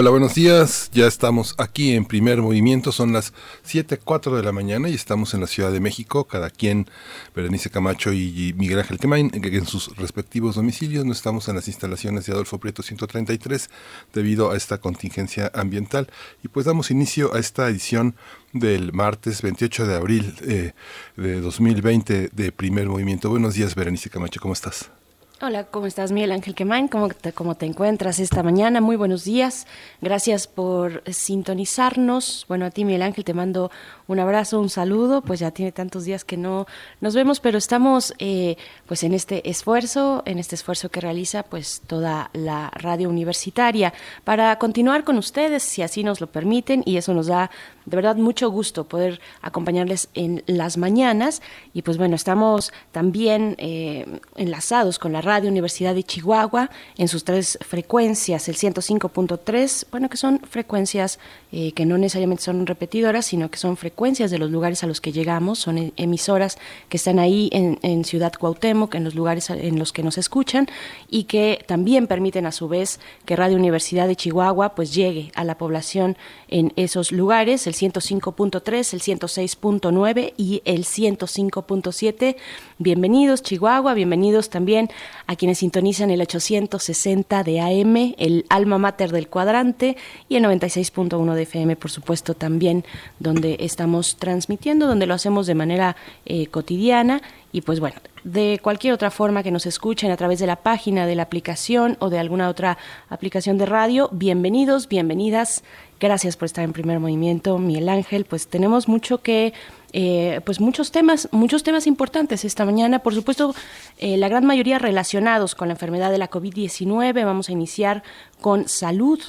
Hola, buenos días. Ya estamos aquí en primer movimiento. Son las 7.04 de la mañana y estamos en la Ciudad de México. Cada quien, Berenice Camacho y Miguel Ángel Quemain, en sus respectivos domicilios. No estamos en las instalaciones de Adolfo Prieto 133 debido a esta contingencia ambiental. Y pues damos inicio a esta edición del martes 28 de abril eh, de 2020 de primer movimiento. Buenos días, Berenice Camacho. ¿Cómo estás? Hola, ¿cómo estás, Miguel Ángel Quemain? ¿Cómo te, ¿Cómo te encuentras esta mañana? Muy buenos días. Gracias por sintonizarnos. Bueno, a ti, Miguel Ángel, te mando un abrazo, un saludo. Pues ya tiene tantos días que no nos vemos, pero estamos eh, pues en este esfuerzo, en este esfuerzo que realiza pues toda la radio universitaria para continuar con ustedes, si así nos lo permiten, y eso nos da de verdad mucho gusto poder acompañarles en las mañanas. Y pues bueno, estamos también eh, enlazados con la Radio Universidad de Chihuahua en sus tres frecuencias, el 105.3, bueno, que son frecuencias eh, que no necesariamente son repetidoras, sino que son frecuencias de los lugares a los que llegamos, son e-, emisoras que están ahí en, en Ciudad Cuauhtémoc, en los lugares en los que nos escuchan y que también permiten a su vez que Radio Universidad de Chihuahua pues llegue a la población en esos lugares, el 105.3, el 106.9 y el 105.7. Bienvenidos Chihuahua, bienvenidos también a quienes sintonizan el 860 de AM, el alma mater del cuadrante y el 96.1 de FM, por supuesto, también donde estamos transmitiendo, donde lo hacemos de manera eh, cotidiana y pues bueno, de cualquier otra forma que nos escuchen a través de la página, de la aplicación o de alguna otra aplicación de radio, bienvenidos, bienvenidas. Gracias por estar en primer movimiento, Miguel Ángel. Pues tenemos mucho que, eh, pues muchos temas, muchos temas importantes esta mañana. Por supuesto, eh, la gran mayoría relacionados con la enfermedad de la COVID-19. Vamos a iniciar con salud.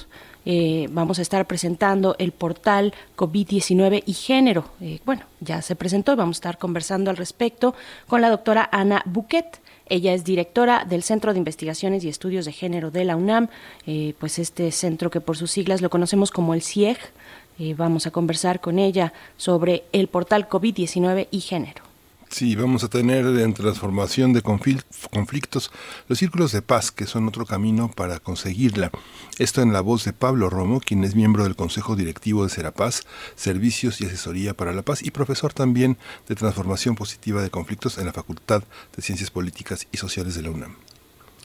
Eh, vamos a estar presentando el portal COVID-19 y género. bueno, ya se presentó y vamos a estar conversando al respecto con la doctora Ana Buquet. Ella es directora del Centro de Investigaciones y Estudios de Género de la UNAM, eh, pues este centro que por sus siglas lo conocemos como el CIEG. Eh, vamos a conversar con ella sobre el portal COVID-19 y género. Sí, vamos a tener en transformación de conflictos los círculos de paz, que son otro camino para conseguirla. Esto en la voz de Pablo Romo, quien es miembro del Consejo Directivo de Serapaz, Servicios y Asesoría para la Paz y profesor también de Transformación Positiva de Conflictos en la Facultad de Ciencias Políticas y Sociales de la UNAM.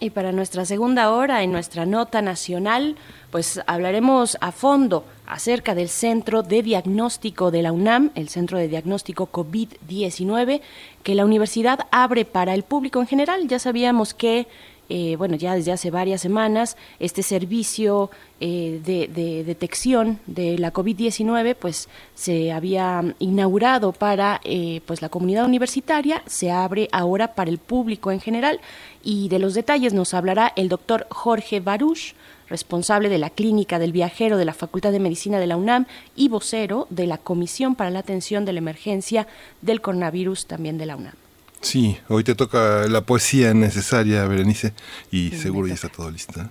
Y para nuestra segunda hora, en nuestra nota nacional, pues hablaremos a fondo acerca del Centro de Diagnóstico de la UNAM, el Centro de Diagnóstico COVID-19, que la universidad abre para el público en general. Ya sabíamos que eh, bueno, ya desde hace varias semanas, este servicio eh, de, detección de la COVID-19, pues se había inaugurado para eh, pues la comunidad universitaria, se abre ahora para el público en general y de los detalles nos hablará el doctor Jorge Baruch, responsable de la Clínica del Viajero de la Facultad de Medicina de la UNAM y vocero de la Comisión para la Atención de la Emergencia del Coronavirus también de la UNAM. Sí, hoy te toca la poesía necesaria, Berenice, y seguro ya está todo listo. ¿eh?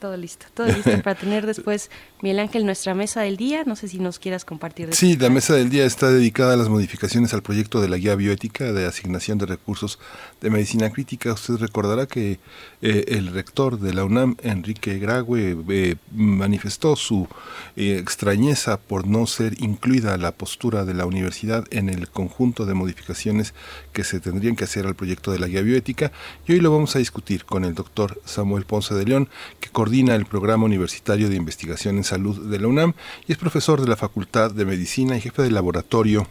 Todo listo, todo listo para tener después, Miguel Ángel, nuestra mesa del día. No sé si nos quieras compartir. Sí, la mesa del día está dedicada a las modificaciones al proyecto de la guía bioética de asignación de recursos de medicina crítica. Usted recordará que eh, el rector de la UNAM, Enrique Grague, eh, manifestó su eh, extrañeza por no ser incluida la postura de la universidad en el conjunto de modificaciones que se tendrían que hacer al proyecto de la guía bioética. Y hoy lo vamos a discutir con el doctor Samuel Ponce de León, que coordina el programa universitario de investigación en salud de la UNAM y es profesor de la Facultad de Medicina y jefe del laboratorio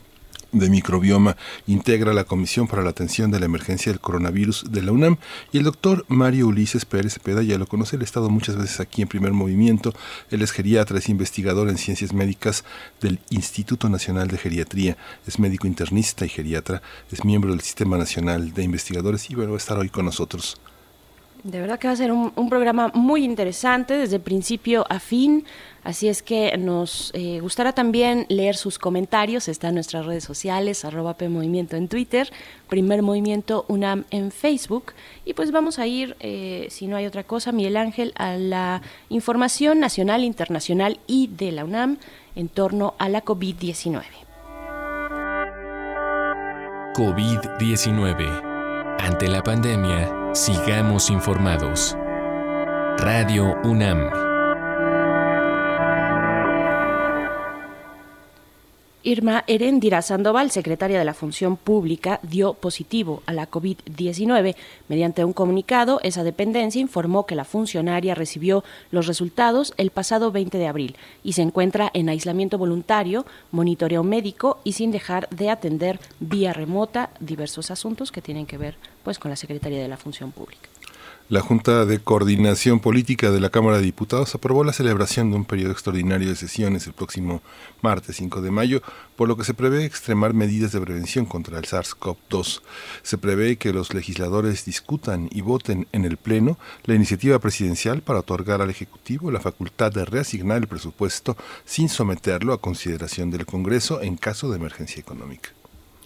de microbioma. Integra la Comisión para la Atención de la Emergencia del Coronavirus de la UNAM y el doctor Mario Ulises Pérez Peda, ya lo conoce, ha estado muchas veces aquí en primer movimiento, él es geriatra, es investigador en ciencias médicas del Instituto Nacional de Geriatría, es médico internista y geriatra, es miembro del Sistema Nacional de Investigadores y bueno, va a estar hoy con nosotros. De verdad que va a ser un, programa muy interesante desde principio a fin. Así es que nos eh, gustará también leer sus comentarios. Está en nuestras redes sociales, arroba PMovimiento en Twitter, Primer Movimiento UNAM en Facebook. Y pues vamos a ir, eh, si no hay otra cosa, Miguel Ángel, a la información nacional, internacional y de la UNAM en torno a la COVID-19. COVID-19. Ante la pandemia, Sigamos informados. Radio UNAM. Irma Erendira Sandoval, secretaria de la Función Pública, dio positivo a la COVID-19. Mediante un comunicado, esa dependencia informó que la funcionaria recibió los resultados el pasado 20 de abril y se encuentra en aislamiento voluntario, monitoreo médico y sin dejar de atender vía remota diversos asuntos que tienen que ver pues con la Secretaría de la Función Pública. La Junta de Coordinación Política de la Cámara de Diputados aprobó la celebración de un periodo extraordinario de sesiones el próximo martes 5 de mayo, por lo que se prevé extremar medidas de prevención contra el SARS-CoV-2. Se prevé que los legisladores discutan y voten en el Pleno la iniciativa presidencial para otorgar al Ejecutivo la facultad de reasignar el presupuesto sin someterlo a consideración del Congreso en caso de emergencia económica.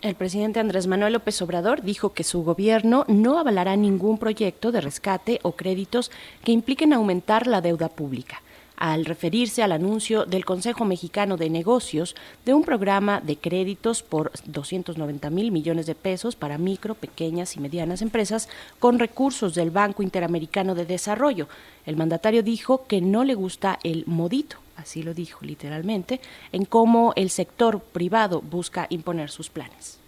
El presidente Andrés Manuel López Obrador dijo que su gobierno no avalará ningún proyecto de rescate o créditos que impliquen aumentar la deuda pública al referirse al anuncio del Consejo Mexicano de Negocios de un programa de créditos por 290 mil millones de pesos para micro, pequeñas y medianas empresas con recursos del Banco Interamericano de Desarrollo. El mandatario dijo que no le gusta el modito, así lo dijo literalmente, en cómo el sector privado busca imponer sus planes.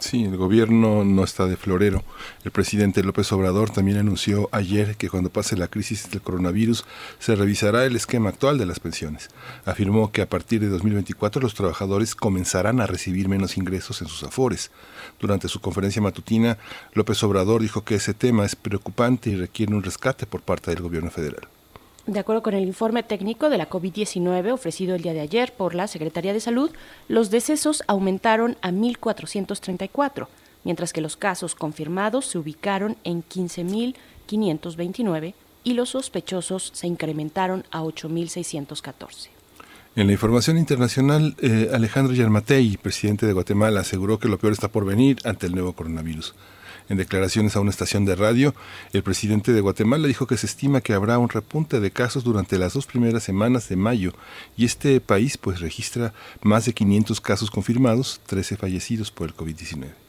Sí, el gobierno no está de florero. El presidente López Obrador también anunció ayer que cuando pase la crisis del coronavirus se revisará el esquema actual de las pensiones. Afirmó que a partir de 2024 los trabajadores comenzarán a recibir menos ingresos en sus afores. Durante su conferencia matutina, López Obrador dijo que ese tema es preocupante y requiere un rescate por parte del gobierno federal. De acuerdo con el informe técnico de la COVID-19 ofrecido el día de ayer por la Secretaría de Salud, los decesos aumentaron a 1.434, mientras que los casos confirmados se ubicaron en 15.529 y los sospechosos se incrementaron a 8.614. En la información internacional, eh, Alejandro Yarmatei, presidente de Guatemala, aseguró que lo peor está por venir ante el nuevo coronavirus. En declaraciones a una estación de radio, el presidente de Guatemala dijo que se estima que habrá un repunte de casos durante las dos primeras semanas de mayo y este país pues registra más de 500 casos confirmados, 13 fallecidos por el COVID-19.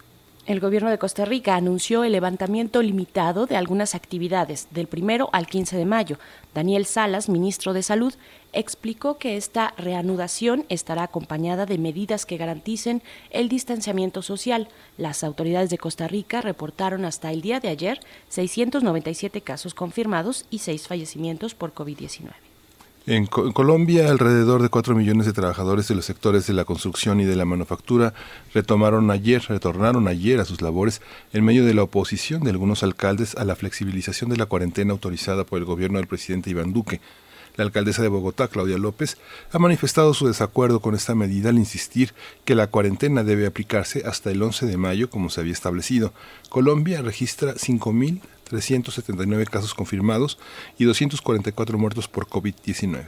El gobierno de Costa Rica anunció el levantamiento limitado de algunas actividades del primero al 15 de mayo. Daniel Salas, ministro de Salud, explicó que esta reanudación estará acompañada de medidas que garanticen el distanciamiento social. Las autoridades de Costa Rica reportaron hasta el día de ayer 697 casos confirmados y seis fallecimientos por COVID-19. En, Colombia, alrededor de 4 millones de trabajadores de los sectores de la construcción y de la manufactura retomaron ayer, retornaron ayer a sus labores en medio de la oposición de algunos alcaldes a la flexibilización de la cuarentena autorizada por el gobierno del presidente Iván Duque. La alcaldesa de Bogotá, Claudia López, ha manifestado su desacuerdo con esta medida al insistir que la cuarentena debe aplicarse hasta el 11 de mayo como se había establecido. Colombia registra 5.000 379 casos confirmados y 244 muertos por COVID-19.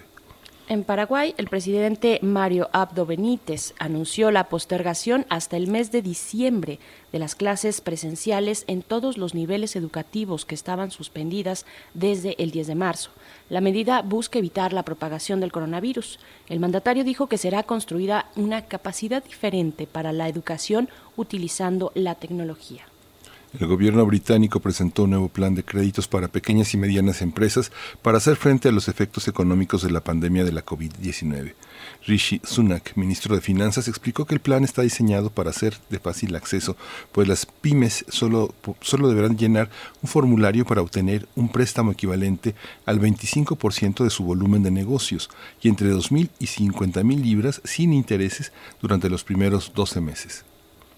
En Paraguay, el presidente Mario Abdo Benítez anunció la postergación hasta el mes de diciembre de las clases presenciales en todos los niveles educativos que estaban suspendidas desde el 10 de marzo. La medida busca evitar la propagación del coronavirus. El mandatario dijo que será construida una capacidad diferente para la educación utilizando la tecnología. El gobierno británico presentó un nuevo plan de créditos para pequeñas y medianas empresas para hacer frente a los efectos económicos de la pandemia de la COVID-19. Rishi Sunak, ministro de Finanzas, explicó que el plan está diseñado para ser de fácil acceso, pues las pymes solo, solo deberán llenar un formulario para obtener un préstamo equivalente al 25% de su volumen de negocios y entre 2.000 y 50.000 libras sin intereses durante los primeros 12 meses.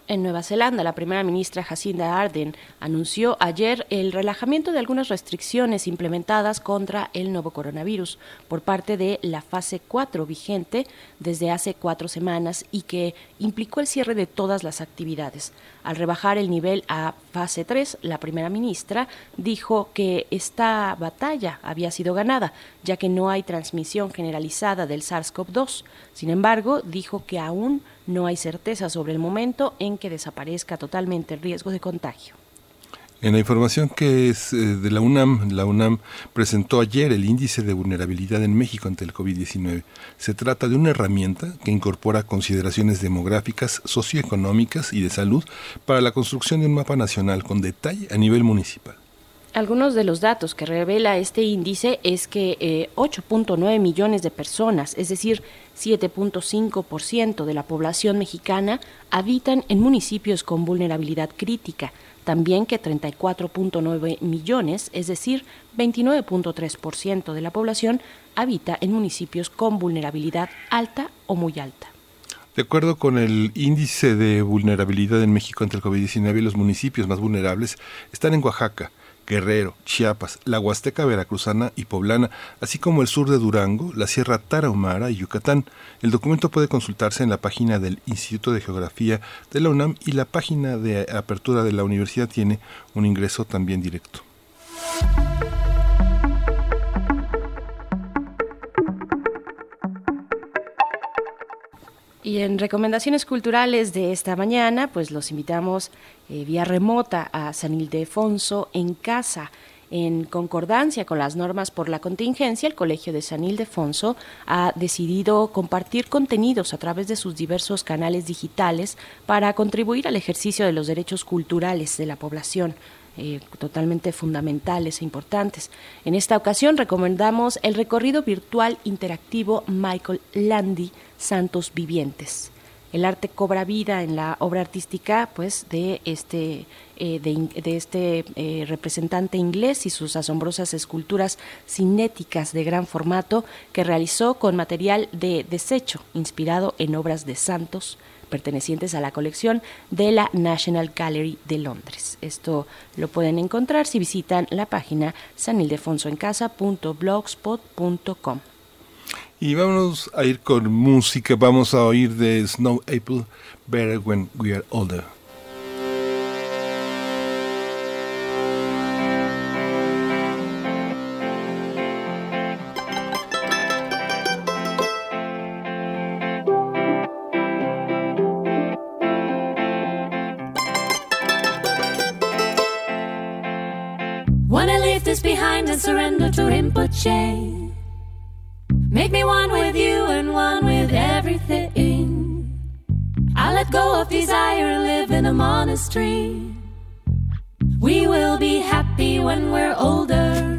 En Nueva Zelanda, la primera ministra Jacinda Ardern anunció ayer el relajamiento de algunas restricciones implementadas contra el nuevo coronavirus por parte de la fase 4 vigente desde hace cuatro semanas y que implicó el cierre de todas las actividades. Al rebajar el nivel a fase 3, la primera ministra dijo que esta batalla había sido ganada, ya que no hay transmisión generalizada del SARS-CoV-2. Sin embargo, dijo que aún no hay certeza sobre el momento en que desaparezca totalmente el riesgo de contagio. En la información que es eh, de la UNAM, la UNAM presentó ayer el índice de vulnerabilidad en México ante el COVID-19. Se trata de una herramienta que incorpora consideraciones demográficas, socioeconómicas y de salud para la construcción de un mapa nacional con detalle a nivel municipal. Algunos de los datos que revela este índice es que 8.9 eh, millones de personas, es decir, 7.5% de la población mexicana, habitan en municipios con vulnerabilidad crítica. También que 34.9 millones, es decir, 29.3% de la población, habita en municipios con vulnerabilidad alta o muy alta. De acuerdo con el índice de vulnerabilidad en México ante el COVID-19, los municipios más vulnerables están en Oaxaca, Guerrero, Chiapas, la Huasteca Veracruzana y Poblana, así como el sur de Durango, la Sierra Tarahumara y Yucatán. El documento puede consultarse en la página del Instituto de Geografía de la UNAM y la página de apertura de la universidad tiene un ingreso también directo. Y en recomendaciones culturales de esta mañana, pues los invitamos eh, vía remota a San Ildefonso en casa. En concordancia con las normas por la contingencia, el Colegio de San Ildefonso ha decidido compartir contenidos a través de sus diversos canales digitales para contribuir al ejercicio de los derechos culturales de la población. Eh, totalmente fundamentales e importantes. En esta ocasión recomendamos el recorrido virtual interactivo Michael Landy Santos Vivientes. El arte cobra vida en la obra artística pues, de este, eh, de, este eh, representante inglés y sus asombrosas esculturas cinéticas de gran formato que realizó con material de desecho inspirado en obras de santos, pertenecientes a la colección de la National Gallery de Londres. Esto lo pueden encontrar si visitan la página sanildefonsoencasa.blogspot.com. Y vamos a ir con música, vamos a oír de Snow Apple, Better When We Are Older. Wanna leave this behind and surrender to Rinpoche. Make me one with you and one with everything. I let go of desire and live in a monastery. We will be happy when we're older.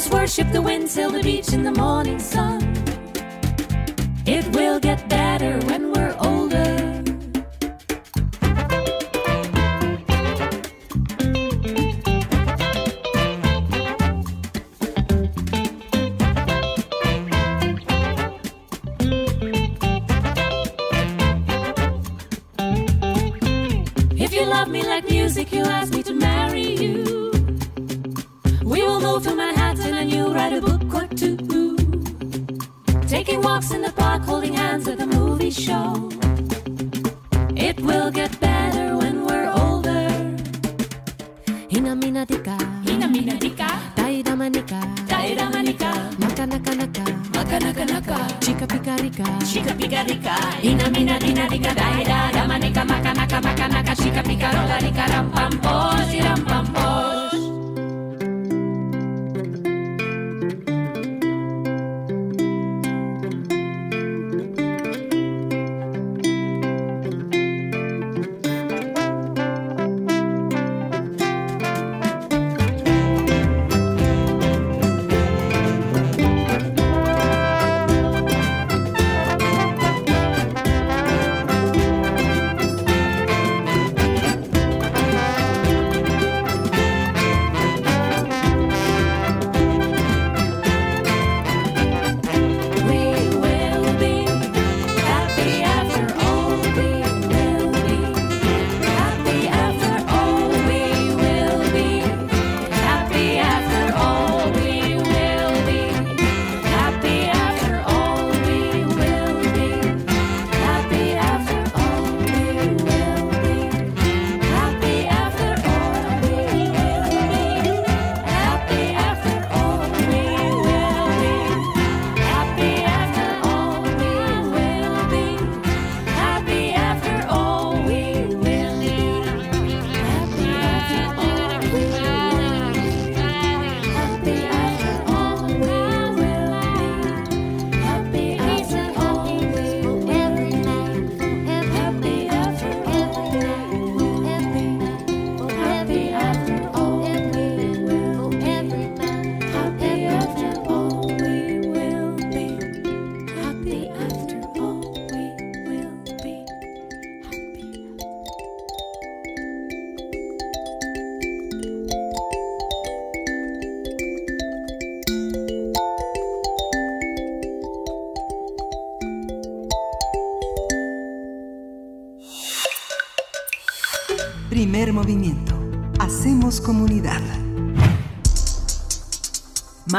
Us worship the wind, sail the beach in the morning sun. It will get better when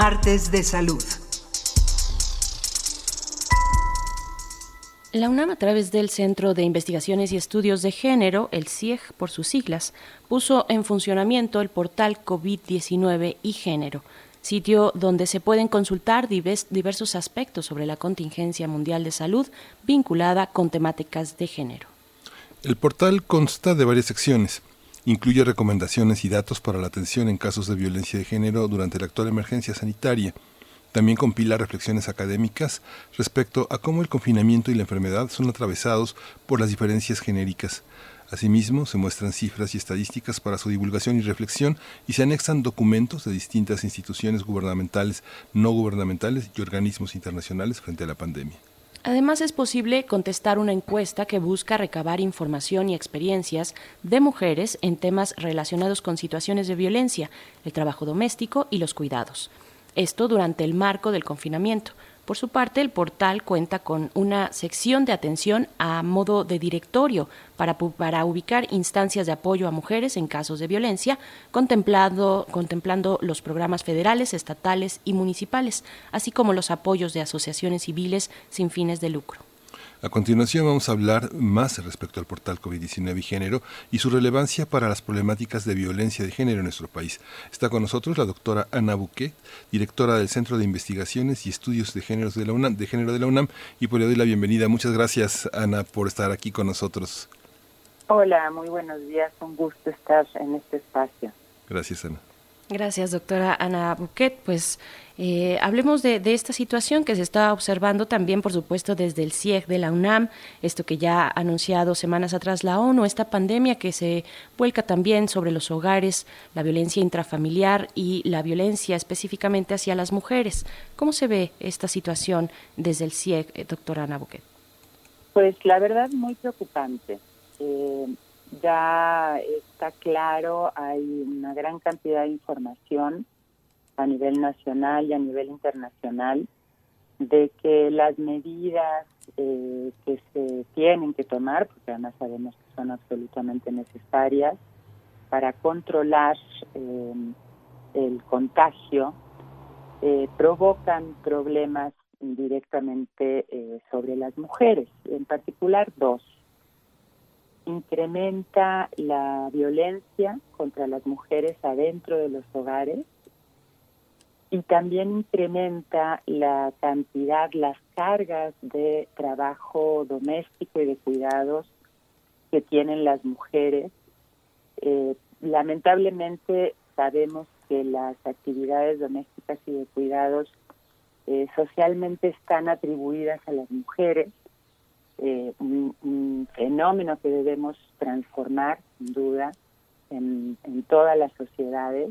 Martes de Salud. La UNAM, a través del Centro de Investigaciones y Estudios de Género, el CIEG por sus siglas, puso en funcionamiento el portal COVID-19 y Género, sitio donde se pueden consultar diversos aspectos sobre la contingencia mundial de salud vinculada con temáticas de género. El portal consta de varias secciones. Incluye recomendaciones y datos para la atención en casos de violencia de género durante la actual emergencia sanitaria también compila reflexiones académicas respecto a cómo el confinamiento y la enfermedad son atravesados por las diferencias genéricas. Asimismo, se muestran cifras y estadísticas para su divulgación y reflexión y se anexan documentos de distintas instituciones gubernamentales, no gubernamentales y organismos internacionales frente a la pandemia. Además, es posible contestar una encuesta que busca recabar información y experiencias de mujeres en temas relacionados con situaciones de violencia, el trabajo doméstico y los cuidados. Esto durante el marco del confinamiento. Por su parte, el portal cuenta con una sección de atención a modo de directorio para, para ubicar instancias de apoyo a mujeres en casos de violencia, contemplando, contemplando los programas federales, estatales y municipales, así como los apoyos de asociaciones civiles sin fines de lucro. A continuación vamos a hablar más respecto al portal COVID-19 y género y su relevancia para las problemáticas de violencia de género en nuestro país. Está con nosotros la doctora Ana Buquet, directora del Centro de Investigaciones y Estudios de, Géneros de, la UNAM, de Género de la UNAM, y por le doy la bienvenida. Muchas gracias, Ana, por estar aquí con nosotros. Hola, muy buenos días. Un gusto estar en este espacio. Gracias, Ana. Gracias, doctora Ana Buquet. Pues eh, hablemos de, esta situación que se está observando también, por supuesto, desde el CIEG de la UNAM, esto que ya ha anunciado semanas atrás la ONU, esta pandemia que se vuelca también sobre los hogares, la violencia intrafamiliar y la violencia específicamente hacia las mujeres. ¿Cómo se ve esta situación desde el CIEG, eh, doctora Ana Buquet? Pues la verdad muy preocupante. Eh, ya está claro, hay una gran cantidad de información a nivel nacional y a nivel internacional de que las medidas eh, que se tienen que tomar, porque además sabemos que son absolutamente necesarias, para controlar eh, el contagio, eh, provocan problemas directamente sobre las mujeres, en particular dos. Incrementa la violencia contra las mujeres adentro de los hogares y también incrementa la cantidad, las cargas de trabajo doméstico y de cuidados que tienen las mujeres. Eh, lamentablemente sabemos que las actividades domésticas y de cuidados eh, socialmente están atribuidas a las mujeres eh, un, fenómeno que debemos transformar, sin duda, en, todas las sociedades.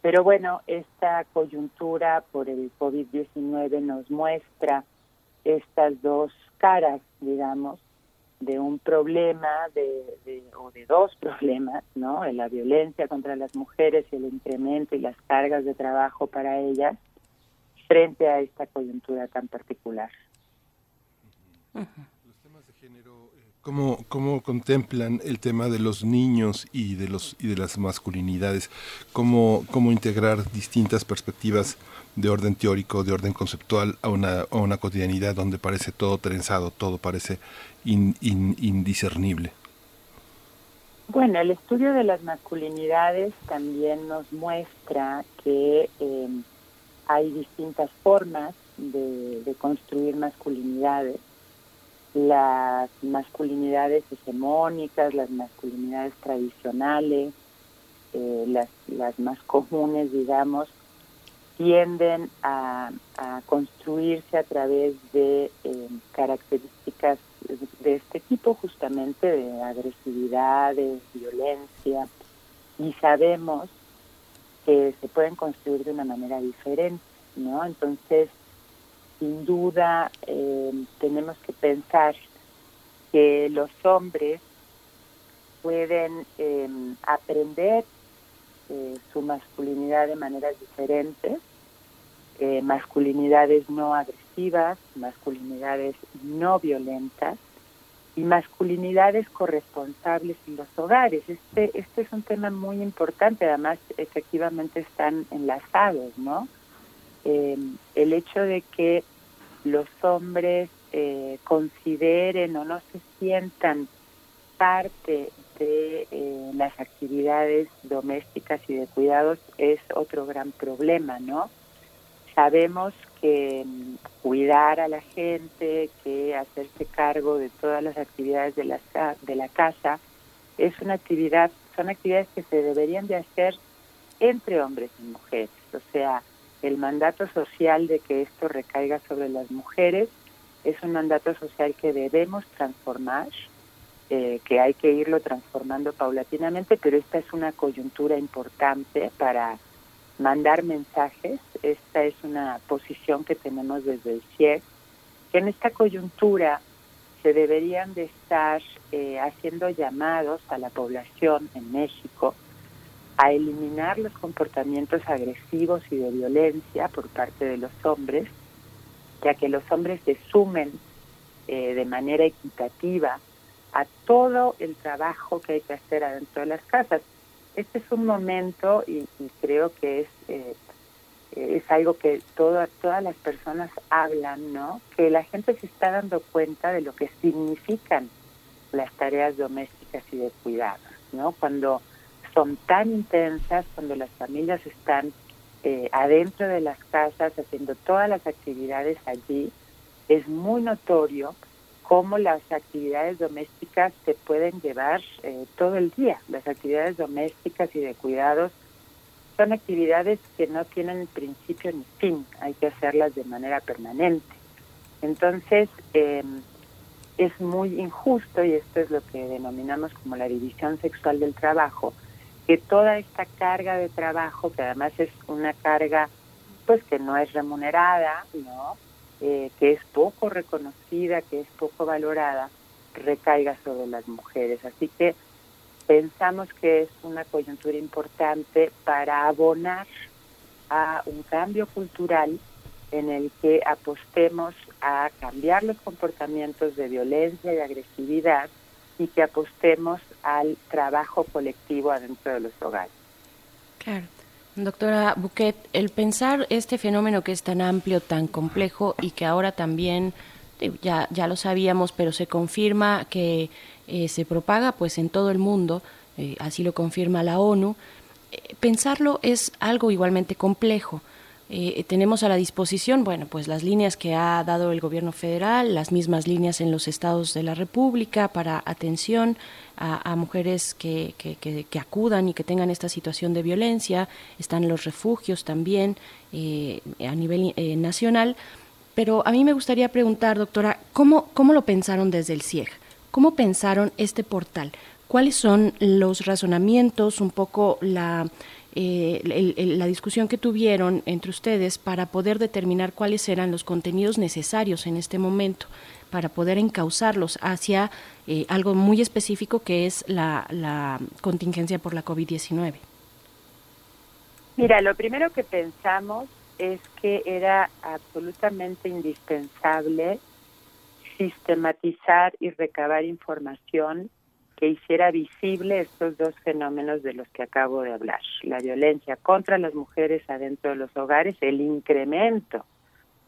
Pero bueno, esta coyuntura por el COVID-19 nos muestra estas dos caras, digamos, de un problema de, o de dos problemas, ¿no? La violencia contra las mujeres y el incremento y las cargas de trabajo para ellas frente a esta coyuntura tan particular. ¿Cómo, ¿Cómo, contemplan el tema de los niños y de, los, y de las masculinidades? ¿Cómo, ¿Cómo integrar distintas perspectivas de orden teórico, de orden conceptual a una, a una cotidianidad donde parece todo trenzado, todo parece indiscernible? Bueno, el estudio de las masculinidades también nos muestra que eh, hay distintas formas de, de construir masculinidades las masculinidades hegemónicas, las masculinidades tradicionales, eh, las, las más comunes, digamos, tienden a, construirse a través de eh, características de este tipo, justamente de agresividad, de violencia, y sabemos que se pueden construir de una manera diferente, ¿no? Entonces, sin duda eh, tenemos que pensar que los hombres pueden em, aprender eh, su masculinidad de maneras diferentes, eh, masculinidades no agresivas, masculinidades no violentas, y masculinidades corresponsables en los hogares. Este, este es un tema muy importante, además efectivamente están enlazados, ¿no? Eh, el hecho de que los hombres eh, consideren o no se sientan parte de eh, las actividades domésticas y de cuidados es otro gran problema, ¿no? Sabemos que mm, cuidar a la gente, que hacerse cargo de todas las actividades de la, de la casa, es una actividad, son actividades que se deberían de hacer entre hombres y mujeres. O sea, el mandato social de que esto recaiga sobre las mujeres es un mandato social que debemos transformar, eh, que hay que irlo transformando paulatinamente, pero esta es una coyuntura importante para mandar mensajes. Esta es una posición que tenemos desde el CIEG, que en esta coyuntura se deberían de estar eh, haciendo llamados a la población en México a eliminar los comportamientos agresivos y de violencia por parte de los hombres, ya que los hombres se sumen eh, de manera equitativa a todo el trabajo que hay que hacer adentro de las casas este es un momento y, creo que es eh, es algo que todas todas las personas hablan, ¿no? Que la gente se está dando cuenta de lo que significan las tareas domésticas y de cuidados, ¿no? Cuando son tan intensas, cuando las familias están eh, adentro de las casas haciendo todas las actividades allí, es muy notorio cómo las actividades domésticas se pueden llevar eh, todo el día. Las actividades domésticas y de cuidados son actividades que no tienen principio ni fin, hay que hacerlas de manera permanente. Entonces, em, es muy injusto, y esto es lo que denominamos como la división sexual del trabajo, que toda esta carga de trabajo, que además es una carga pues que no es remunerada, ¿no? Eh, que es poco reconocida, que es poco valorada, recaiga sobre las mujeres. Así que pensamos que es una coyuntura importante para abonar a un cambio cultural en el que apostemos a cambiar los comportamientos de violencia y agresividad y que apostemos al trabajo colectivo adentro de los hogares. Claro. Doctora Buquet, el pensar este fenómeno que es tan amplio, tan complejo y que ahora también ya, ya lo sabíamos, pero se confirma que eh, se propaga pues en todo el mundo, eh, así lo confirma la ONU, eh, pensarlo es algo igualmente complejo. Eh, tenemos a la disposición, bueno, pues las líneas que ha dado el gobierno federal, las mismas líneas en los estados de la República para atención a, mujeres que, que, acudan y que tengan esta situación de violencia, están los refugios también eh, a nivel eh, nacional. Pero a mí me gustaría preguntar, doctora, ¿cómo, ¿cómo lo pensaron desde el CIEG? ¿Cómo pensaron este portal? ¿Cuáles son los razonamientos, un poco la eh, la discusión que tuvieron entre ustedes para poder determinar cuáles eran los contenidos necesarios en este momento para poder encauzarlos hacia eh, algo muy específico que es la, la contingencia por la COVID-19. Mira, lo primero que pensamos es que era absolutamente indispensable sistematizar y recabar información que hiciera visible estos dos fenómenos de los que acabo de hablar. La violencia contra las mujeres adentro de los hogares, el incremento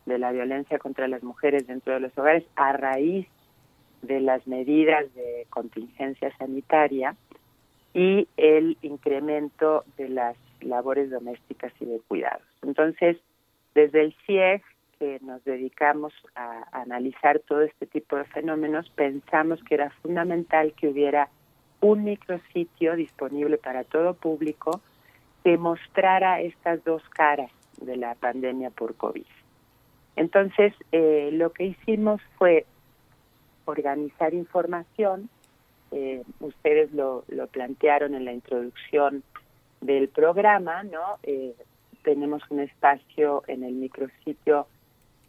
de la violencia contra las mujeres dentro de los hogares a raíz de las medidas de contingencia sanitaria y el incremento de las labores domésticas y de cuidados. Entonces, desde el CIEG que nos dedicamos a, analizar todo este tipo de fenómenos, pensamos que era fundamental que hubiera un micrositio disponible para todo público que mostrara estas dos caras de la pandemia por COVID. Entonces, eh, lo que hicimos fue organizar información. Eh, ustedes lo, lo, plantearon en la introducción del programa, ¿no? Eh, tenemos un espacio en el micrositio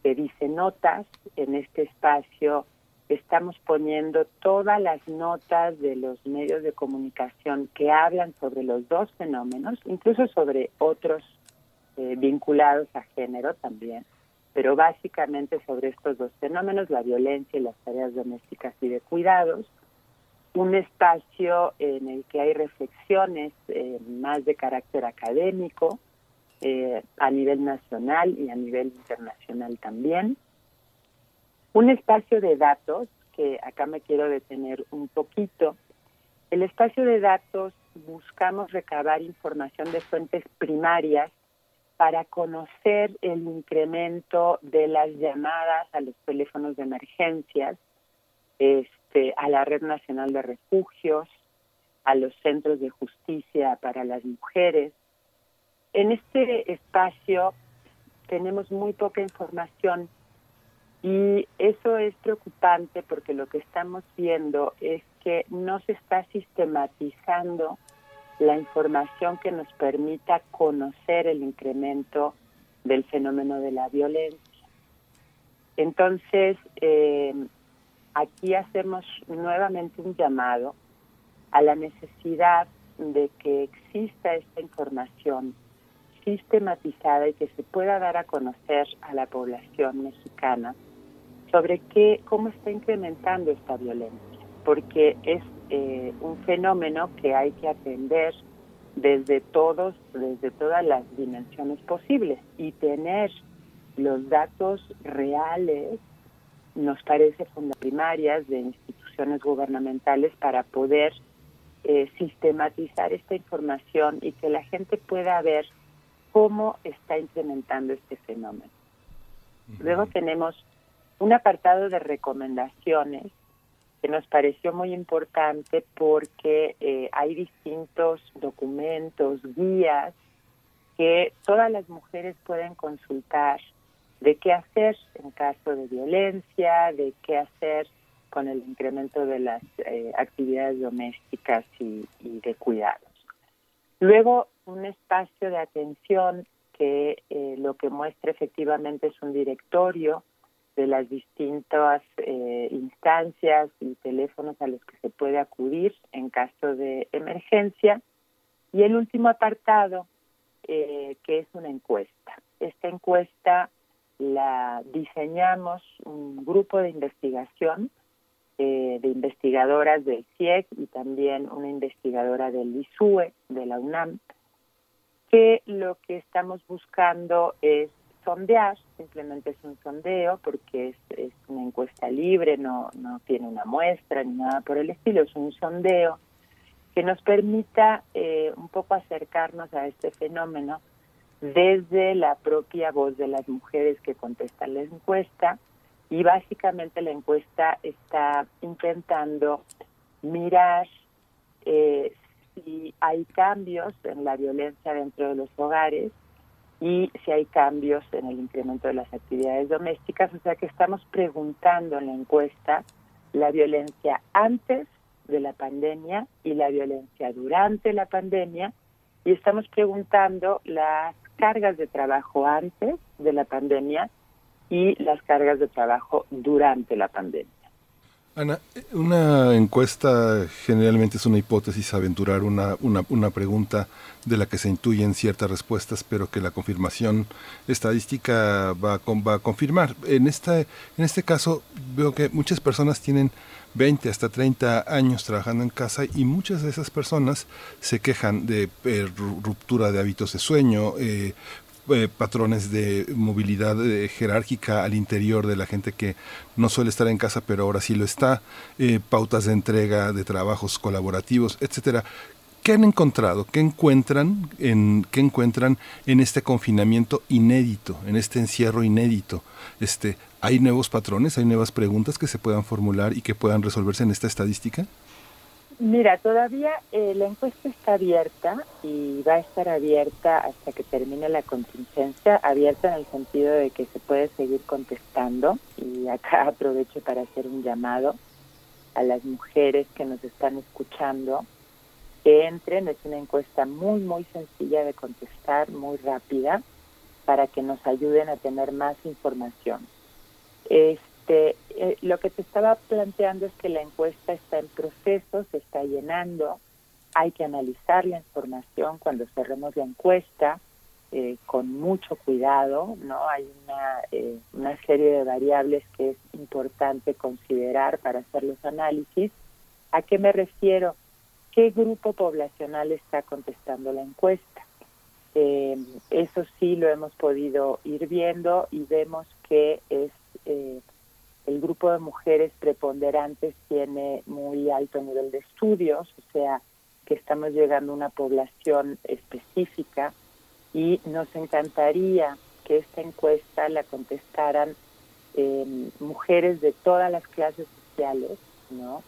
que dice notas. En este espacio estamos poniendo todas las notas de los medios de comunicación que hablan sobre los dos fenómenos, incluso sobre otros eh, vinculados a género también. pero básicamente sobre estos dos fenómenos, la violencia y las tareas domésticas y de cuidados, un espacio en el que hay reflexiones eh, más de carácter académico eh, a nivel nacional y a nivel internacional también, un espacio de datos, que acá me quiero detener un poquito, el espacio de datos buscamos recabar información de fuentes primarias para conocer el incremento de las llamadas a los teléfonos de emergencias, este, a la Red Nacional de Refugios, a los centros de justicia para las mujeres. En este espacio tenemos muy poca información y eso es preocupante porque lo que estamos viendo es que no se está sistematizando la información que nos permita conocer el incremento del fenómeno de la violencia. Entonces, eh, aquí hacemos nuevamente un llamado a la necesidad de que exista esta información sistematizada y que se pueda dar a conocer a la población mexicana sobre qué, cómo está incrementando esta violencia, porque es eh, un fenómeno que hay que atender desde todos, desde todas las dimensiones posibles. Y tener los datos reales nos parece primarias de instituciones gubernamentales para poder eh, sistematizar esta información y que la gente pueda ver cómo está incrementando este fenómeno. Luego tenemos un apartado de recomendaciones que nos pareció muy importante porque eh, hay distintos documentos, guías que todas las mujeres pueden consultar de qué hacer en caso de violencia, de qué hacer con el incremento de las eh, actividades domésticas y, de cuidados. Luego, un espacio de atención que eh, lo que muestra efectivamente es un directorio de las distintas eh, instancias y teléfonos a los que se puede acudir en caso de emergencia. Y el último apartado, eh, que es una encuesta. Esta encuesta la diseñamos un grupo de investigación eh, de investigadoras del CIEC y también una investigadora del ISUE, de la UNAM, que lo que estamos buscando es sondear, simplemente es un sondeo porque es, es una encuesta libre, no, no tiene una muestra ni nada por el estilo, es un sondeo que nos permita eh, un poco acercarnos a este fenómeno desde la propia voz de las mujeres que contestan la encuesta. Y básicamente la encuesta está intentando mirar eh, si hay cambios en la violencia dentro de los hogares y si hay cambios en el incremento de las actividades domésticas. O sea que estamos preguntando en la encuesta la violencia antes de la pandemia y la violencia durante la pandemia y estamos preguntando las cargas de trabajo antes de la pandemia y las cargas de trabajo durante la pandemia. Ana, una encuesta generalmente es una hipótesis, aventurar una, una, una, pregunta de la que se intuyen ciertas respuestas, pero que la confirmación estadística va va a confirmar. En, esta, en este caso veo que muchas personas tienen 20 hasta 30 años trabajando en casa y muchas de esas personas se quejan de eh, ruptura de hábitos de sueño, eh, eh, patrones de movilidad eh, jerárquica al interior de la gente que no suele estar en casa, pero ahora sí lo está, eh, pautas de entrega de trabajos colaborativos, etcétera. ¿Qué han encontrado? ¿Qué encuentran en qué encuentran en este confinamiento inédito, en este encierro inédito? Este, ¿hay nuevos patrones, hay nuevas preguntas que se puedan formular y que puedan resolverse en esta estadística? Mira, todavía eh, la encuesta está abierta y va a estar abierta hasta que termine la contingencia, abierta en el sentido de que se puede seguir contestando y acá aprovecho para hacer un llamado a las mujeres que nos están escuchando que entren, es una encuesta muy muy sencilla de contestar, muy rápida, para que nos ayuden a tener más información. Este, eh, lo que te estaba planteando es que la encuesta está en proceso, se está llenando, hay que analizar la información cuando cerremos la encuesta eh, con mucho cuidado, ¿no? Hay una, eh, una serie de variables que es importante considerar para hacer los análisis. ¿A qué me refiero? ¿Qué grupo poblacional está contestando la encuesta? Eh, eso sí lo hemos podido ir viendo y vemos que es el grupo de mujeres preponderantes tiene muy alto nivel de estudios, o sea, que estamos llegando a una población específica y nos encantaría que esta encuesta la contestaran eh, mujeres de todas las clases sociales, ¿no?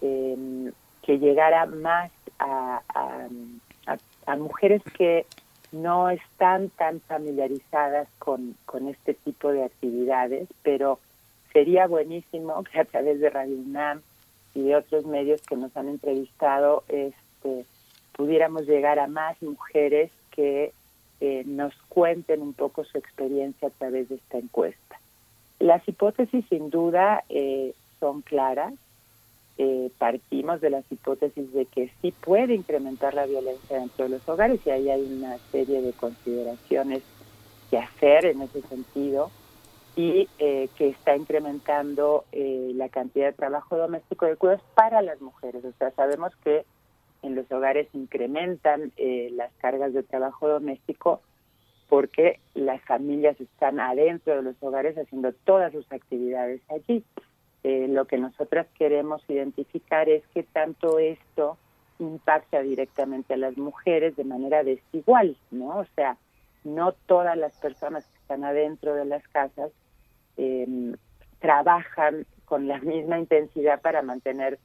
Em, que llegara más a, a, mujeres que no están tan familiarizadas con, con este tipo de actividades, pero sería buenísimo que a través de Radio UNAM y de otros medios que nos han entrevistado este, pudiéramos llegar a más mujeres que eh, nos cuenten un poco su experiencia a través de esta encuesta. Las hipótesis sin duda eh, son claras. Eh, partimos de las hipótesis de que sí puede incrementar la violencia dentro de los hogares y ahí hay una serie de consideraciones que hacer en ese sentido y que está incrementando la cantidad de trabajo doméstico de cuidados para las mujeres. O sea, sabemos que en los hogares incrementan eh, las cargas de trabajo doméstico porque las familias están adentro de los hogares haciendo todas sus actividades allí. Eh, lo que nosotras queremos identificar es que tanto esto impacta directamente a las mujeres de manera desigual, ¿no? O sea, no todas las personas que están adentro de las casas em, trabajan con la misma intensidad para mantener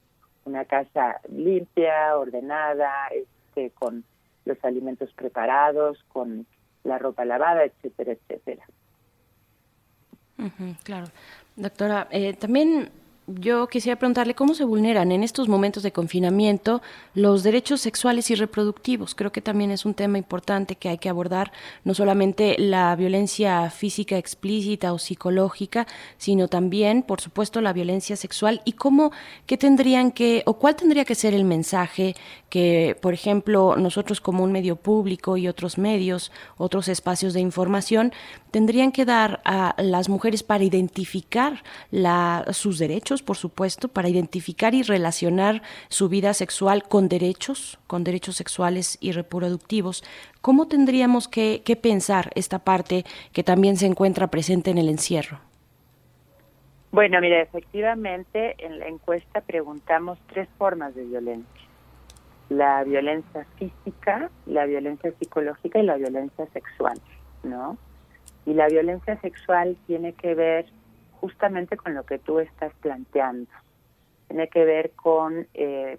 una casa limpia, ordenada, este, con los alimentos preparados, con la ropa lavada, etcétera, etcétera. claro. Doctora, eh, también yo quisiera preguntarle cómo se vulneran en estos momentos de confinamiento los derechos sexuales y reproductivos. Creo que también es un tema importante que hay que abordar, no solamente la violencia física explícita o psicológica, sino también, por supuesto, la violencia sexual y cómo, qué tendrían que, o cuál tendría que ser el mensaje que, por ejemplo, nosotros como un medio público y otros medios, otros espacios de información, tendrían que dar a las mujeres para identificar la, sus derechos, por supuesto, para identificar y relacionar su vida sexual con derechos, con derechos sexuales y reproductivos. ¿Cómo tendríamos que, que pensar esta parte que también se encuentra presente en el encierro? Bueno, mira, efectivamente en la encuesta preguntamos tres formas de violencia la violencia física, la violencia psicológica y la violencia sexual, ¿no? Y la violencia sexual tiene que ver justamente con lo que tú estás planteando. Tiene que ver con eh,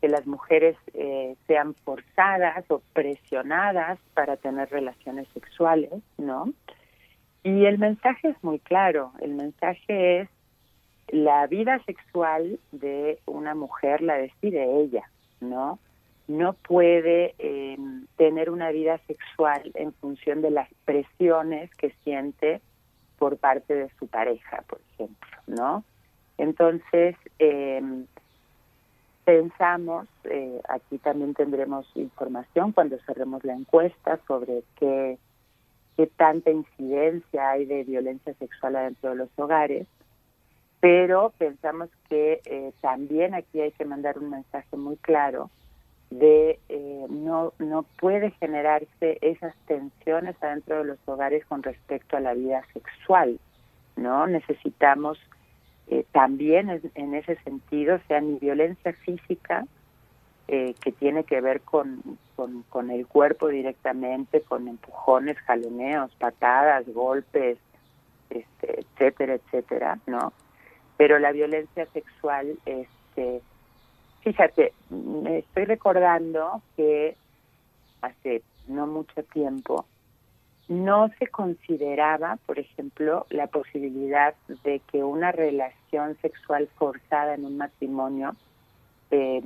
que las mujeres eh, sean forzadas o presionadas para tener relaciones sexuales, ¿no? Y el mensaje es muy claro. El mensaje es la vida sexual de una mujer la decide ella, ¿no? No puede em, tener una vida sexual en función de las presiones que siente por parte de su pareja, por ejemplo, ¿no? Entonces, em, pensamos, eh, aquí también tendremos información cuando cerremos la encuesta sobre qué, qué tanta incidencia hay de violencia sexual adentro de los hogares, pero pensamos que eh, también aquí hay que mandar un mensaje muy claro de eh, no no puede generarse esas tensiones adentro de los hogares con respecto a la vida sexual no necesitamos eh, también en, ese sentido sea ni violencia física que tiene que ver con, con, con el cuerpo directamente con empujones jaloneos patadas golpes este, etcétera etcétera no pero la violencia sexual, este, fíjate, me estoy recordando que hace no mucho tiempo no se consideraba, por ejemplo, la posibilidad de que una relación sexual forzada en un matrimonio eh,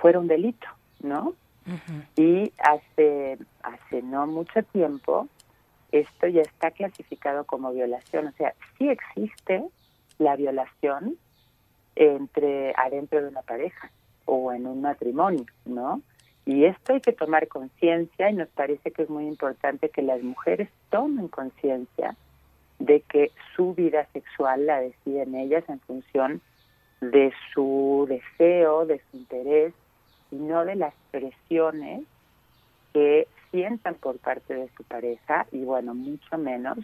fuera un delito, ¿no? Y hace, hace no mucho tiempo esto ya está clasificado como violación, o sea, sí existe la violación entre adentro de una pareja o en un matrimonio, ¿no? Y esto hay que tomar conciencia y nos parece que es muy importante que las mujeres tomen conciencia de que su vida sexual la deciden ellas en función de su deseo, de su interés y no de las presiones que sientan por parte de su pareja y bueno, mucho menos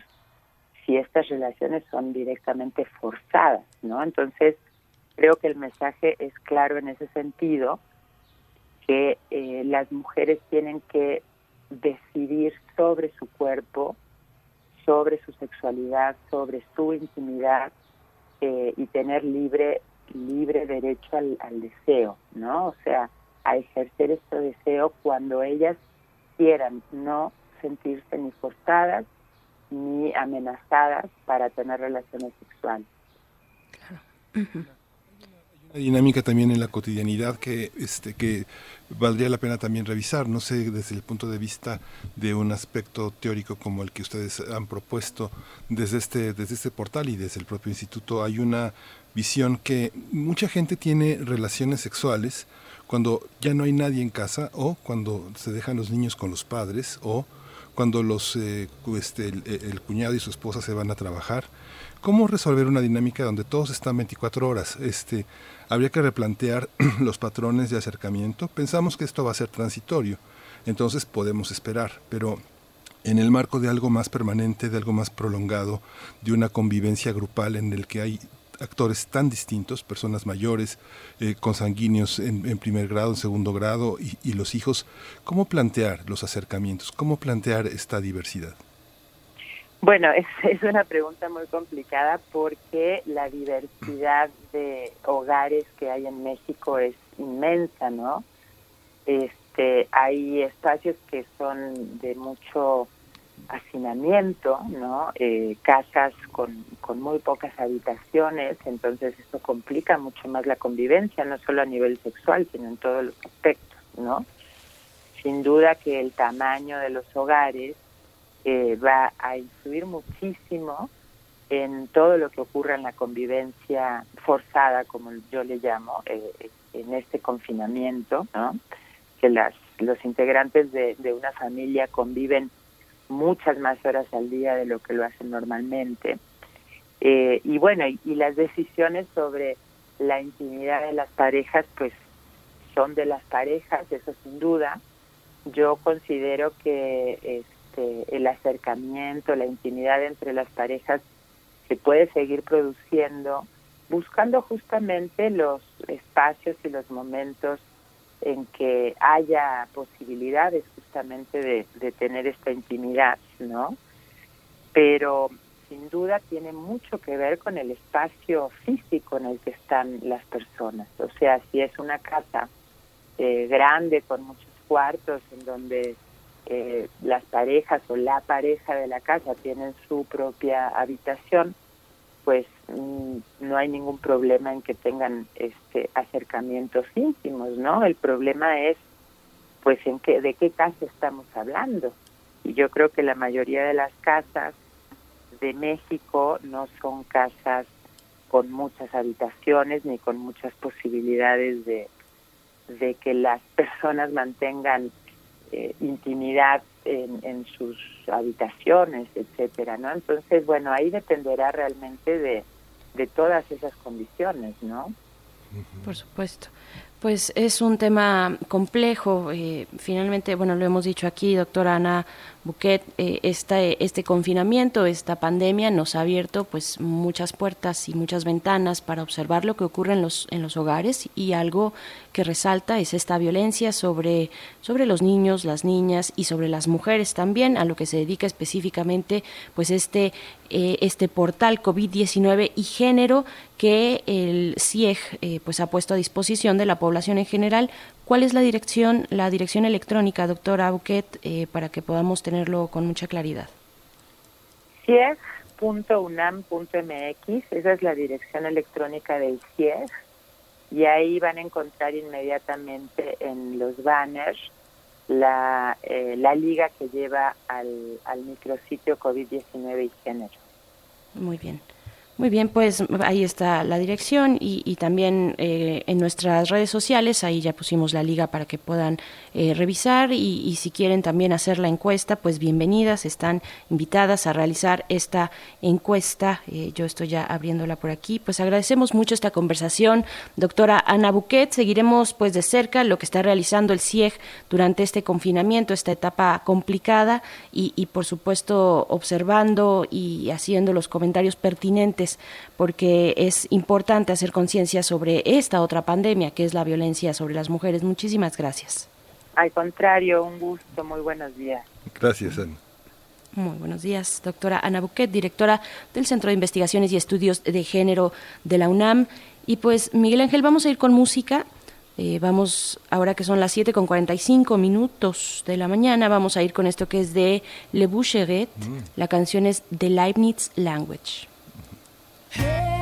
si estas relaciones son directamente forzadas, ¿no? Entonces, creo que el mensaje es claro en ese sentido, que eh, las mujeres tienen que decidir sobre su cuerpo, sobre su sexualidad, sobre su intimidad eh, y tener libre libre derecho al, deseo, ¿no? O sea, a ejercer este deseo cuando ellas quieran, no sentirse ni forzadas ni amenazadas para tener relaciones sexuales. Dinámica también en la cotidianidad que, este, que valdría la pena también revisar, no sé, desde el punto de vista de un aspecto teórico como el que ustedes han propuesto desde este, desde este portal y desde el propio instituto, hay una visión que mucha gente tiene relaciones sexuales cuando ya no hay nadie en casa o cuando se dejan los niños con los padres o cuando los, eh, este, el, cuñado y su esposa se van a trabajar. ¿Cómo resolver una dinámica donde todos están 24 horas? Este, habría que replantear los patrones de acercamiento. Pensamos que esto va a ser transitorio, entonces podemos esperar, pero en el marco de algo más permanente, de algo más prolongado, de una convivencia grupal en el que hay actores tan distintos, personas mayores, eh, consanguíneos en, primer grado, en segundo grado, y, los hijos, ¿cómo plantear los acercamientos? ¿Cómo plantear esta diversidad? Bueno, es, es una pregunta muy complicada porque la diversidad de hogares que hay en México es inmensa, ¿no? Este, hay espacios que son de mucho hacinamiento, ¿no? Eh, casas con, con muy pocas habitaciones, entonces eso complica mucho más la convivencia, no solo a nivel sexual, sino en todos los aspectos, ¿no? Sin duda que el tamaño de los hogares eh, va a influir muchísimo en todo lo que ocurra en la convivencia forzada, como yo le llamo, eh, en este confinamiento, ¿no? Que las los integrantes de, de una familia conviven muchas más horas al día de lo que lo hacen normalmente. Eh, y bueno, y, las decisiones sobre la intimidad de las parejas, pues son de las parejas, eso sin duda. Yo considero que este, el acercamiento, la intimidad entre las parejas se puede seguir produciendo buscando justamente los espacios y los momentos en que haya posibilidades justamente de, de tener esta intimidad, ¿no? Pero sin duda tiene mucho que ver con el espacio físico en el que están las personas. O sea, si es una casa eh, grande con muchos cuartos en donde eh, las parejas o la pareja de la casa tienen su propia habitación, pues mm, no hay ningún problema en que tengan este acercamientos íntimos, ¿no? El problema es pues en qué de qué casa estamos hablando. Y yo creo que la mayoría de las casas de México no son casas con muchas habitaciones ni con muchas posibilidades de, de que las personas mantengan eh, intimidad en, sus habitaciones, etcétera, ¿no? Entonces, bueno, ahí dependerá realmente de, de todas esas condiciones, ¿no? Por supuesto. Pues es un tema complejo. Eh, finalmente, bueno, lo hemos dicho aquí, doctora Ana Buquet, eh, este confinamiento, esta pandemia nos ha abierto pues muchas puertas y muchas ventanas para observar lo que ocurre en los, en los hogares y algo que resalta es esta violencia sobre, sobre los niños, las niñas y sobre las mujeres también, a lo que se dedica específicamente pues este, eh, este portal COVID-19 y género que el CIEG pues ha puesto a disposición de la población en general ¿Cuál es la dirección, la dirección electrónica, doctora Buquet, eh, para que podamos tenerlo con mucha claridad? CIEG.unam.mx, esa es la dirección electrónica del CIEG, y ahí van a encontrar inmediatamente en los banners la, eh, la liga que lleva al, al micrositio COVID-19 y género. Muy bien. Muy bien, pues ahí está la dirección y, también eh, en nuestras redes sociales, ahí ya pusimos la liga para que puedan eh, revisar y, si quieren también hacer la encuesta, pues bienvenidas, están invitadas a realizar esta encuesta. Eh, yo estoy ya abriéndola por aquí. Pues agradecemos mucho esta conversación, doctora Ana Buquet. Seguiremos pues de cerca lo que está realizando el CIEG durante este confinamiento, esta etapa complicada y, y por supuesto observando y haciendo los comentarios pertinentes porque es importante hacer conciencia sobre esta otra pandemia que es la violencia sobre las mujeres. Muchísimas gracias. Al contrario, un gusto. Muy buenos días. Gracias, Ana. Muy buenos días, doctora Ana Buquet, directora del Centro de Investigaciones y Estudios de Género de la UNAM. Y pues, Miguel Ángel, vamos a ir con música. Eh, vamos, ahora que son las 7 con 45 minutos de la mañana, vamos a ir con esto que es de Le Boucheret. Mm. La canción es The Leibniz Language. Hey.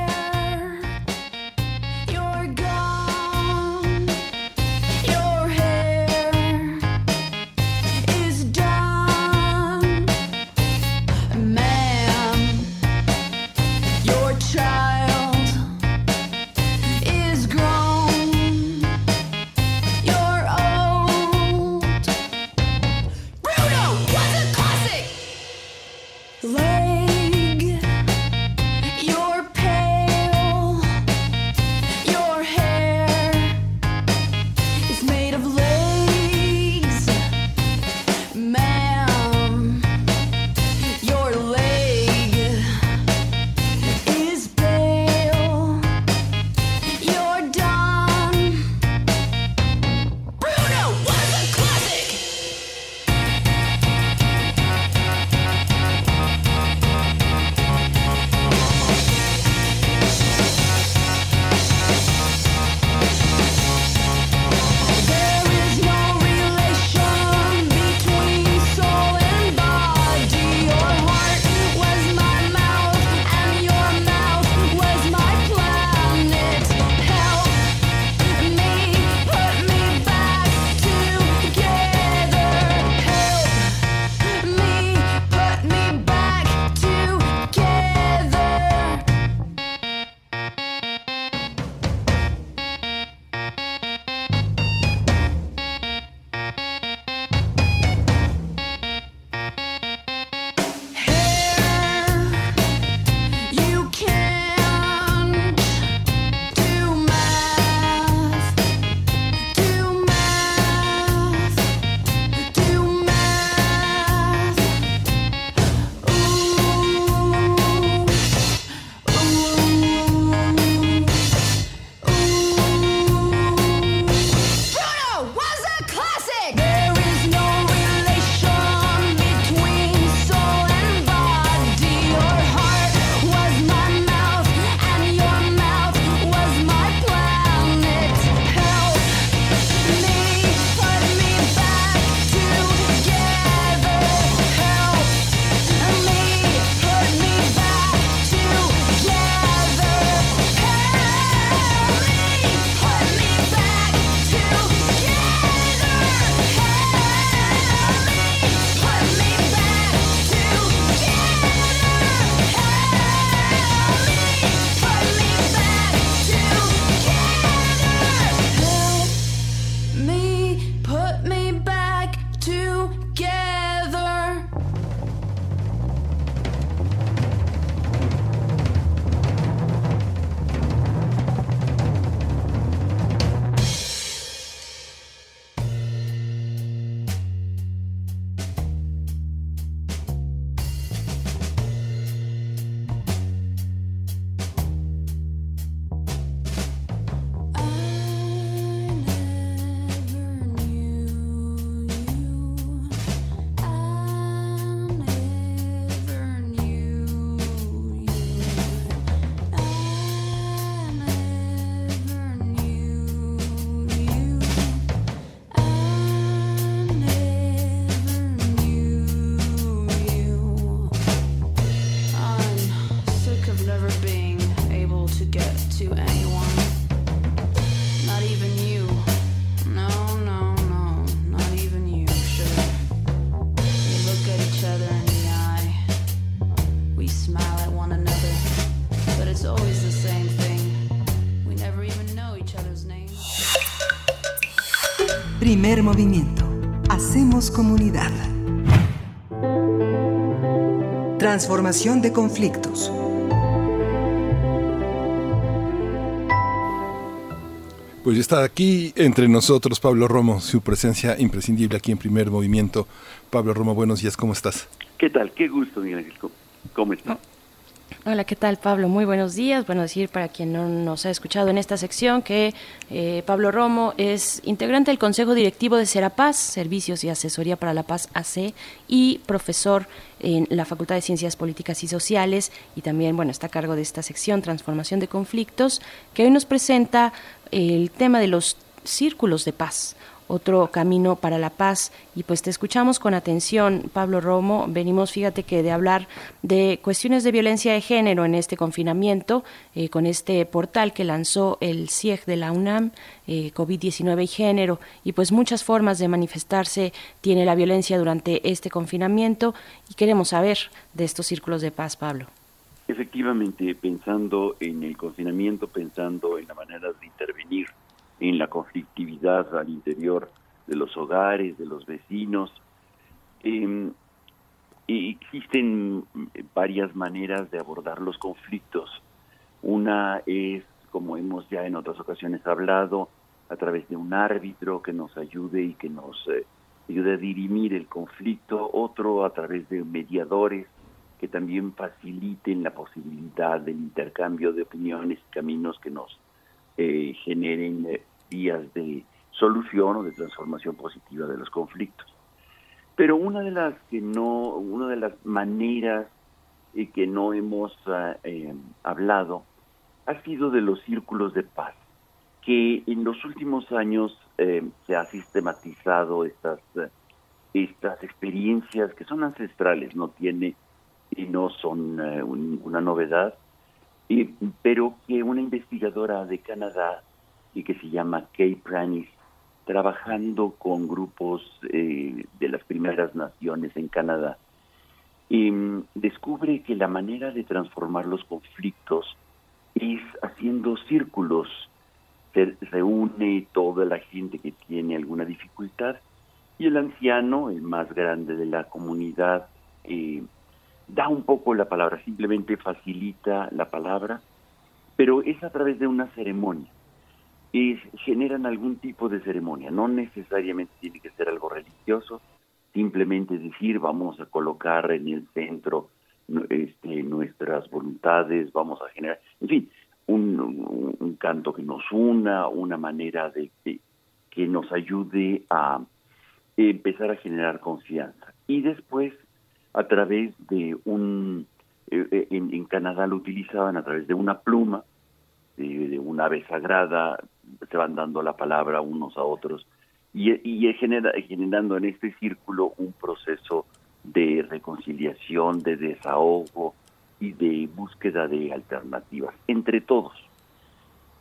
Primer movimiento. Hacemos comunidad. Transformación de conflictos. Pues ya está aquí entre nosotros Pablo Romo, su presencia imprescindible aquí en Primer Movimiento. Pablo Romo, buenos días, ¿cómo estás? ¿Qué tal? Qué gusto, Miguel Ángel. ¿Cómo estás? Hola, ¿qué tal Pablo? Muy buenos días. Bueno, decir para quien no nos ha escuchado en esta sección que eh, Pablo Romo es integrante del Consejo Directivo de Serapaz, Servicios y Asesoría para la Paz AC, y profesor en la Facultad de Ciencias Políticas y Sociales, y también, bueno, está a cargo de esta sección, Transformación de Conflictos, que hoy nos presenta el tema de los círculos de paz otro camino para la paz. Y pues te escuchamos con atención, Pablo Romo. Venimos, fíjate que de hablar de cuestiones de violencia de género en este confinamiento, eh, con este portal que lanzó el CIEG de la UNAM, eh, COVID-19 y género, y pues muchas formas de manifestarse tiene la violencia durante este confinamiento. Y queremos saber de estos círculos de paz, Pablo. Efectivamente, pensando en el confinamiento, pensando en la manera de intervenir en la conflictividad al interior de los hogares, de los vecinos. Eh, existen varias maneras de abordar los conflictos. Una es, como hemos ya en otras ocasiones hablado, a través de un árbitro que nos ayude y que nos eh, ayude a dirimir el conflicto. Otro a través de mediadores que también faciliten la posibilidad del intercambio de opiniones y caminos que nos eh, generen eh, vías de solución o de transformación positiva de los conflictos. Pero una de las que no, una de las maneras eh, que no hemos ah, hablado ha sido de los círculos de paz, que en los últimos años se ha sistematizado estas estas experiencias que son ancestrales, no tiene y no son una novedad, pero que una investigadora de Canadá y que se llama Kay Pranis, trabajando con grupos eh, de las primeras naciones en Canadá, mm, descubre que la manera de transformar los conflictos es haciendo círculos. Se reúne toda la gente que tiene alguna dificultad y el anciano, el más grande de la comunidad, eh, da un poco la palabra, simplemente facilita la palabra, pero es a través de una ceremonia. Y generan algún tipo de ceremonia, no necesariamente tiene que ser algo religioso, simplemente decir vamos a colocar en el centro este, nuestras voluntades, vamos a generar, en fin, un, canto que nos una, una manera de que nos ayude a empezar a generar confianza. Y después a través de un, eh, eh, en, Canadá lo utilizaban a través de una pluma, de, una ave sagrada, se van dando la palabra unos a otros y, y genera, generando en este círculo un proceso de reconciliación, de desahogo y de búsqueda de alternativas entre todos.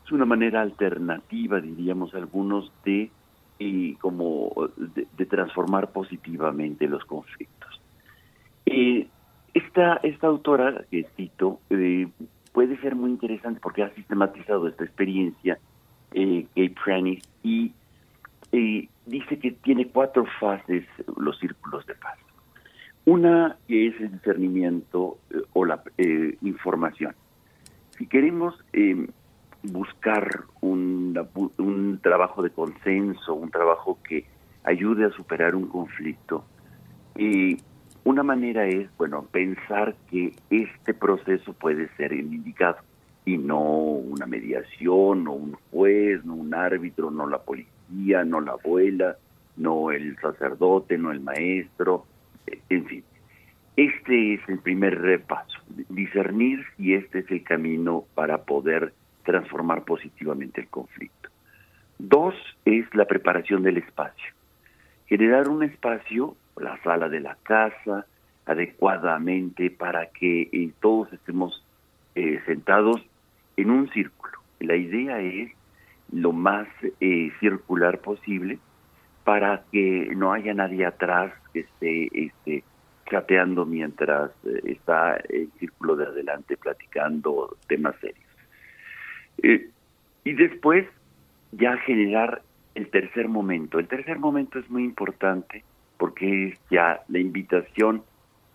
Es una manera alternativa, diríamos algunos, de y como de transformar positivamente los conflictos. Eh, esta, esta autora que cito eh, puede ser muy interesante porque ha sistematizado esta experiencia, eh, Kate y eh, dice que tiene cuatro fases los círculos de paz. Una es el discernimiento eh, o la información. Si queremos buscar un, un trabajo de consenso, un trabajo que ayude a superar un conflicto, eh, una manera es, bueno, pensar que este proceso puede ser el indicado y no una mediación, no un juez, no un árbitro, no la policía, no la abuela, no el sacerdote, no el maestro, en fin. Este es el primer paso, discernir si este es el camino para poder transformar positivamente el conflicto. Dos es la preparación del espacio. Generar un espacio la sala de la casa adecuadamente para que eh, todos estemos eh, sentados en un círculo. La idea es lo más eh, circular posible para que no haya nadie atrás que esté este, chateando mientras está el círculo de adelante platicando temas serios. y después ya generar el tercer momento. El tercer momento es muy importante porque es ya la invitación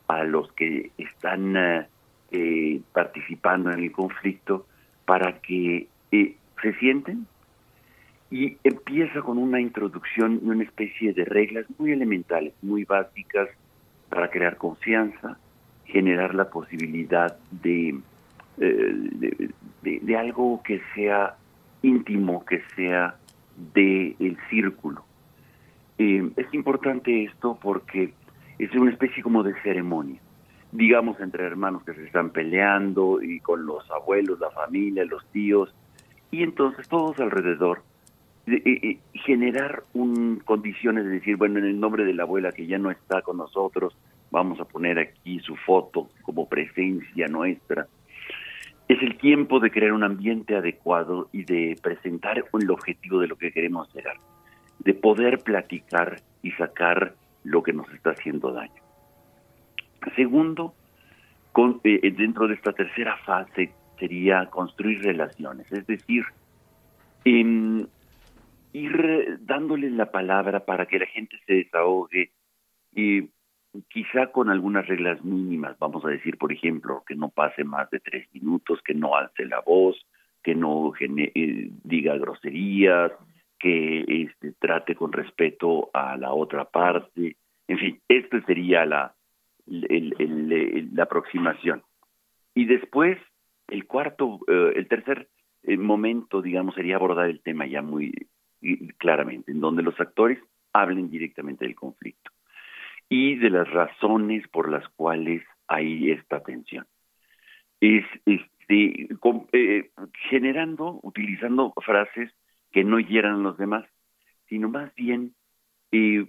a los que están eh, eh, participando en el conflicto para que eh, se sienten y empieza con una introducción una especie de reglas muy elementales, muy básicas para crear confianza, generar la posibilidad de, de, algo que sea íntimo, que sea del el círculo. Es importante esto porque es una especie como de ceremonia, digamos entre hermanos que se están peleando y con los abuelos, la familia, los tíos, y entonces todos alrededor generar un, condiciones de decir, bueno, en el nombre de la abuela que ya no está con nosotros, vamos a poner aquí su foto como presencia nuestra. Es el tiempo de crear un ambiente adecuado y de presentar el objetivo de lo que queremos llegar, de poder platicar y sacar lo que nos está haciendo daño. Segundo, con, eh, eh, dentro de esta tercera fase sería construir relaciones, es decir, ir dándole la palabra para que la gente se desahogue y quizá con algunas reglas mínimas, vamos a decir, por ejemplo, que no pase más de tres minutos, que no alce la voz, que no eh, diga groserías, que este, trate con respeto a la otra parte. En fin, esta sería la, la aproximación. Y después, el cuarto, eh, el tercer eh, momento, digamos, sería abordar el tema ya muy claramente, en donde los actores hablen directamente del conflicto y de las razones por las cuales hay esta tensión. Es, este, eh, generando, utilizando frases que no hieran los demás, sino más bien eh,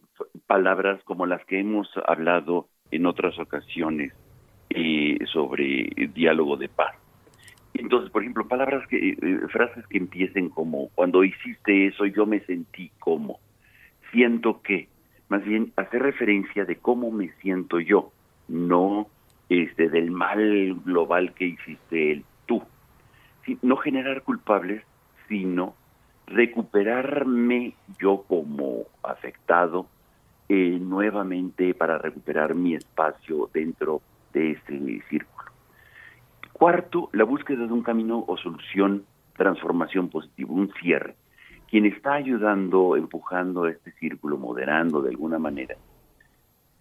palabras como las que hemos hablado en otras ocasiones sobre diálogo de paz. Entonces, por ejemplo, palabras que, eh, frases que empiecen como cuando hiciste eso yo me sentí como, siento que, más bien hacer referencia de cómo me siento yo, no este del mal global que hiciste el tú. no generar culpables, sino recuperarme yo como afectado eh, nuevamente para recuperar mi espacio dentro de ese círculo. Cuarto, la búsqueda de un camino o solución, transformación positiva, un cierre. Quien está ayudando, empujando este círculo, moderando de alguna manera,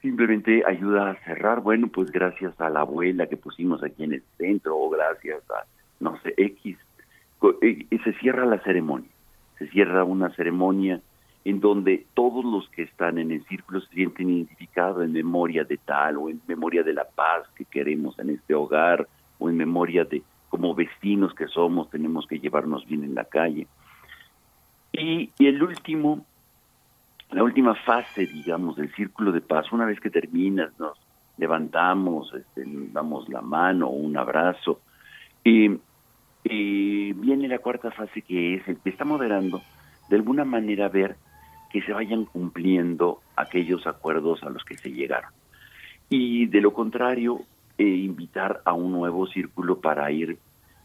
simplemente ayuda a cerrar, bueno, pues gracias a la abuela que pusimos aquí en el centro o gracias a, no sé, X, eh, y se cierra la ceremonia se cierra una ceremonia en donde todos los que están en el círculo se sienten identificados en memoria de tal o en memoria de la paz que queremos en este hogar o en memoria de como vecinos que somos tenemos que llevarnos bien en la calle. Y, el último, la última fase, digamos, del círculo de paz, una vez que terminas, nos levantamos, este, damos la mano, un abrazo, y eh, viene la cuarta fase que es el que está moderando, de alguna manera ver que se vayan cumpliendo aquellos acuerdos a los que se llegaron. Y de lo contrario, eh, invitar a un nuevo círculo para ir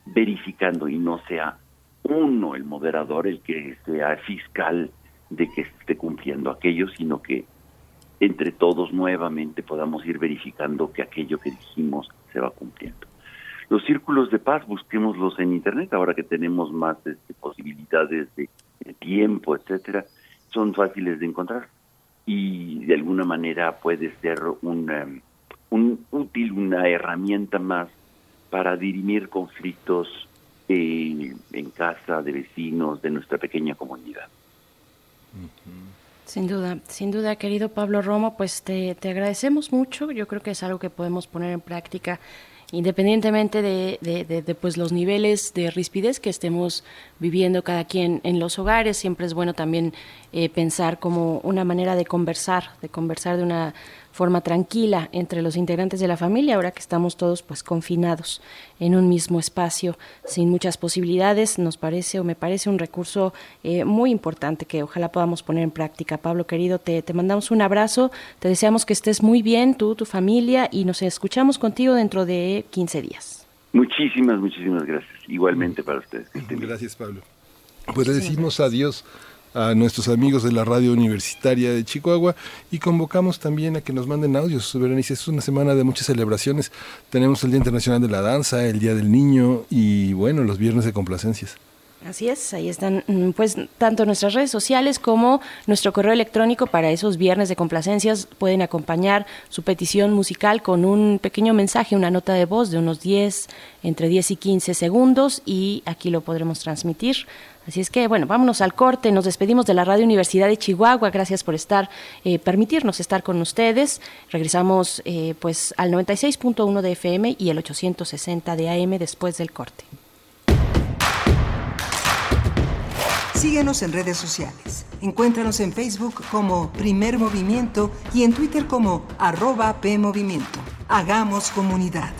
verificando y no sea uno el moderador el que sea fiscal de que esté cumpliendo aquello, sino que entre todos nuevamente podamos ir verificando que aquello que dijimos se va cumpliendo. Los círculos de paz, busquémoslos en Internet, ahora que tenemos más este, posibilidades de, tiempo, etcétera, son fáciles de encontrar y de alguna manera puede ser un, um, un útil, una herramienta más para dirimir conflictos eh, en casa, de vecinos, de nuestra pequeña comunidad. Sin duda, sin duda, querido Pablo Romo, pues te, te agradecemos mucho. Yo creo que es algo que podemos poner en práctica independientemente de, de, pues los niveles de rispidez que estemos viviendo cada quien en los hogares, siempre es bueno también eh, pensar como una manera de conversar, de conversar de una forma tranquila entre los integrantes de la familia, ahora que estamos todos pues confinados en un mismo espacio, sin muchas posibilidades, nos parece o me parece un recurso eh, muy importante que ojalá podamos poner en práctica. Pablo querido, te, te mandamos un abrazo, te deseamos que estés muy bien, tú, tu familia, y nos escuchamos contigo dentro de 15 días. Muchísimas, muchísimas gracias. Igualmente para ustedes. Gracias, Pablo. Pues le decimos adiós a nuestros amigos de la radio universitaria de Chihuahua y convocamos también a que nos manden audios. Berenice, es una semana de muchas celebraciones. Tenemos el Día Internacional de la Danza, el Día del Niño y bueno, los viernes de complacencias. Así es, ahí están mm, pues tanto nuestras redes sociales como nuestro correo electrónico para esos viernes de complacencias. Pueden acompañar su petición musical con un pequeño mensaje, una nota de voz de unos 10, entre 10 y 15 segundos y aquí lo podremos transmitir. Así es que, bueno, vámonos al corte. Nos despedimos de la Radio Universidad de Chihuahua. Gracias por estar, eh, permitirnos estar con ustedes. Regresamos eh, pues al 96.1 de FM y el 860 de AM después del corte. Síguenos en redes sociales. Encuéntranos en Facebook como Primer Movimiento y en Twitter como arroba PMovimiento. Hagamos comunidad.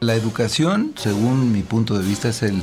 La educación, según mi punto de vista, es el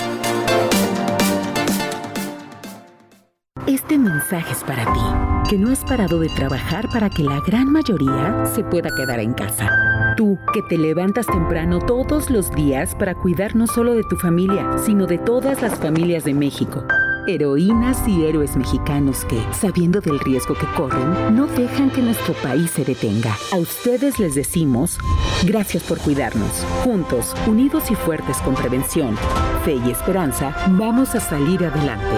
Este mensaje es para ti, que no has parado de trabajar para que la gran mayoría se pueda quedar en casa. Tú, que te levantas temprano todos los días para cuidar no solo de tu familia, sino de todas las familias de México. Heroínas y héroes mexicanos que, sabiendo del riesgo que corren, no dejan que nuestro país se detenga. A ustedes les decimos, gracias por cuidarnos. Juntos, unidos y fuertes con prevención, fe y esperanza, vamos a salir adelante.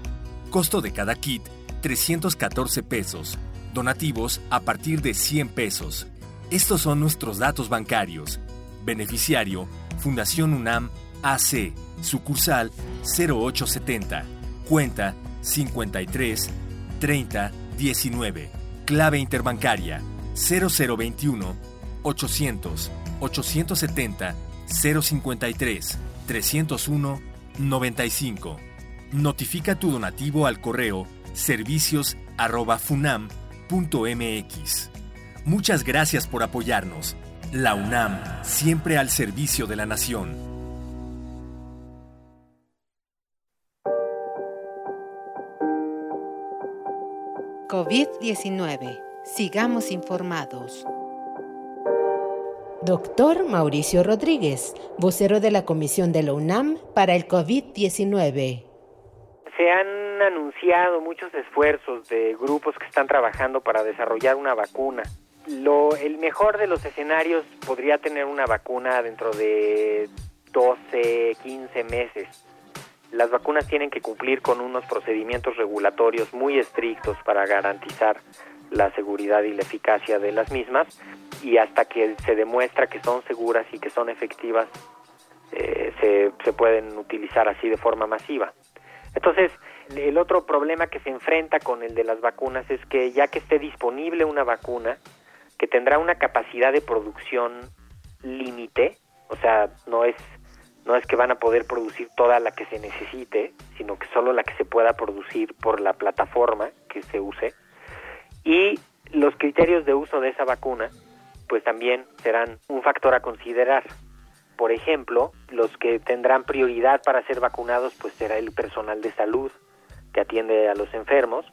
Costo de cada kit 314 pesos. Donativos a partir de 100 pesos. Estos son nuestros datos bancarios. Beneficiario, Fundación UNAM AC, sucursal 0870, cuenta 53 30 19, clave interbancaria 0021 800 870 053 301 95. Notifica tu donativo al correo servicios@funam.mx. Muchas gracias por apoyarnos. La UNAM, siempre al servicio de la nación. COVID-19. Sigamos informados. Doctor Mauricio Rodríguez, vocero de la Comisión de la UNAM para el COVID-19. Se han anunciado muchos esfuerzos de grupos que están trabajando para desarrollar una vacuna. Lo, el mejor de los escenarios podría tener una vacuna dentro de 12, 15 meses. Las vacunas tienen que cumplir con unos procedimientos regulatorios muy estrictos para garantizar la seguridad y la eficacia de las mismas y hasta que se demuestra que son seguras y que son efectivas eh, se, se pueden utilizar así de forma masiva. Entonces, el otro problema que se enfrenta con el de las vacunas es que ya que esté disponible una vacuna que tendrá una capacidad de producción límite, o sea, no es no es que van a poder producir toda la que se necesite, sino que solo la que se pueda producir por la plataforma que se use. Y los criterios de uso de esa vacuna, pues también serán un factor a considerar. Por ejemplo, los que tendrán prioridad para ser vacunados, pues será el personal de salud que atiende a los enfermos.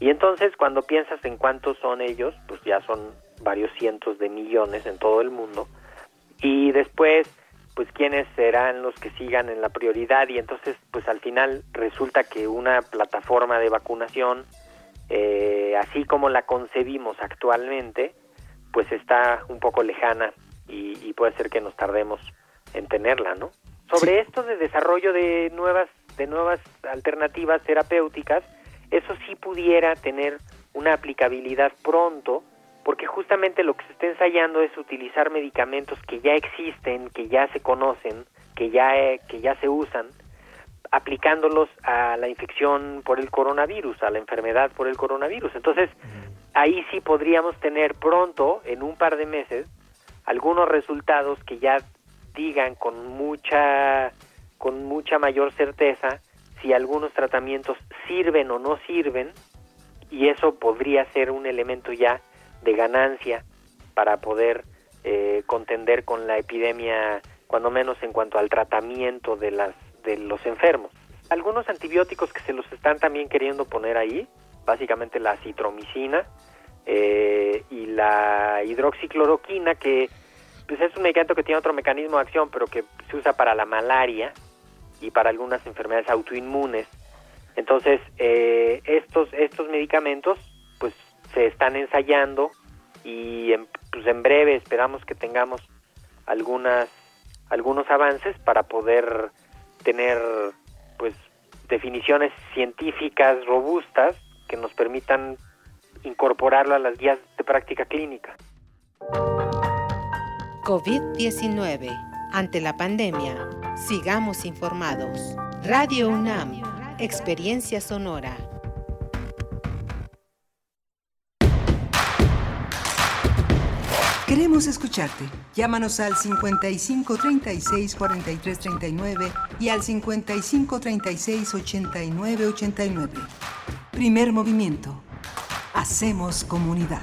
Y entonces, cuando piensas en cuántos son ellos, pues ya son varios cientos de millones en todo el mundo. Y después, pues quiénes serán los que sigan en la prioridad y entonces pues al final resulta que una plataforma de vacunación eh, así como la concebimos actualmente pues está un poco lejana y, y, puede ser que nos tardemos en tenerla no sobre esto de desarrollo de nuevas de nuevas alternativas terapéuticas eso sí pudiera tener una aplicabilidad pronto porque justamente lo que se está ensayando es utilizar medicamentos que ya existen, que ya se conocen, que ya, eh, que ya se usan, aplicándolos a la infección por el coronavirus, a la enfermedad por el coronavirus. Entonces, ahí sí podríamos tener pronto, en un par de meses, algunos resultados que ya digan con mucha, con mucha mayor certeza si algunos tratamientos sirven o no sirven, y eso podría ser un elemento ya de ganancia para poder eh, contender con la epidemia, cuando menos en cuanto al tratamiento de, las, de los enfermos. Algunos antibióticos que se los están también queriendo poner ahí, básicamente la citromicina eh, y la hidroxicloroquina, que pues es un medicamento que tiene otro mecanismo de acción, pero que se usa para la malaria y para algunas enfermedades autoinmunes. Entonces, eh, estos, estos medicamentos se están ensayando y en, pues en breve esperamos que tengamos algunas algunos avances para poder tener pues definiciones científicas robustas que nos permitan incorporarlo a las guías de práctica clínica. COVID-19. Ante la pandemia, sigamos informados. Radio UNAM, Experiencia Sonora. Queremos escucharte. Llámanos al 55 36 43 39 y al 55 36 89 89. Primer movimiento. Hacemos comunidad.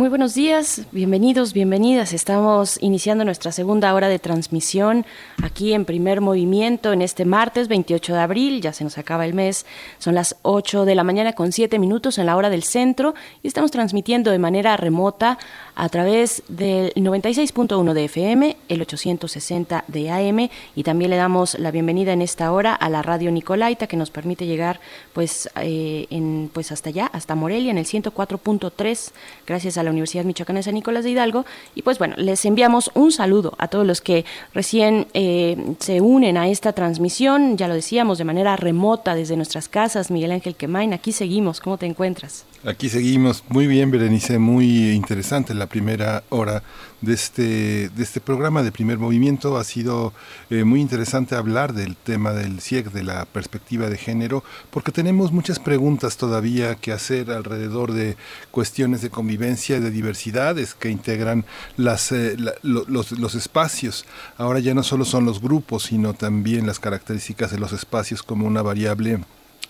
Muy buenos días, bienvenidos, bienvenidas. Estamos iniciando nuestra segunda hora de transmisión aquí en primer movimiento en este martes 28 de abril. Ya se nos acaba el mes, son las 8 de la mañana con 7 minutos en la hora del centro y estamos transmitiendo de manera remota a través del 96.1 de FM, el 860 de AM y también le damos la bienvenida en esta hora a la radio Nicolaita que nos permite llegar pues, eh, en, pues hasta allá, hasta Morelia en el 104.3 gracias a la Universidad Michoacana San Nicolás de Hidalgo. Y pues bueno, les enviamos un saludo a todos los que recién eh, se unen a esta transmisión, ya lo decíamos, de manera remota desde nuestras casas. Miguel Ángel Quemain, aquí seguimos. ¿Cómo te encuentras? Aquí seguimos. Muy bien, Berenice, muy interesante la primera hora de este, de este programa de primer movimiento. Ha sido eh, muy interesante hablar del tema del CIEC, de la perspectiva de género, porque tenemos muchas preguntas todavía que hacer alrededor de cuestiones de convivencia y de diversidades que integran las, eh, los, los espacios. Ahora ya no solo son los grupos, sino también las características de los espacios como una variable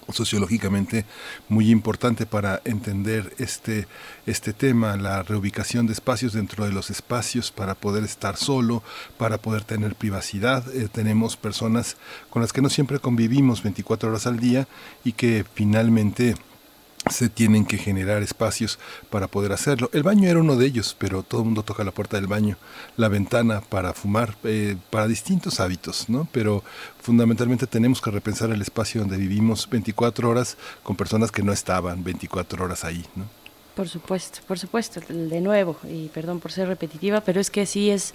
sociológicamente muy importante para entender este, este tema, la reubicación de espacios dentro de los espacios para poder estar solo, para poder tener privacidad. Eh, tenemos personas con las que no siempre convivimos 24 horas al día y que finalmente se tienen que generar espacios para poder hacerlo. El baño era uno de ellos, pero todo el mundo toca la puerta del baño, la ventana para fumar, eh, para distintos hábitos, ¿no? Pero fundamentalmente tenemos que repensar el espacio donde vivimos 24 horas con personas que no estaban 24 horas ahí, ¿no? Por supuesto, por supuesto, de nuevo, y perdón por ser repetitiva, pero es que sí es,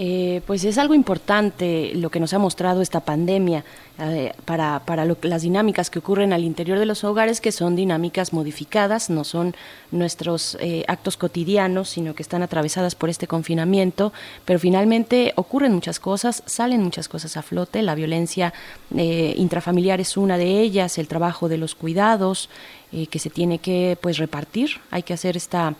eh, pues es algo importante lo que nos ha mostrado esta pandemia eh, para, para las dinámicas que ocurren al interior de los hogares, que son dinámicas modificadas, no son nuestros eh, actos cotidianos, sino que están atravesadas por este confinamiento, pero finalmente ocurren muchas cosas, salen muchas cosas a flote, la violencia intrafamiliar es una de ellas, el trabajo de los cuidados, que se tiene que pues repartir, hay que hacer esta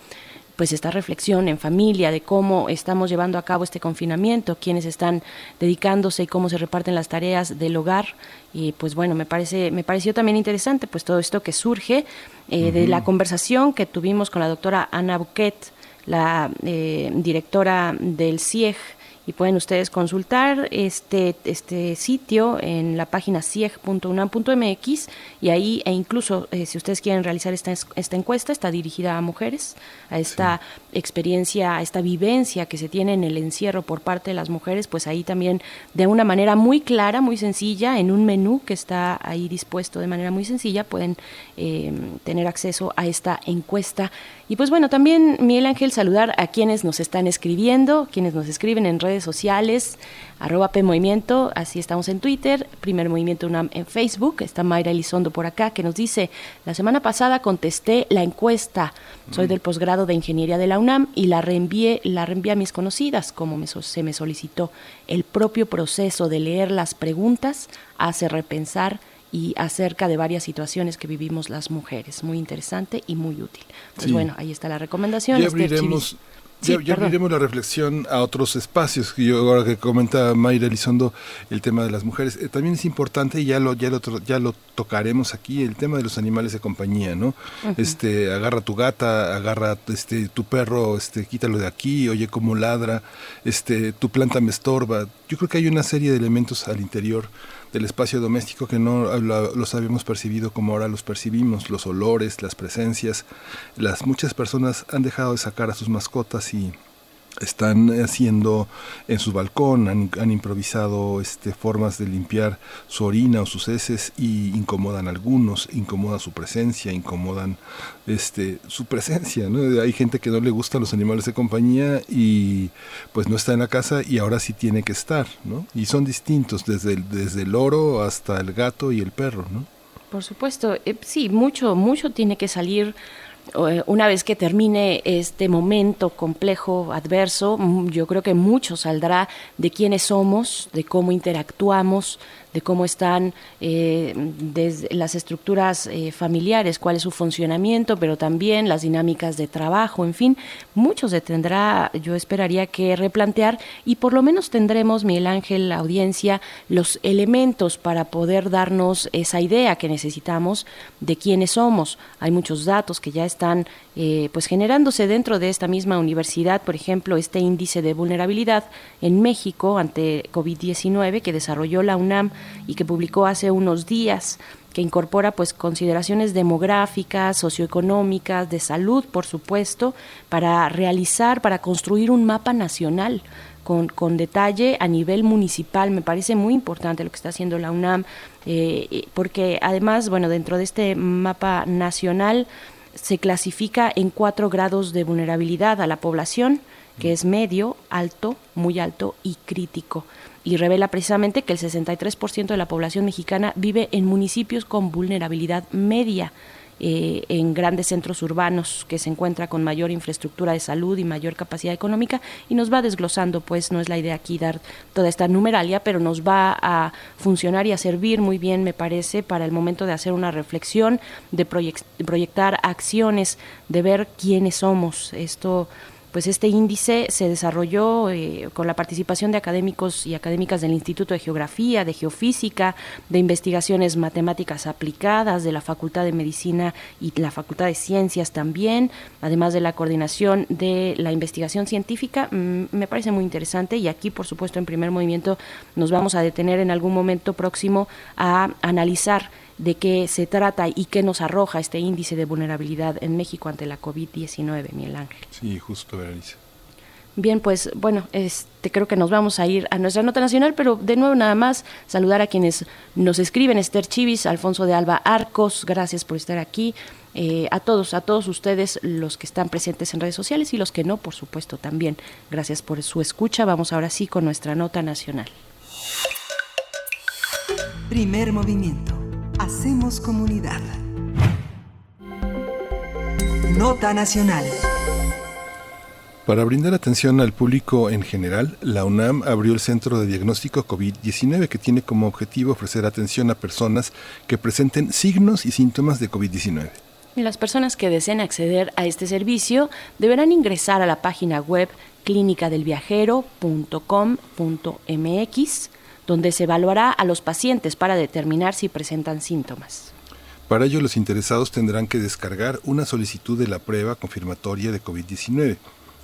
pues esta reflexión en familia de cómo estamos llevando a cabo este confinamiento, quiénes están dedicándose y cómo se reparten las tareas del hogar. Y pues bueno me parece me pareció también interesante pues todo esto que surge eh, de la conversación que tuvimos con la doctora Ana Buquet la eh, directora del CIEG y pueden ustedes consultar este, este sitio en la página cieg.unam.mx y ahí e incluso eh, si ustedes quieren realizar esta, esta encuesta está dirigida a mujeres, a esta experiencia, a esta vivencia que se tiene en el encierro por parte de las mujeres, pues ahí también de una manera muy clara, muy sencilla, en un menú que está ahí dispuesto de manera muy sencilla, pueden eh, tener acceso a esta encuesta y pues bueno, también Miguel Ángel, saludar a quienes nos están escribiendo, quienes nos escriben en redes sociales, arroba P Movimiento, así estamos en Twitter, Primer Movimiento UNAM en Facebook, está Mayra Elizondo por acá que nos dice, la semana pasada contesté la encuesta, soy mm. del posgrado de Ingeniería de la UNAM y la reenvié, la reenvié a mis conocidas, como se me solicitó. El propio proceso de leer las preguntas hace repensar y acerca de varias situaciones que vivimos las mujeres. Muy interesante y muy útil. Pues bueno, ahí está la recomendación. Ya abriremos, ya, abriremos la reflexión a otros espacios. Yo ahora que comenta Mayra Elizondo el tema de las mujeres, eh, también es importante y ya lo ya lo ya lo tocaremos aquí el tema de los animales de compañía, ¿no? Este agarra tu gata, agarra este tu perro, este quítalo de aquí, oye cómo ladra, este tu planta me estorba. Yo creo que hay una serie de elementos al interior del espacio doméstico que no los habíamos percibido como ahora los percibimos, los olores, las presencias. Las muchas personas han dejado de sacar a sus mascotas y están haciendo en su balcón, han, improvisado este, formas de limpiar su orina o sus heces y incomodan a algunos, incomoda su presencia, incomodan este, su presencia. ¿no? Hay gente que no le gustan los animales de compañía y pues no está en la casa y ahora sí tiene que estar. ¿no? Y son distintos, desde el, desde el loro hasta el gato y el perro. ¿no? Por supuesto, eh, sí, mucho, mucho tiene que salir una vez que termine este momento complejo, adverso, mm, yo creo que mucho saldrá de quiénes somos, de cómo interactuamos, de cómo están eh, desde las estructuras eh, familiares, cuál es su funcionamiento, pero también las dinámicas de trabajo, en fin, mucho se tendrá, yo esperaría que replantear y por lo menos tendremos, Miguel Ángel, la audiencia, los elementos para poder darnos esa idea que necesitamos de quiénes somos. Hay muchos datos que ya están eh, pues generándose dentro de esta misma universidad, por ejemplo, este índice de vulnerabilidad en México ante COVID-19 que desarrolló la UNAM y que publicó hace unos días que incorpora pues consideraciones demográficas, socioeconómicas, de salud, por supuesto, para realizar, para construir un mapa nacional con, con, detalle a nivel municipal. Me parece muy importante lo que está haciendo la UNAM, eh, porque además, bueno, dentro de este mapa nacional se clasifica en cuatro grados de vulnerabilidad a la población, que es medio, alto, muy alto y crítico y revela precisamente que el 63% de la población mexicana vive en municipios con vulnerabilidad media. Eh, en grandes centros urbanos que se encuentra con mayor infraestructura de salud y mayor capacidad económica y nos va desglosando, pues no es la idea aquí dar toda esta numeralia, pero nos va a funcionar y a servir muy bien, me parece, para el momento de hacer una reflexión, de proyectar acciones, de ver quiénes somos. Esto pues este índice se desarrolló eh, con la participación de académicos y académicas del Instituto de Geografía, de Geofísica, de Investigaciones Matemáticas Aplicadas, de la Facultad de Medicina y la Facultad de Ciencias también, además de la coordinación de la investigación científica. Mm, me parece muy interesante y aquí, por supuesto, en primer movimiento nos vamos a detener en algún momento próximo a analizar de qué se trata y qué nos arroja este índice de vulnerabilidad en México ante la COVID-19, Miguel Ángel. Sí, justo, Berenice. Bien, pues bueno, este, creo que nos vamos a ir a nuestra nota nacional, pero de nuevo nada más saludar a quienes nos escriben, Esther Chivis, Alfonso de Alba Arcos, gracias por estar aquí. Eh, a todos, a todos ustedes, los que están presentes en redes sociales y los que no, por supuesto, también. Gracias por su escucha. Vamos ahora sí con nuestra nota nacional. Primer movimiento. Hacemos comunidad. Nota nacional. Para brindar atención al público en general, la UNAM abrió el Centro de Diagnóstico COVID-19 que tiene como objetivo ofrecer atención a personas que presenten signos y síntomas de COVID-19. Las personas que deseen acceder a este servicio deberán ingresar a la página web clínicadelviajero.com.mx, donde se evaluará a los pacientes para determinar si presentan síntomas. Para ello, los interesados tendrán que descargar una solicitud de la prueba confirmatoria de COVID-19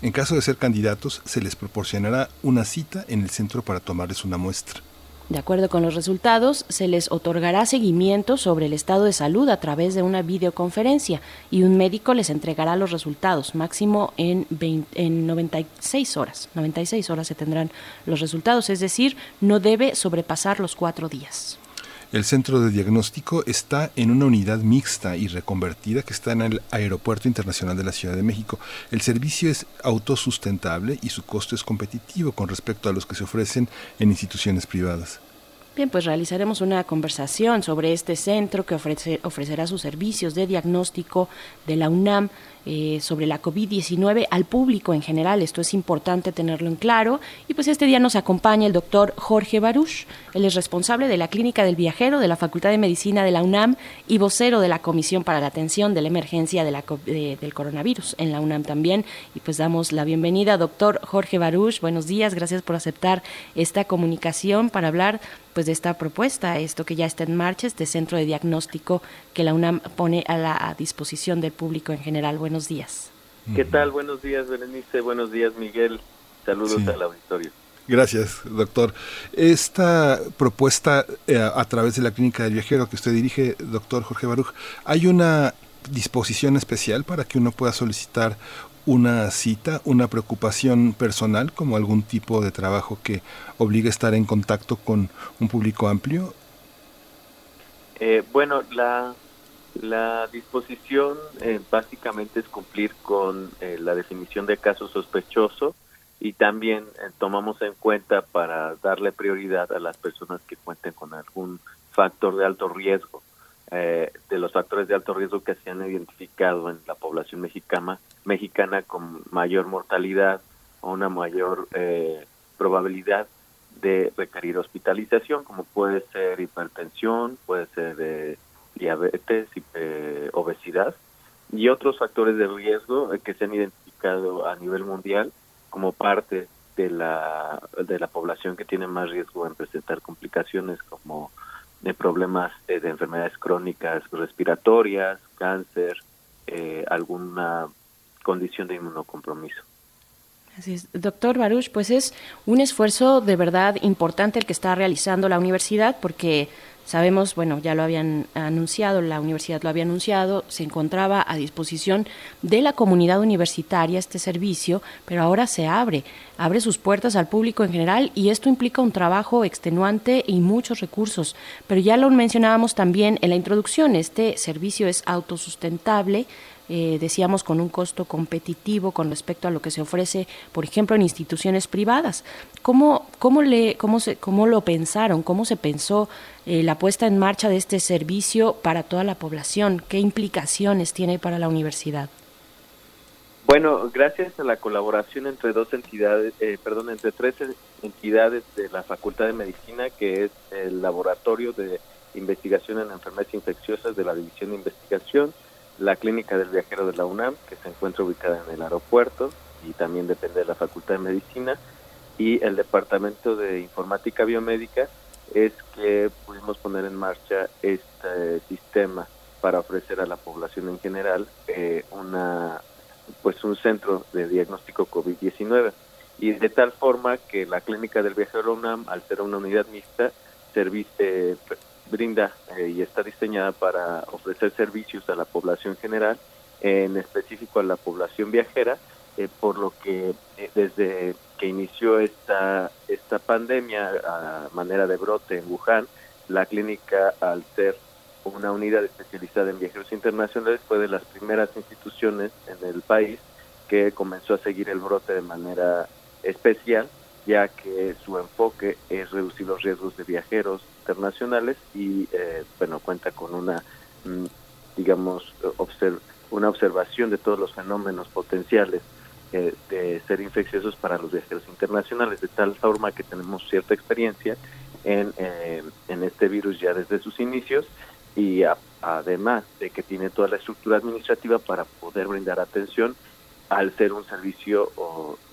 en caso de ser candidatos, se les proporcionará una cita en el centro para tomarles una muestra. De acuerdo con los resultados, se les otorgará seguimiento sobre el estado de salud a través de una videoconferencia y un médico les entregará los resultados, máximo en, en 96 horas. 96 horas se tendrán los resultados, es decir, no debe sobrepasar los cuatro días. El centro de diagnóstico está en una unidad mixta y reconvertida que está en el Aeropuerto Internacional de la Ciudad de México. El servicio es autosustentable y su costo es competitivo con respecto a los que se ofrecen en instituciones privadas. Bien, pues realizaremos una conversación sobre este centro que ofrece, ofrecerá sus servicios de diagnóstico de la UNAM eh, sobre la COVID-19 al público en general. Esto es importante tenerlo en claro. Y pues este día nos acompaña el doctor Jorge Baruch. Él es responsable de la Clínica del Viajero de la Facultad de Medicina de la UNAM y vocero de la Comisión para la Atención de la Emergencia de la, del Coronavirus en la UNAM también. Y pues damos la bienvenida, doctor Jorge Baruch. Buenos días, gracias por aceptar esta comunicación para hablar pues de esta propuesta, esto que ya está en marcha, este centro de diagnóstico que la UNAM pone a la disposición del público en general. Buenos días. ¿Qué tal? Buenos días, Berenice. Buenos días, Miguel. Saludos al auditorio. Gracias, doctor. Esta propuesta eh, a través de la clínica del viajero que usted dirige, doctor Jorge Baruch, ¿hay una disposición especial para que uno pueda solicitar una cita, una preocupación personal, como algún tipo de trabajo que obliga a estar en contacto con un público amplio? Eh, bueno, la, disposición eh, básicamente es cumplir con eh, la definición de caso sospechoso y también tomamos en cuenta para darle prioridad a las personas que cuenten con algún factor de alto riesgo. De los factores de alto riesgo que se han identificado en la población mexicana, mexicana con mayor mortalidad o una mayor probabilidad de requerir hospitalización, como puede ser hipertensión, puede ser eh, diabetes, eh, obesidad y otros factores de riesgo eh, que se han identificado a nivel mundial como parte de la, de la población que tiene más riesgo en presentar complicaciones como de problemas de enfermedades crónicas respiratorias, cáncer, alguna condición de inmunocompromiso. Así es. Doctor Baruch, pues es un esfuerzo de verdad importante el que está realizando la universidad porque sabemos, bueno, ya lo habían anunciado, la universidad lo había anunciado, se encontraba a disposición de la comunidad universitaria este servicio, pero ahora se abre, abre sus puertas al público en general y esto implica un trabajo extenuante y muchos recursos. Pero ya lo mencionábamos también en la introducción, este servicio es autosustentable, eh, decíamos, con un costo competitivo con respecto a lo que se ofrece, por ejemplo, en instituciones privadas. ¿Cómo, cómo, le, cómo, se, cómo lo pensaron? ¿Cómo se pensó eh, la puesta en marcha de este servicio para toda la población? ¿Qué implicaciones tiene para la universidad? Bueno, gracias a la colaboración entre dos entidades, eh, perdón, entre tres entidades de la Facultad de Medicina, que es el Laboratorio de Investigación en Enfermedades Infecciosas de la División de Investigación, la Clínica del Viajero de la UNAM, que se encuentra ubicada en el aeropuerto y también depende de la Facultad de Medicina, y el Departamento de Informática Biomédica, es que pudimos poner en marcha este sistema para ofrecer a la población en general eh, una pues un centro de diagnóstico COVID-19 y de tal forma que la clínica del viajero UNAM al ser una unidad mixta service, brinda eh, y está diseñada para ofrecer servicios a la población general, en específico a la población viajera, eh, por lo que eh, desde que inició esta, esta pandemia a manera de brote en Wuhan, la clínica, al ser una unidad especializada en viajeros internacionales, fue de las primeras instituciones en el país que comenzó a seguir el brote de manera especial, ya que su enfoque es reducir los riesgos de viajeros internacionales y, eh, bueno, cuenta con una, mm, digamos, una observación de todos los fenómenos potenciales eh, de ser infecciosos para los viajeros internacionales, de tal forma que tenemos cierta experiencia en, eh, en este virus ya desde sus inicios y además de que tiene toda la estructura administrativa para poder brindar atención al ser un servicio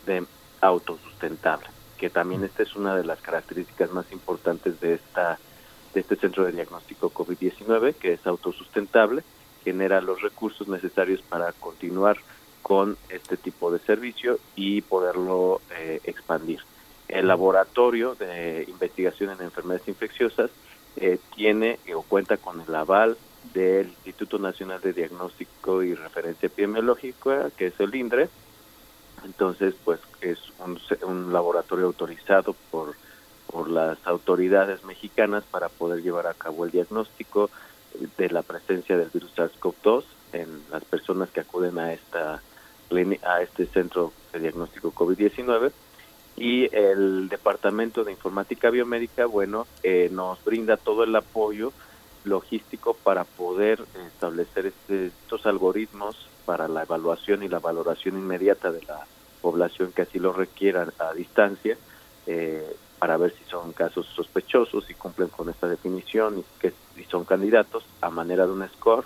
de autosustentable, que también esta es una de las características más importantes de esta de este centro de diagnóstico COVID-19, que es autosustentable, genera los recursos necesarios para continuar con este tipo de servicio y poderlo eh, expandir. El laboratorio de investigación en enfermedades infecciosas eh, tiene o cuenta con el aval del Instituto Nacional de Diagnóstico y Referencia Epidemiológica, que es el INDRE. Entonces, pues es un, laboratorio autorizado por, por las autoridades mexicanas para poder llevar a cabo el diagnóstico de la presencia del virus SARS-CoV-2 en las personas que acuden a esta a este centro de diagnóstico COVID-19 y el Departamento de Informática Biomédica, bueno, eh, nos brinda todo el apoyo logístico para poder establecer este, estos algoritmos para la evaluación y la valoración inmediata de la población que así lo requiera a distancia, eh, para ver si son casos sospechosos, si cumplen con esta definición y que si son candidatos a manera de un score.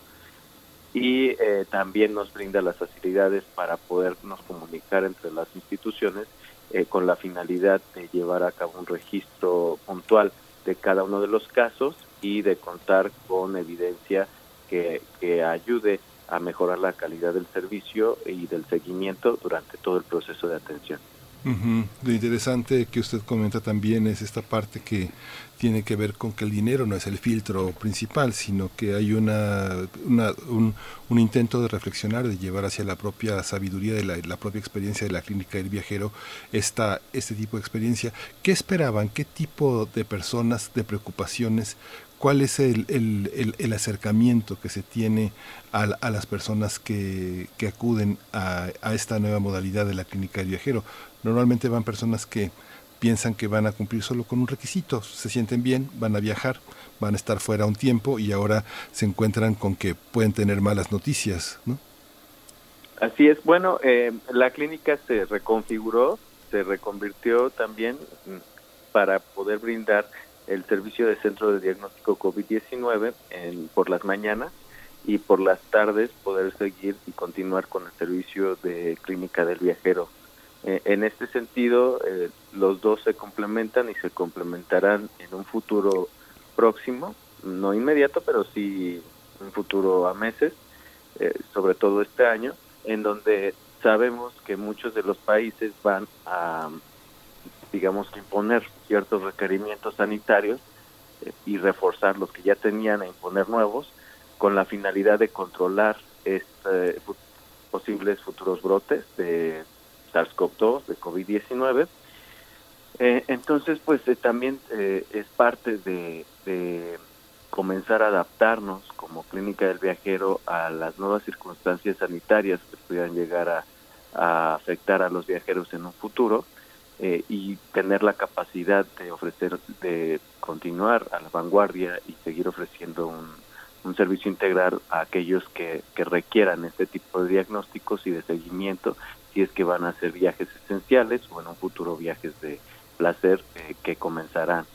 Y eh, también nos brinda las facilidades para podernos comunicar entre las instituciones eh, con la finalidad de llevar a cabo un registro puntual de cada uno de los casos y de contar con evidencia que, que ayude a mejorar la calidad del servicio y del seguimiento durante todo el proceso de atención. Lo interesante que usted comenta también es esta parte que tiene que ver con que el dinero no es el filtro principal, sino que hay una, un, un, intento de reflexionar, de llevar hacia la propia sabiduría de la, la, propia experiencia de la clínica del viajero esta, este tipo de experiencia. ¿Qué esperaban? ¿Qué tipo de personas, de preocupaciones cuál es el, el, el, acercamiento que se tiene a, a las personas que, que acuden a, a, esta nueva modalidad de la clínica del viajero. Normalmente van personas que piensan que van a cumplir solo con un requisito, se sienten bien, van a viajar, van a estar fuera un tiempo y ahora se encuentran con que pueden tener malas noticias, ¿no? Así es, bueno, eh, la clínica se reconfiguró, se reconvirtió también mm, para poder brindar el servicio de centro de diagnóstico COVID-19 por las mañanas y por las tardes poder seguir y continuar con el servicio de clínica del viajero. Eh, en este sentido, eh, los dos se complementan y se complementarán en un futuro próximo, no inmediato, pero sí un futuro a meses, eh, sobre todo este año, en donde sabemos que muchos de los países van a digamos, imponer ciertos requerimientos sanitarios eh, y reforzar los que ya tenían a imponer nuevos con la finalidad de controlar este, posibles futuros brotes de SARS-CoV-2, de COVID-19. Eh, entonces, pues eh, también es parte de, comenzar a adaptarnos como clínica del viajero a las nuevas circunstancias sanitarias que puedan llegar a afectar a los viajeros en un futuro eh, y tener la capacidad de ofrecer, de continuar a la vanguardia y seguir ofreciendo un, un servicio integral a aquellos que, que, requieran este tipo de diagnósticos y de seguimiento, si es que van a hacer viajes esenciales o en un futuro viajes de placer eh, que comenzarán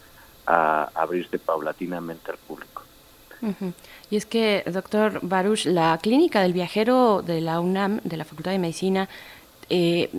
a abrirse paulatinamente al público. Y es que, doctor Baruch, la clínica del viajero de la UNAM, de la Facultad de Medicina, eh,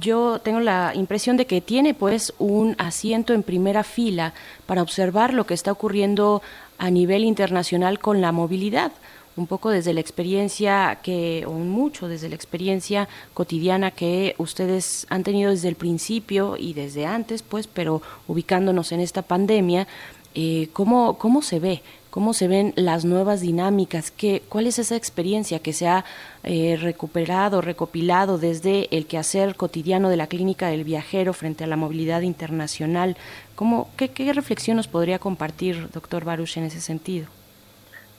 yo tengo la impresión de que tiene pues un asiento en primera fila para observar lo que está ocurriendo a nivel internacional con la movilidad un poco desde la experiencia que, o mucho desde la experiencia cotidiana que ustedes han tenido desde el principio y desde antes, pues, pero ubicándonos en esta pandemia, eh, ¿cómo, ¿cómo se ve? ¿Cómo se ven las nuevas dinámicas? ¿Qué, ¿Cuál es esa experiencia que se ha eh, recuperado, recopilado desde el quehacer cotidiano de la clínica del viajero frente a la movilidad internacional? ¿Cómo, qué, qué reflexión nos podría compartir, doctor Baruch, en ese sentido?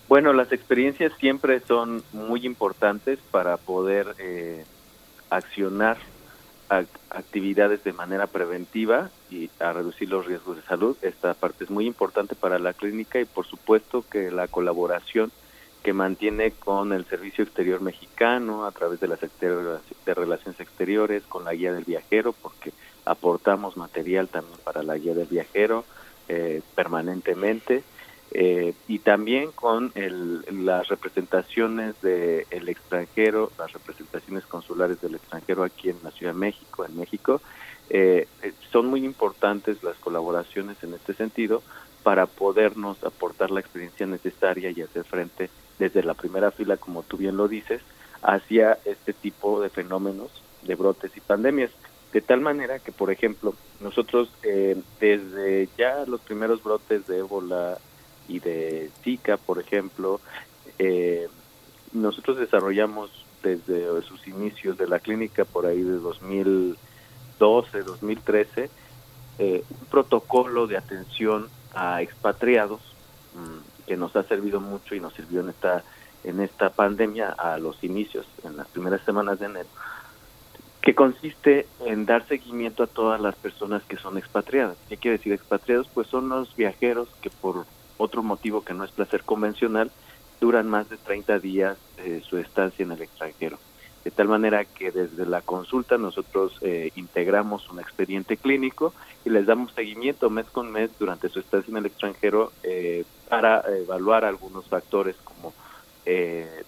Bueno, las experiencias siempre son muy importantes para poder eh, accionar actividades de manera preventiva y a reducir los riesgos de salud. Esta parte es muy importante para la clínica y por supuesto que la colaboración que mantiene con el Servicio Exterior Mexicano a través de la Secretaría de Relaciones Exteriores, con la Guía del Viajero, porque aportamos material también para la Guía del Viajero eh, permanentemente eh, y también con las representaciones del extranjero, las representaciones consulares del extranjero aquí en la Ciudad de México, en México. Eh, eh, son muy importantes las colaboraciones en este sentido para podernos aportar la experiencia necesaria y hacer frente desde la primera fila, como tú bien lo dices, hacia este tipo de fenómenos de brotes y pandemias. De tal manera que, por ejemplo, nosotros desde ya los primeros brotes de ébola y de Zika, por ejemplo, eh, nosotros desarrollamos desde sus inicios de la clínica por ahí de 2012, 2013, eh, un protocolo de atención a expatriados mm, que nos ha servido mucho y nos sirvió en esta en esta pandemia a los inicios, en las primeras semanas de enero, que consiste en dar seguimiento a todas las personas que son expatriadas. ¿Qué quiere decir expatriados? Pues son los viajeros que por otro motivo que no es placer convencional, duran más de 30 días eh, su estancia en el extranjero. De tal manera que desde la consulta nosotros eh, integramos un expediente clínico y les damos seguimiento mes con mes durante su estancia en el extranjero eh, para evaluar algunos factores como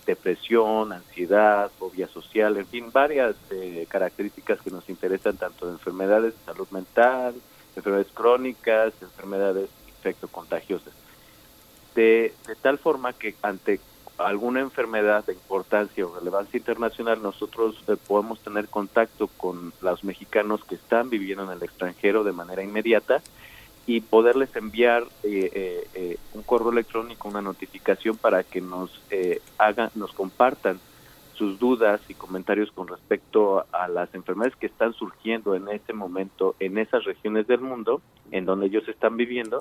depresión, ansiedad, fobia social, en fin, varias características que nos interesan tanto de enfermedades de salud mental, enfermedades crónicas, enfermedades infecto contagiosas de, tal forma que ante alguna enfermedad de importancia o relevancia internacional, nosotros eh, podemos tener contacto con los mexicanos que están viviendo en el extranjero de manera inmediata y poderles enviar eh, eh, un correo electrónico, una notificación para que nos hagan, nos compartan sus dudas y comentarios con respecto a las enfermedades que están surgiendo en este momento en esas regiones del mundo en donde ellos están viviendo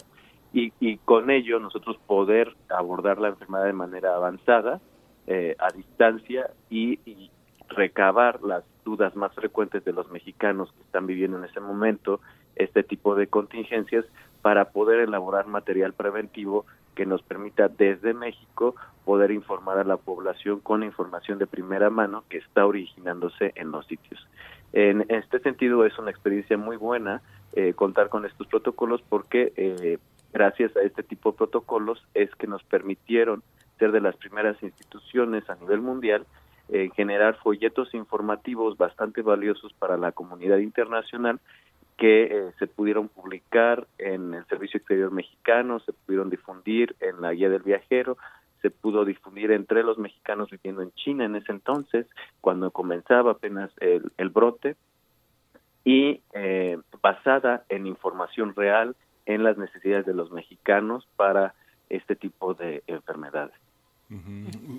y, y con ello nosotros poder abordar la enfermedad de manera avanzada, eh, a distancia y, recabar las dudas más frecuentes de los mexicanos que están viviendo en ese momento este tipo de contingencias para poder elaborar material preventivo que nos permita desde México poder informar a la población con información de primera mano que está originándose en los sitios. En este sentido es una experiencia muy buena eh, contar con estos protocolos porque eh, gracias a este tipo de protocolos es que nos permitieron ser de las primeras instituciones a nivel mundial en generar folletos informativos bastante valiosos para la comunidad internacional que eh, se pudieron publicar en el Servicio Exterior Mexicano, se pudieron difundir en la Guía del Viajero, se pudo difundir entre los mexicanos viviendo en China en ese entonces, cuando comenzaba apenas el, brote, y eh, basada en información real en las necesidades de los mexicanos para este tipo de enfermedades.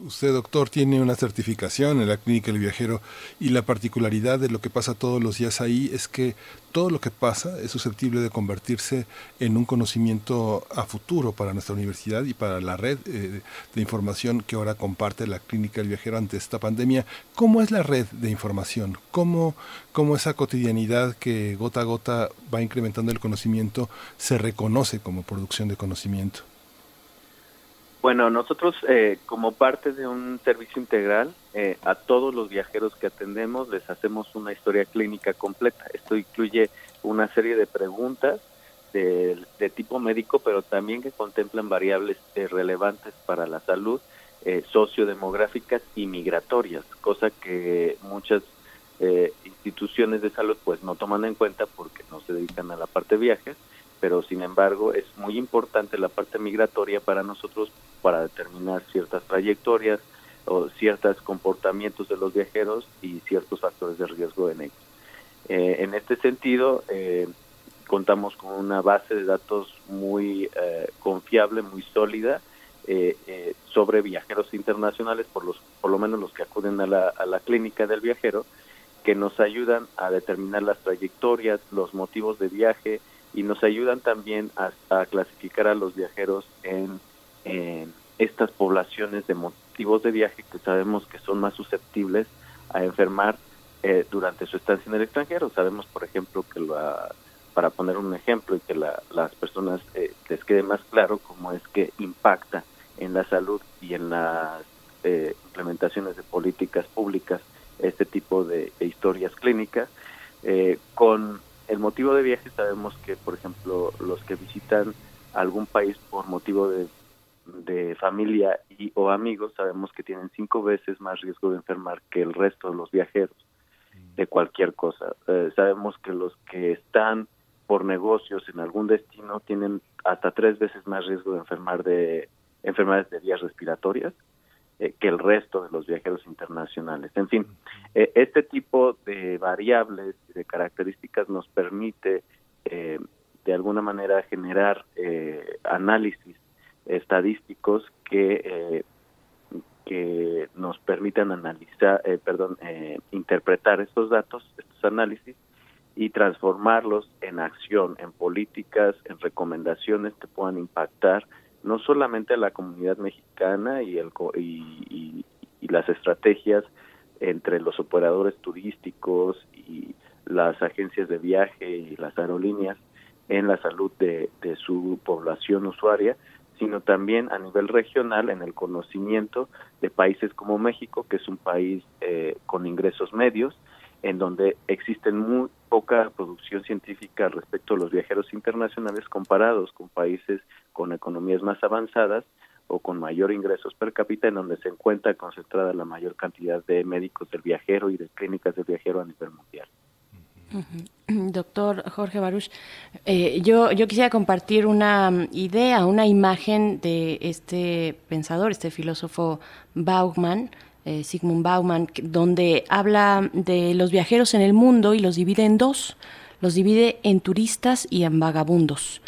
Usted, doctor, tiene una certificación en la Clínica del Viajero y la particularidad de lo que pasa todos los días ahí es que todo lo que pasa es susceptible de convertirse en un conocimiento a futuro para nuestra universidad y para la red eh, de información que ahora comparte la Clínica del Viajero ante esta pandemia. ¿Cómo es la red de información? ¿Cómo, cómo esa cotidianidad que gota a gota va incrementando el conocimiento se reconoce como producción de conocimiento? Bueno, nosotros eh, como parte de un servicio integral, eh, a todos los viajeros que atendemos les hacemos una historia clínica completa. Esto incluye una serie de preguntas de, tipo médico, pero también que contemplan variables eh, relevantes para la salud, sociodemográficas y migratorias, cosa que muchas instituciones de salud pues no toman en cuenta porque no se dedican a la parte de viajes pero sin embargo es muy importante la parte migratoria para nosotros para determinar ciertas trayectorias o ciertos comportamientos de los viajeros y ciertos factores de riesgo en ellos. Eh, en este sentido, eh, contamos con una base de datos muy confiable, muy sólida sobre viajeros internacionales, por, los, por lo menos los que acuden a la, a la clínica del viajero, que nos ayudan a determinar las trayectorias, los motivos de viaje y nos ayudan también a, clasificar a los viajeros en, estas poblaciones de motivos de viaje que sabemos que son más susceptibles a enfermar eh, durante su estancia en el extranjero. Sabemos, por ejemplo, que la, para poner un ejemplo y que las personas eh, les quede más claro cómo es que impacta en la salud y en las eh, implementaciones de políticas públicas este tipo de, historias clínicas. Eh, con el motivo de viaje sabemos que, por ejemplo, los que visitan algún país por motivo de, familia y o amigos, sabemos que tienen cinco veces más riesgo de enfermar que el resto de los viajeros de cualquier cosa. Eh, sabemos que los que están por negocios en algún destino tienen hasta tres veces más riesgo de enfermar de enfermedades de vías respiratorias eh, que el resto de los viajeros internacionales. En fin, eh, este tipo de variables y de características nos permite eh, de alguna manera generar análisis estadísticos que que nos permitan analizar, perdón, interpretar estos datos, estos análisis y transformarlos en acción, en políticas, en recomendaciones que puedan impactar no solamente a la comunidad mexicana y, el, y, las estrategias entre los operadores turísticos y las agencias de viaje y las aerolíneas en la salud de, su población usuaria, sino también a nivel regional en el conocimiento de países como México, que es un país eh, con ingresos medios, en donde existen muy poca producción científica respecto a los viajeros internacionales comparados con países con economías más avanzadas o con mayor ingresos per cápita en donde se encuentra concentrada la mayor cantidad de médicos del viajero y de clínicas del viajero a nivel mundial. Doctor Jorge Baruch, eh, yo, quisiera compartir una idea, una imagen de este pensador, este filósofo Bauman, eh, Sigmund Bauman, donde habla de los viajeros en el mundo y los divide en dos, los divide en turistas y en vagabundos.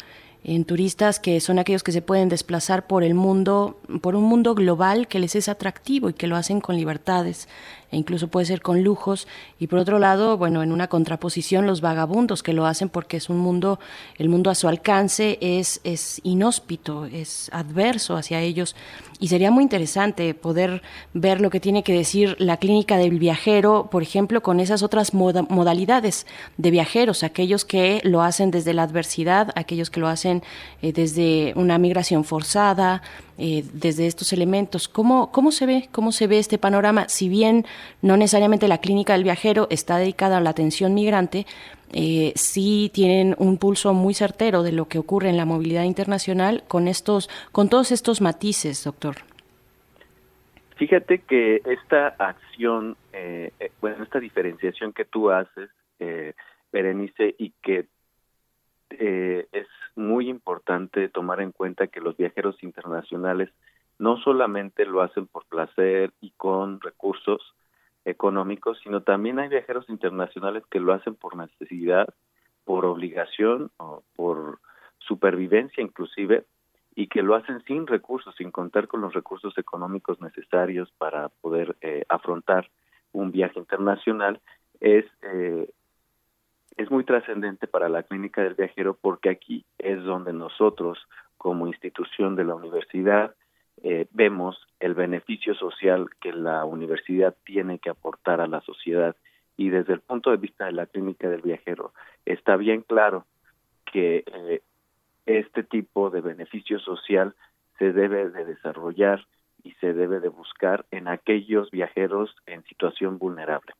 En turistas que son aquellos que se pueden desplazar por el mundo, por un mundo global que les es atractivo y que lo hacen con libertades e incluso puede ser con lujos. Y por otro lado, bueno, en una contraposición los vagabundos que lo hacen porque es un mundo, el mundo a su alcance es, es inhóspito, es adverso hacia ellos. Y sería muy interesante poder ver lo que tiene que decir la clínica del viajero, por ejemplo, con esas otras modalidades de viajeros, aquellos que lo hacen desde la adversidad, aquellos que lo hacen eh, desde una migración forzada, eh, desde estos elementos. ¿Cómo, ¿Cómo se ve? ¿Cómo se ve este panorama? Si bien no necesariamente la clínica del viajero está dedicada a la atención migrante, eh, sí tienen un pulso muy certero de lo que ocurre en la movilidad internacional con estos, con todos estos matices, doctor. Fíjate que esta acción, eh, bueno, esta diferenciación que tú haces, Berenice, y que es muy importante tomar en cuenta que los viajeros internacionales no solamente lo hacen por placer y con recursos económicos, sino también hay viajeros internacionales que lo hacen por necesidad, por obligación o por supervivencia inclusive, y que lo hacen sin recursos, sin contar con los recursos económicos necesarios para poder eh, afrontar un viaje internacional, es eh, es muy trascendente para la clínica del viajero porque aquí es donde nosotros como institución de la universidad eh, vemos el beneficio social que la universidad tiene que aportar a la sociedad y desde el punto de vista de la clínica del viajero está bien claro que eh, este tipo de beneficio social se debe de desarrollar y se debe de buscar en aquellos viajeros en situación vulnerable.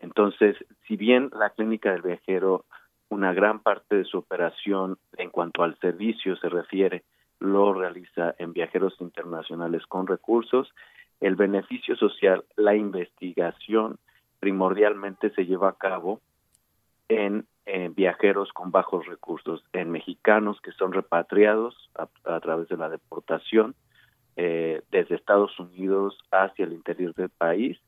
Entonces, si bien la clínica del viajero, una gran parte de su operación en cuanto al servicio se refiere, lo realiza en viajeros internacionales con recursos, el beneficio social, la investigación primordialmente se lleva a cabo en, viajeros con bajos recursos, en mexicanos que son repatriados a, través de la deportación eh, desde Estados Unidos hacia el interior del país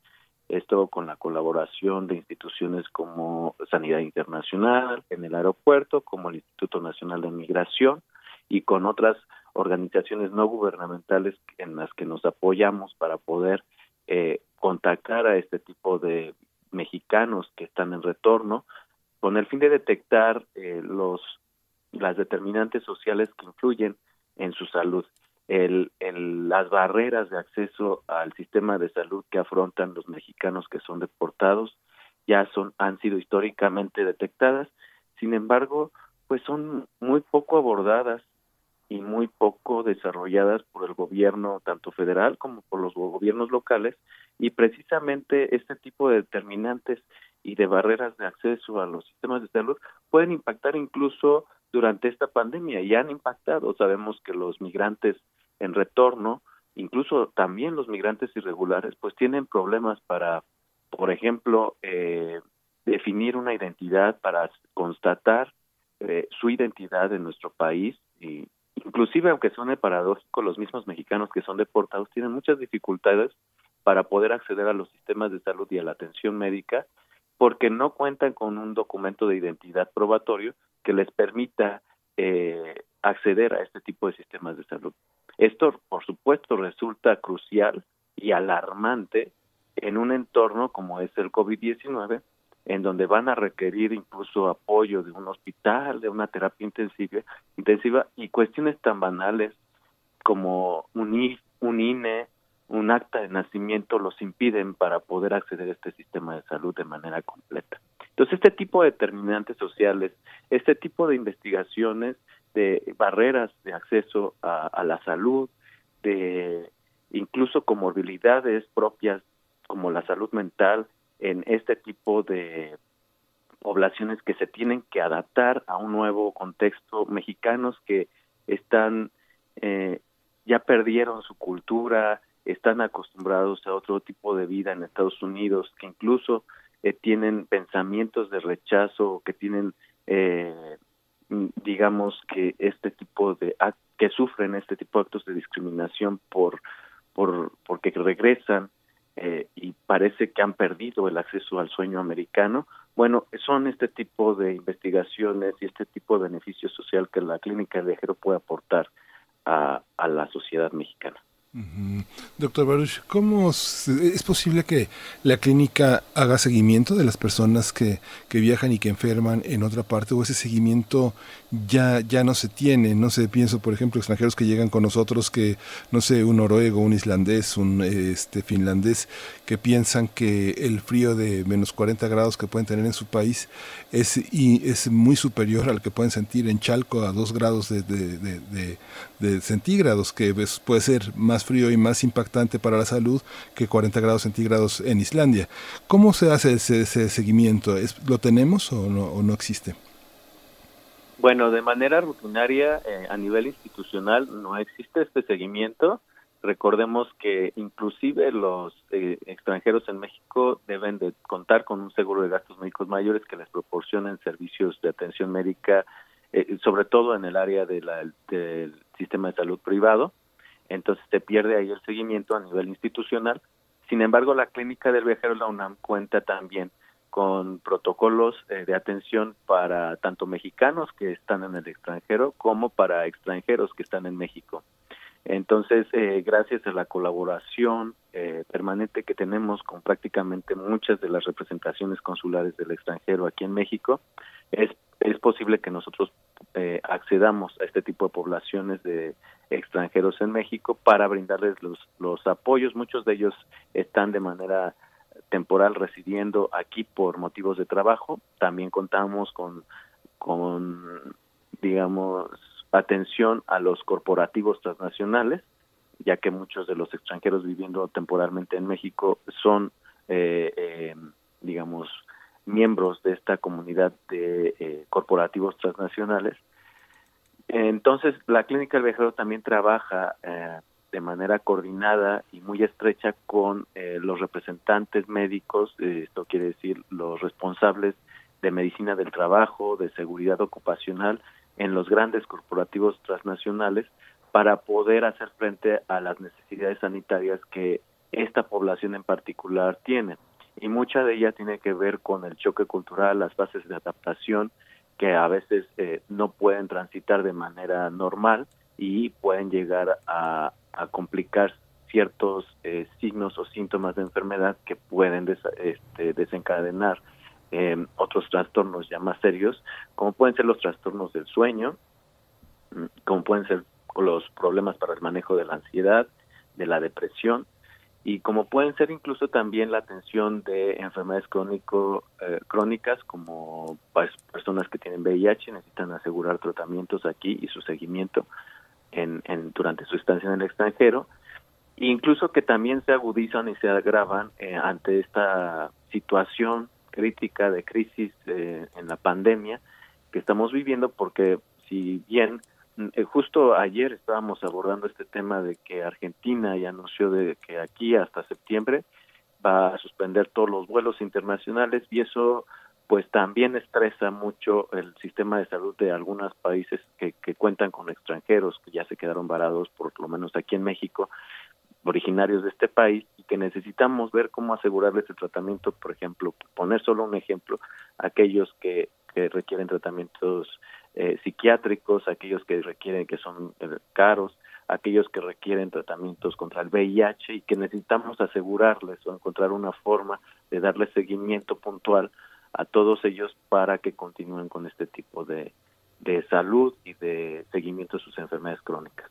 esto con la colaboración de instituciones como Sanidad Internacional en el aeropuerto, como el Instituto Nacional de Migración y con otras organizaciones no gubernamentales en las que nos apoyamos para poder eh, contactar a este tipo de mexicanos que están en retorno con el fin de detectar eh, los las determinantes sociales que influyen en su salud el, las barreras de acceso al sistema de salud que afrontan los mexicanos que son deportados ya son han sido históricamente detectadas sin embargo pues son muy poco abordadas y muy poco desarrolladas por el gobierno tanto federal como por los gobiernos locales y precisamente este tipo de determinantes y de barreras de acceso a los sistemas de salud pueden impactar incluso durante esta pandemia y han impactado. Sabemos que los migrantes en retorno, incluso también los migrantes irregulares, pues tienen problemas para, por ejemplo, eh, definir una identidad, para constatar eh, su identidad en nuestro país y inclusive aunque suene paradójico, los mismos mexicanos que son deportados tienen muchas dificultades para poder acceder a los sistemas de salud y a la atención médica porque no cuentan con un documento de identidad probatorio que les permita eh, acceder a este tipo de sistemas de salud. Esto, por supuesto, resulta crucial y alarmante en un entorno como es el COVID-19, en donde van a requerir incluso apoyo de un hospital, de una terapia intensiva, intensiva y cuestiones tan banales como un, un INE, un acta de nacimiento los impiden para poder acceder a este sistema de salud de manera completa. Entonces, este tipo de determinantes sociales, este tipo de investigaciones de barreras de acceso a, la salud, de incluso comorbilidades propias como la salud mental en este tipo de poblaciones que se tienen que adaptar a un nuevo contexto, mexicanos que están eh, ya perdieron su cultura, están acostumbrados a otro tipo de vida en Estados Unidos, que incluso eh, tienen pensamientos de rechazo, que tienen eh, digamos que este tipo de que sufren este tipo de actos de discriminación por por porque regresan eh, y parece que han perdido el acceso al sueño americano bueno son este tipo de investigaciones y este tipo de beneficio social que la clínica de viajero puede aportar a, a la sociedad mexicana Doctor Baruch, ¿cómo es posible que la clínica haga seguimiento de las personas que, que, viajan y que enferman en otra parte o ese seguimiento ya, ya no se tiene? No sé, pienso por ejemplo extranjeros que llegan con nosotros que, no sé, un noruego, un islandés, un este, finlandés, que piensan que el frío de menos 40 grados que pueden tener en su país es, es muy superior al que pueden sentir en Chalco a 2 grados de, de, de centígrados, que puede ser más frío y más impactante para la salud que 40 grados centígrados en Islandia. ¿Cómo se hace ese, seguimiento? ¿Lo tenemos o no, o no existe? Bueno, de manera rutinaria eh, a nivel institucional no existe este seguimiento. Recordemos que inclusive los eh, extranjeros en México deben de contar con un seguro de gastos médicos mayores que les proporcionen servicios de atención médica, eh, sobre todo en el área de la, del sistema de salud privado entonces se pierde ahí el seguimiento a nivel institucional. Sin embargo, la clínica del viajero la UNAM cuenta también con protocolos eh, de atención para tanto mexicanos que están en el extranjero como para extranjeros que están en México. Entonces, eh, gracias a la colaboración eh, permanente que tenemos con prácticamente muchas de las representaciones consulares del extranjero aquí en México, es, es posible que nosotros accedamos a este tipo de poblaciones de extranjeros en México para brindarles los, los apoyos. Muchos de ellos están de manera temporal residiendo aquí por motivos de trabajo. También contamos con, con digamos, atención a los corporativos transnacionales, ya que muchos de los extranjeros viviendo temporalmente en México son, eh, eh, digamos, miembros de esta comunidad de eh, corporativos transnacionales. Entonces, la clínica del viajero también trabaja eh, de manera coordinada y muy estrecha con los representantes médicos, esto quiere decir los responsables de medicina del trabajo, de seguridad ocupacional en los grandes corporativos transnacionales para poder hacer frente a las necesidades sanitarias que esta población en particular tiene. y mucha de ella tiene que ver con el choque cultural, las fases de adaptación que a veces eh, no pueden transitar de manera normal y pueden llegar a, complicar ciertos eh, signos o síntomas de enfermedad que pueden este, desencadenar eh, otros trastornos ya más serios, como pueden ser los trastornos del sueño, mm, como pueden ser los problemas para el manejo de la ansiedad, de la depresión, y como pueden ser incluso también la atención de enfermedades crónico, eh, crónicas como pues, personas que tienen VIH necesitan asegurar tratamientos aquí y su seguimiento en, en durante su estancia en el extranjero incluso que también se agudizan y se agravan eh, ante esta situación crítica de crisis eh, en la pandemia que estamos viviendo porque si bien eh, justo ayer estábamos abordando este tema de que Argentina ya anunció de que aquí hasta septiembre va a suspender todos los vuelos internacionales y eso pues también estresa mucho el sistema de salud de algunos países que, que cuentan con extranjeros que ya se quedaron varados, por lo menos aquí en México, originarios de este país y que necesitamos ver cómo asegurarles el tratamiento, por ejemplo, poner solo un ejemplo, aquellos que, que requieren tratamientos eh, psiquiátricos, aquellos que requieren que son eh, caros, aquellos que requieren tratamientos contra el VIH y que necesitamos asegurarles o encontrar una forma de darles seguimiento puntual a todos ellos para que continúen con este tipo de, de salud y de seguimiento de sus enfermedades crónicas.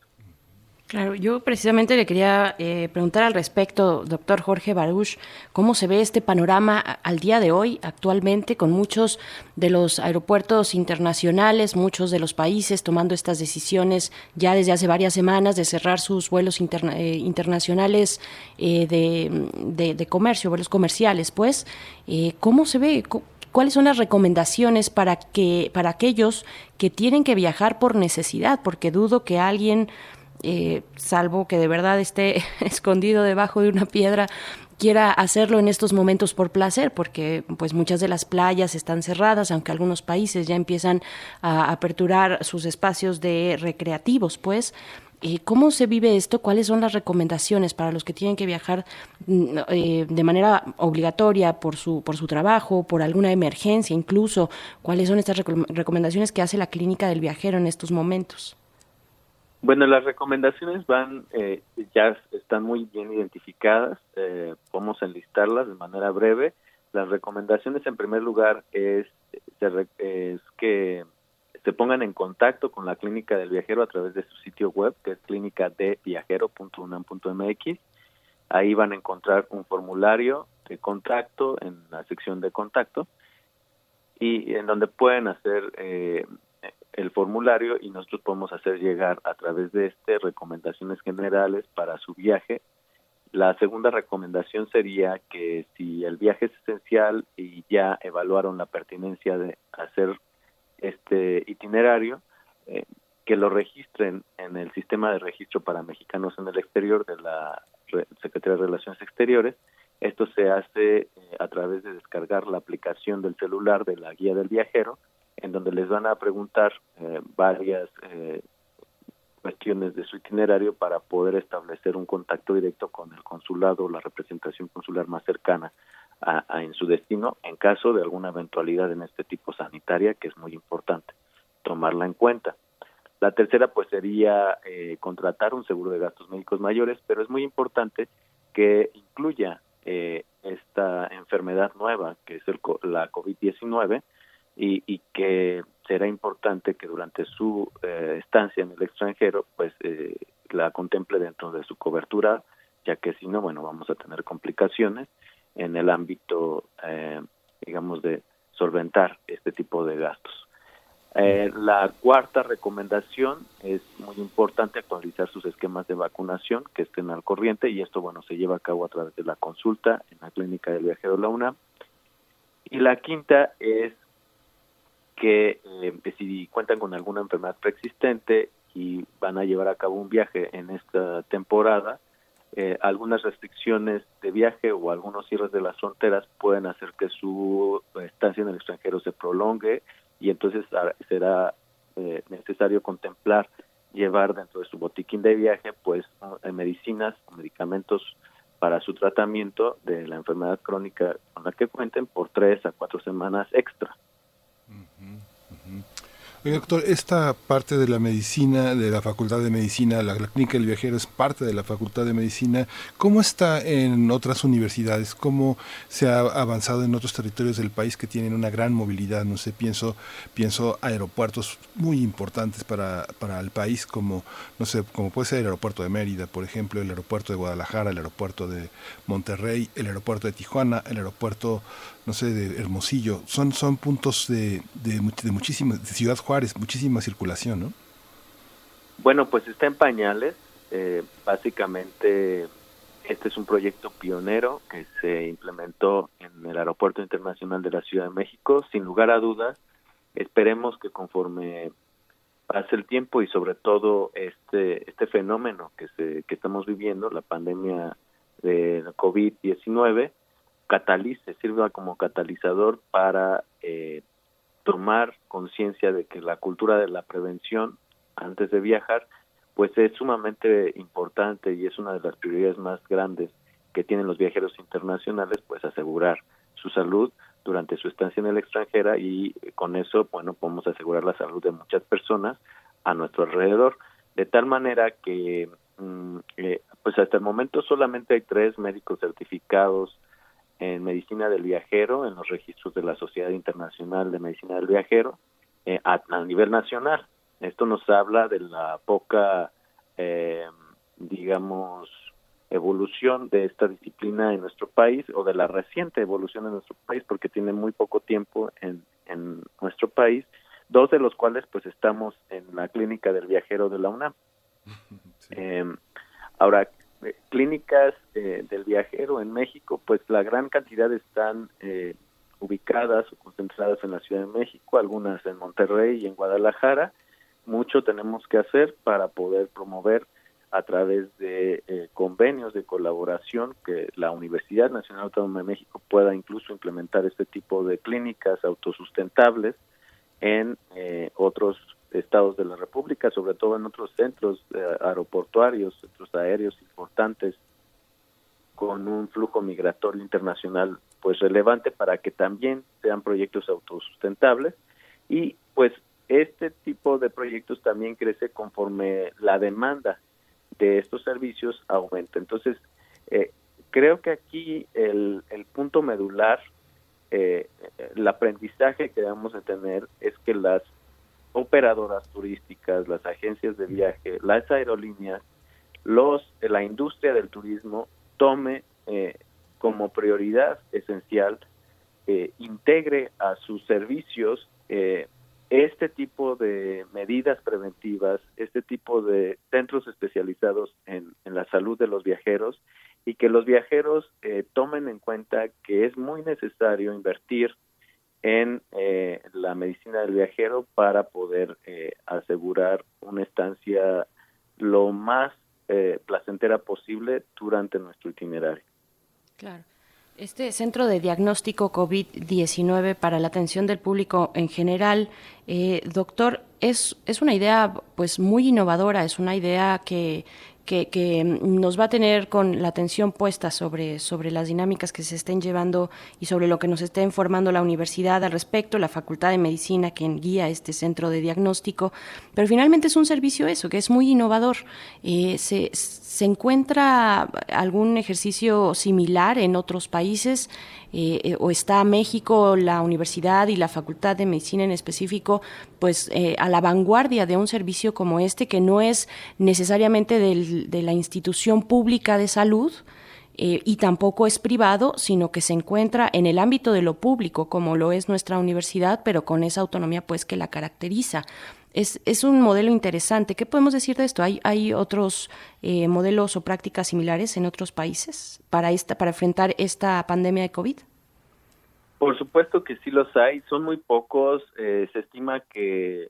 Claro, yo precisamente le quería eh, preguntar al respecto, doctor Jorge Baruch, cómo se ve este panorama al día de hoy, actualmente, con muchos de los aeropuertos internacionales, muchos de los países tomando estas decisiones ya desde hace varias semanas de cerrar sus vuelos eh, internacionales eh, de, de, comercio, vuelos comerciales, pues, ¿cómo se ve? ¿Cuáles son las recomendaciones para que para aquellos que tienen que viajar por necesidad? Porque dudo que alguien eh, salvo que de verdad esté escondido debajo de una piedra, quiera hacerlo en estos momentos por placer, porque pues muchas de las playas están cerradas, aunque algunos países ya empiezan a aperturar sus espacios de recreativos, pues. Eh, ¿Cómo se vive esto? ¿Cuáles son las recomendaciones para los que tienen que viajar mm, eh, de manera obligatoria por su, por su trabajo, por alguna emergencia incluso? ¿Cuáles son estas recomendaciones que hace la clínica del viajero en estos momentos? Bueno, las recomendaciones van, eh, ya están muy bien identificadas, eh, podemos enlistarlas de manera breve. Las recomendaciones, en primer lugar, es, es que se pongan en contacto con la clínica del viajero a través de su sitio web, que es clínicadeviajero.unam.mx. Ahí van a encontrar un formulario de contacto en la sección de contacto y en donde pueden hacer eh, el formulario y nosotros podemos hacer llegar a través de este recomendaciones generales para su viaje. La segunda recomendación sería que si el viaje es esencial y ya evaluaron la pertinencia de hacer este itinerario, eh, que lo registren en el sistema de registro para mexicanos en el exterior de la Secretaría de Relaciones Exteriores. Esto se hace eh, a través de descargar la aplicación del celular de la guía del viajero en donde les van a preguntar eh, varias eh, cuestiones de su itinerario para poder establecer un contacto directo con el consulado o la representación consular más cercana a, en su destino en caso de alguna eventualidad en este tipo sanitaria que es muy importante tomarla en cuenta. La tercera pues sería eh, contratar un seguro de gastos médicos mayores, pero es muy importante que incluya esta enfermedad nueva que es el, la COVID-19 y, que será importante que durante su eh, estancia en el extranjero pues eh, la contemple dentro de su cobertura ya que si no bueno vamos a tener complicaciones en el ámbito eh, digamos de solventar este tipo de gastos. La cuarta recomendación es muy importante actualizar sus esquemas de vacunación que estén al corriente y esto bueno se lleva a cabo a través de la consulta en la clínica del viajero la UNAM. Y la quinta es que eh, si cuentan con alguna enfermedad preexistente y van a llevar a cabo un viaje en esta temporada, eh, algunas restricciones de viaje o algunos cierres de las fronteras pueden hacer que su estancia en el extranjero se prolongue y entonces ah, será eh, necesario contemplar llevar dentro de su botiquín de viaje pues medicinas medicamentos para su tratamiento de la enfermedad crónica con la que cuenten por tres a cuatro semanas extra. Doctor, esta parte de la medicina, de la Facultad de Medicina, la, Clínica del Viajero es parte de la Facultad de Medicina. ¿Cómo está en otras universidades? ¿Cómo se ha avanzado en otros territorios del país que tienen una gran movilidad? No sé, pienso, pienso aeropuertos muy importantes para, para el país, como, no sé, como puede ser el aeropuerto de Mérida, por ejemplo, el aeropuerto de Guadalajara, el aeropuerto de Monterrey, el aeropuerto de Tijuana, el aeropuerto no sé, de Hermosillo, son, son puntos de, de, de de Ciudad Juárez, muchísima circulación, ¿no? Bueno, pues está en pañales. Eh, básicamente, este es un proyecto pionero que se implementó en el Aeropuerto Internacional de la Ciudad de México. Sin lugar a dudas, esperemos que conforme pase el tiempo y sobre todo este este fenómeno que se que estamos viviendo, la pandemia de COVID-19, catalice, sirva como catalizador para eh, tomar conciencia de que la cultura de la prevención antes de viajar, pues es sumamente importante y es una de las prioridades más grandes que tienen los viajeros internacionales, pues asegurar su salud durante su estancia en el extranjera y con eso, bueno, podemos asegurar la salud de muchas personas a nuestro alrededor, de tal manera que, mm, eh, pues hasta el momento solamente hay tres médicos certificados en medicina del viajero, en los registros de la Sociedad Internacional de Medicina del Viajero, eh, a, nivel nacional. Esto nos habla de la poca, eh, digamos, evolución de esta disciplina en nuestro país o de la reciente evolución en nuestro país porque tiene muy poco tiempo en, en nuestro país, dos de los cuales pues estamos en la clínica del viajero de la UNAM. Eh, ahora, eh, clínicas eh, del viajero en México, pues la gran cantidad están eh, ubicadas o concentradas en la Ciudad de México, algunas en Monterrey y en Guadalajara. Mucho tenemos que hacer para poder promover a través de convenios de colaboración que la Universidad Nacional Autónoma de México pueda incluso implementar este tipo de clínicas autosustentables en otros estados de la República, sobre todo en otros centros eh, aeroportuarios, centros aéreos importantes, con un flujo migratorio internacional pues relevante para que también sean proyectos autosustentables y pues este tipo de proyectos también crece conforme la demanda de estos servicios aumenta. Entonces, eh, creo que aquí el, el punto medular, eh, el aprendizaje que debemos de tener es que las operadoras turísticas, las agencias de viaje, las aerolíneas, los la industria del turismo tome eh, como prioridad esencial eh, integre a sus servicios eh, este tipo de medidas preventivas, este tipo de centros especializados en, en la salud de los viajeros y que los viajeros tomen en cuenta que es muy necesario invertir en eh, la medicina del viajero para poder eh, asegurar una estancia lo más eh, placentera posible durante nuestro itinerario. Claro. Este centro de diagnóstico COVID-19 para la atención del público en general, doctor, es, es una idea pues muy innovadora, es una idea que, que, nos va a tener con la atención puesta sobre, sobre las dinámicas que se estén llevando y sobre lo que nos esté informando la universidad al respecto, la Facultad de Medicina que guía este centro de diagnóstico, pero finalmente es un servicio eso, que es muy innovador. Eh, se, ¿Se encuentra algún ejercicio similar en otros países? Eh, eh, ¿O está México, la universidad y la Facultad de Medicina en específico, pues a la vanguardia de un servicio como este, que no es necesariamente de la institución pública de salud? y tampoco es privado, sino que se encuentra en el ámbito de lo público, como lo es nuestra universidad, pero con esa autonomía pues que la caracteriza. Es, es un modelo interesante. ¿Qué podemos decir de esto? ¿Hay, hay otros eh, modelos o prácticas similares en otros países para, esta, para enfrentar esta pandemia de COVID? Por supuesto que sí los hay. Son muy pocos. Eh, se estima que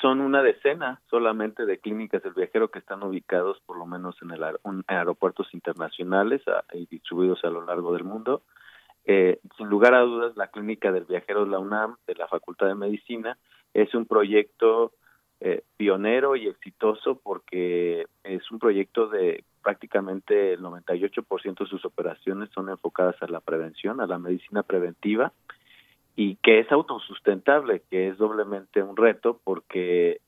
son una decena solamente de clínicas del viajero que están ubicados por lo menos en, el aeropuertos internacionales y distribuidos a lo largo del mundo. Eh, sin lugar a dudas, la clínica del viajero de la UNAM, de la Facultad de Medicina, es un proyecto eh, pionero y exitoso porque es un proyecto de prácticamente el 98% de sus operaciones son enfocadas a la prevención, a la medicina preventiva y que es autosustentable, que es doblemente un reto porque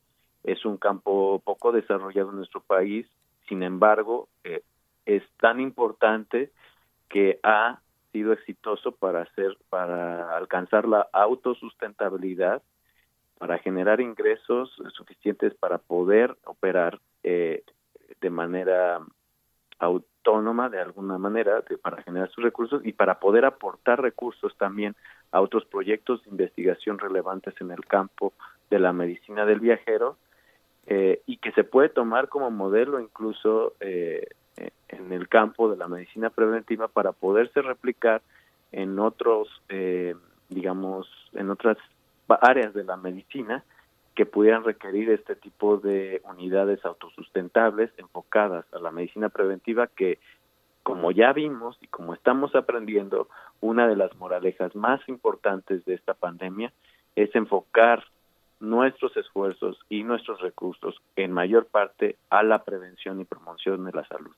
es un campo poco desarrollado en nuestro país, sin embargo, eh, es tan importante que ha sido exitoso para hacer para alcanzar la autosustentabilidad para generar ingresos suficientes para poder operar eh, de manera autónoma de alguna manera para generar sus recursos y para poder aportar recursos también a otros proyectos de investigación relevantes en el campo de la medicina del viajero eh, y que se puede tomar como modelo incluso eh, en el campo de la medicina preventiva para poderse replicar en otros digamos en otras áreas de la medicina que pudieran requerir este tipo de unidades autosustentables enfocadas a la medicina preventiva que como ya vimos y como estamos aprendiendo, una de las moralejas más importantes de esta pandemia es enfocar nuestros esfuerzos y nuestros recursos en mayor parte a la prevención y promoción de la salud.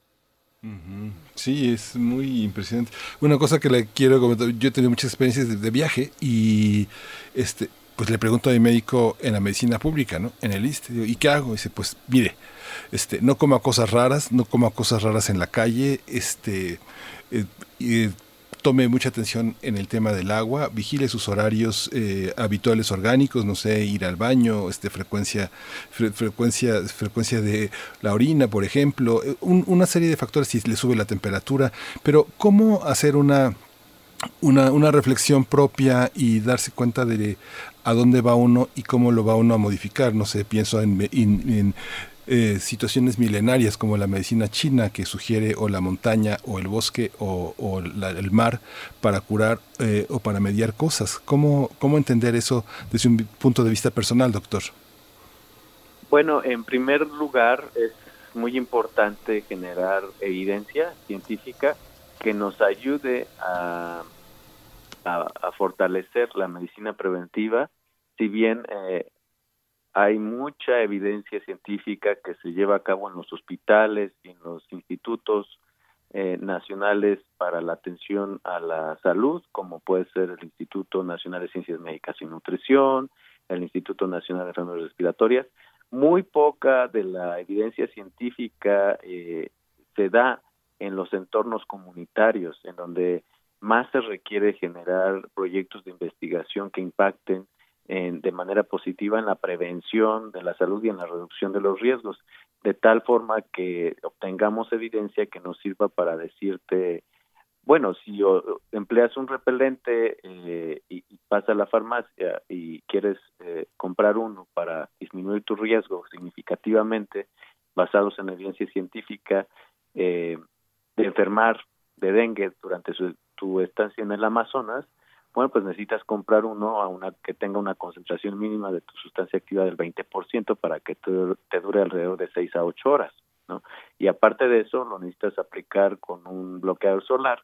Sí, es muy impresionante. Una cosa que le quiero comentar, yo he tenido muchas experiencias de, viaje y este pues le pregunto a mi médico en la medicina pública, ¿no? En el ISTE, ¿y qué hago? dice, pues mire, este, no coma cosas raras, no coma cosas raras en la calle, este, eh, y tome mucha atención en el tema del agua, vigile sus horarios eh, habituales orgánicos, no sé, ir al baño, este, frecuencia, frecuencia, frecuencia de la orina, por ejemplo, eh, una serie de factores si le sube la temperatura, pero ¿cómo hacer una reflexión propia y darse cuenta de a dónde va uno y cómo lo va uno a modificar. No sé, pienso en, eh, situaciones milenarias como la medicina china que sugiere o la montaña o el bosque o, el mar para curar eh, o para mediar cosas. ¿Cómo, ¿Cómo entender eso desde un punto de vista personal, doctor? Bueno, en primer lugar es muy importante generar evidencia científica que nos ayude a a, fortalecer la medicina preventiva, si bien eh, hay mucha evidencia científica que se lleva a cabo en los hospitales y en los institutos eh, nacionales para la atención a la salud, como puede ser el Instituto Nacional de Ciencias Médicas y Nutrición, el Instituto Nacional de Enfermedades Respiratorias, muy poca de la evidencia científica eh, se da en los entornos comunitarios, en donde más se requiere generar proyectos de investigación que impacten en, de manera positiva en la prevención de la salud y en la reducción de los riesgos, de tal forma que obtengamos evidencia que nos sirva para decirte, bueno, si empleas un repelente eh, y, vas a la farmacia y quieres eh, comprar uno para disminuir tu riesgo significativamente, basados en evidencia científica, eh, de enfermar de dengue durante su, tu estancia en el Amazonas, bueno, pues necesitas comprar uno a una que tenga una concentración mínima de tu sustancia activa del 20% para que te, dure alrededor de 6 a 8 horas, ¿no? Y aparte de eso, lo necesitas aplicar con un bloqueador solar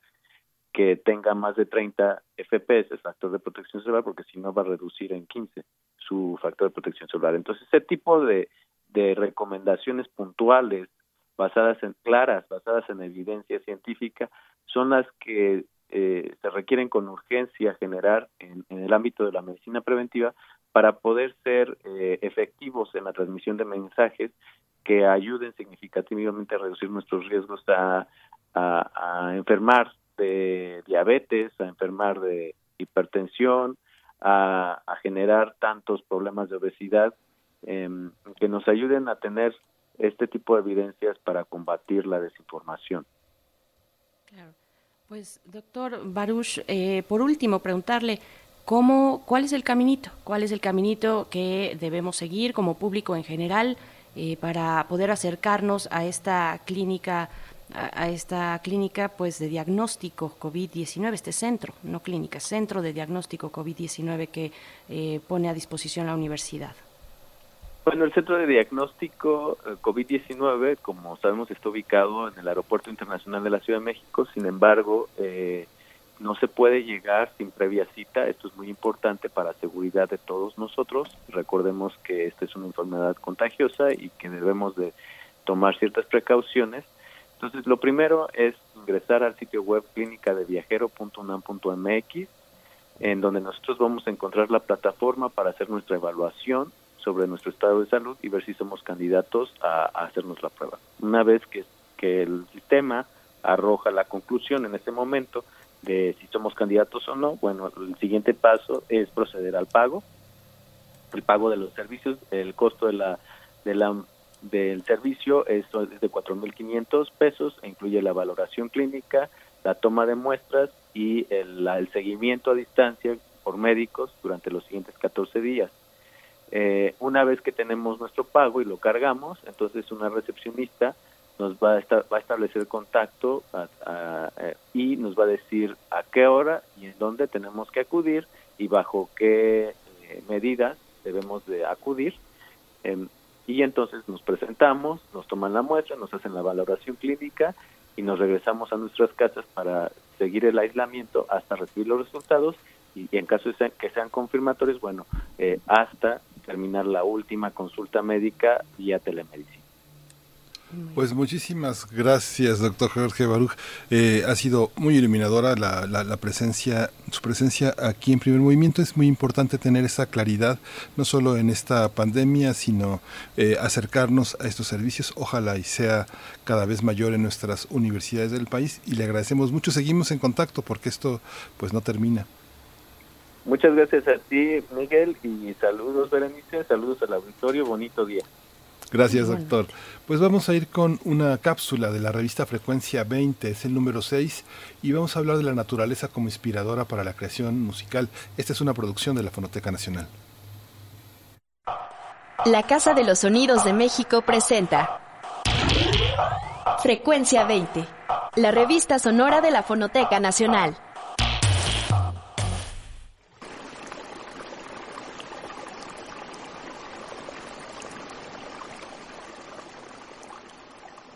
que tenga más de 30 FPS, factor de protección solar, porque si no va a reducir en 15 su factor de protección solar. Entonces, ese tipo de, de recomendaciones puntuales, basadas en claras, basadas en evidencia científica, son las que eh, se requieren con urgencia generar en, el ámbito de la medicina preventiva para poder ser eh, efectivos en la transmisión de mensajes que ayuden significativamente a reducir nuestros riesgos a, a, enfermar de diabetes, a enfermar de hipertensión, a, generar tantos problemas de obesidad, em, que nos ayuden a tener este tipo de evidencias para combatir la desinformación. Claro. Pues, doctor Baruch, eh, por último, preguntarle cómo, cuál es el caminito, cuál es el caminito que debemos seguir como público en general eh, para poder acercarnos a esta clínica, a, esta clínica, pues, de diagnóstico COVID-19, este centro, no clínica, centro de diagnóstico COVID-19 que eh, pone a disposición la universidad. Bueno, el centro de diagnóstico eh, COVID-19, como sabemos, está ubicado en el Aeropuerto Internacional de la Ciudad de México. Sin embargo, eh, no se puede llegar sin previa cita, esto es muy importante para seguridad de todos nosotros. Recordemos que esta es una enfermedad contagiosa y que debemos de tomar ciertas precauciones. Entonces, lo primero es ingresar al sitio web clínicadeviajero.unam.mx, en donde nosotros vamos a encontrar la plataforma para hacer nuestra evaluación sobre nuestro estado de salud y ver si somos candidatos a, hacernos la prueba. Una vez que, que el sistema arroja la conclusión en ese momento, de si somos candidatos o no, bueno, el siguiente paso es proceder al pago, el pago de los servicios, el costo de la, de la del servicio es de 4.500 pesos, e incluye la valoración clínica, la toma de muestras y el, el seguimiento a distancia por médicos durante los siguientes 14 días. Eh, una vez que tenemos nuestro pago y lo cargamos, entonces una recepcionista nos va a, va a establecer contacto eh, y nos va a decir a qué hora y en dónde tenemos que acudir y bajo qué eh, medidas debemos de acudir. Em, y entonces nos presentamos, nos toman la muestra, nos hacen la valoración clínica y nos regresamos a nuestras casas para seguir el aislamiento hasta recibir los resultados y, en caso de que sean confirmatorios, bueno, eh, hasta terminar la última consulta médica vía telemedicina. Pues muchísimas gracias, doctor Jorge Baruch. Eh, ha sido muy iluminadora la, la, presencia, su presencia aquí en Primer Movimiento. Es muy importante tener esa claridad, no solo en esta pandemia, sino eh, acercarnos a estos servicios. Ojalá y sea cada vez mayor en nuestras universidades del país. Y le agradecemos mucho. Seguimos en contacto porque esto pues no termina. Muchas gracias a ti, Miguel, y saludos, Berenice, saludos al auditorio, bonito día. Gracias, doctor. Pues vamos a ir con una cápsula de la revista Frecuencia 20, es el número 6, y vamos a hablar de la naturaleza como inspiradora para la creación musical. Esta es una producción de la Fonoteca Nacional. La Casa de los Sonidos de México presenta Frecuencia 20, la revista sonora de la Fonoteca Nacional.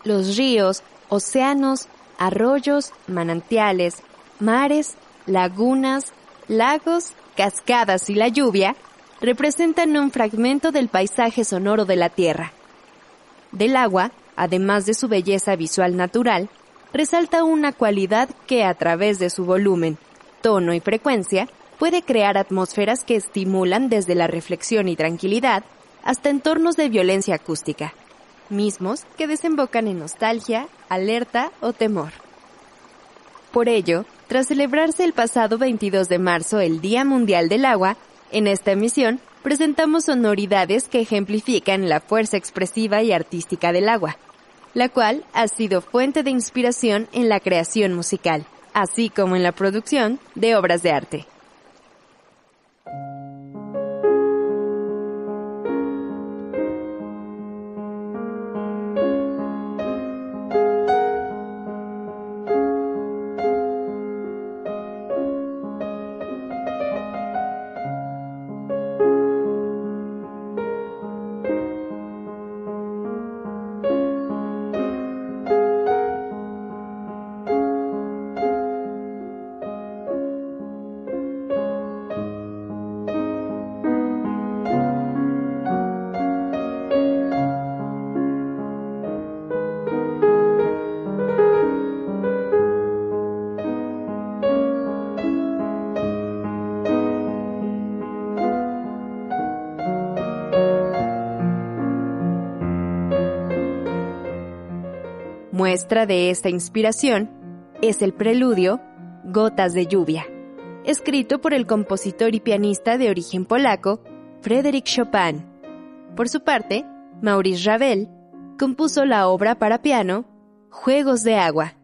Los ríos, océanos, arroyos, manantiales, mares, lagunas, lagos, cascadas y la lluvia representan un fragmento del paisaje sonoro de la Tierra. Del agua, además de su belleza visual natural, resalta una cualidad que a través de su volumen, tono y frecuencia puede crear atmósferas que estimulan desde la reflexión y tranquilidad hasta entornos de violencia acústica mismos que desembocan en nostalgia, alerta o temor. Por ello, tras celebrarse el pasado 22 de marzo el Día Mundial del Agua, en esta emisión presentamos sonoridades que ejemplifican la fuerza expresiva y artística del agua, la cual ha sido fuente de inspiración en la creación musical, así como en la producción de obras de arte. Muestra de esta inspiración es el preludio Gotas de lluvia, escrito por el compositor y pianista de origen polaco Frédéric Chopin. Por su parte, Maurice Ravel compuso la obra para piano Juegos de agua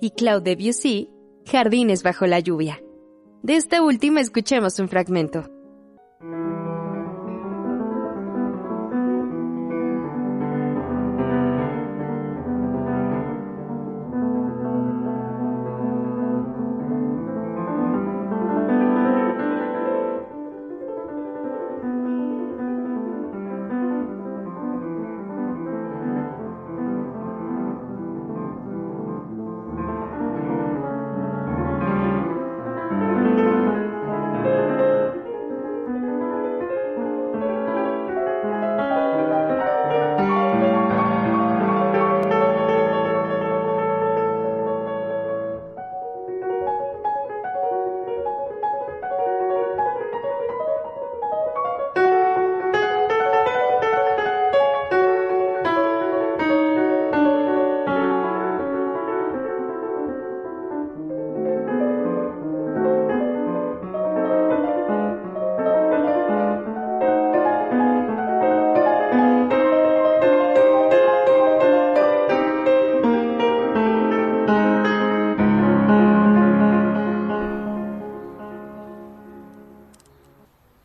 y Claude Debussy Jardines bajo la lluvia. De esta última escuchemos un fragmento.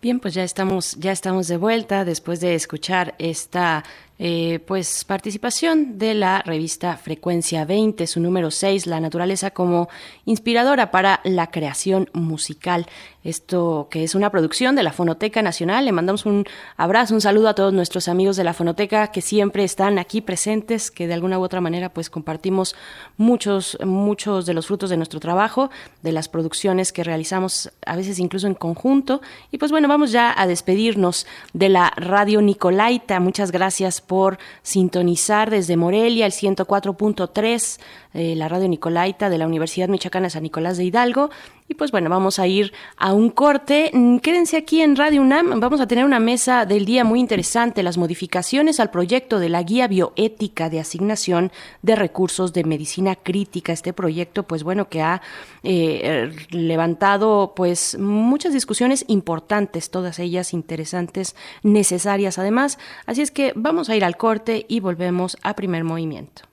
Bien, pues ya estamos, ya estamos de vuelta después de escuchar esta eh, pues participación de la revista Frecuencia 20, su número 6, La naturaleza como inspiradora para la creación musical. Esto que es una producción de la Fonoteca Nacional. Le mandamos un abrazo, un saludo a todos nuestros amigos de la Fonoteca que siempre están aquí presentes, que de alguna u otra manera pues compartimos muchos, muchos de los frutos de nuestro trabajo, de las producciones que realizamos a veces incluso en conjunto. Y pues bueno, vamos ya a despedirnos de la Radio Nicolaita. Muchas gracias por sintonizar desde Morelia el 104.3 eh, la radio Nicolaita de la Universidad Michoacana San Nicolás de Hidalgo. Y pues bueno, vamos a ir a un corte. Mm, quédense aquí en Radio UNAM. Vamos a tener una mesa del día muy interesante, las modificaciones al proyecto de la guía bioética de asignación de recursos de medicina crítica. Este proyecto, pues bueno, que ha eh, levantado pues muchas discusiones importantes, todas ellas interesantes, necesarias además. Así es que vamos a ir al corte y volvemos a primer movimiento.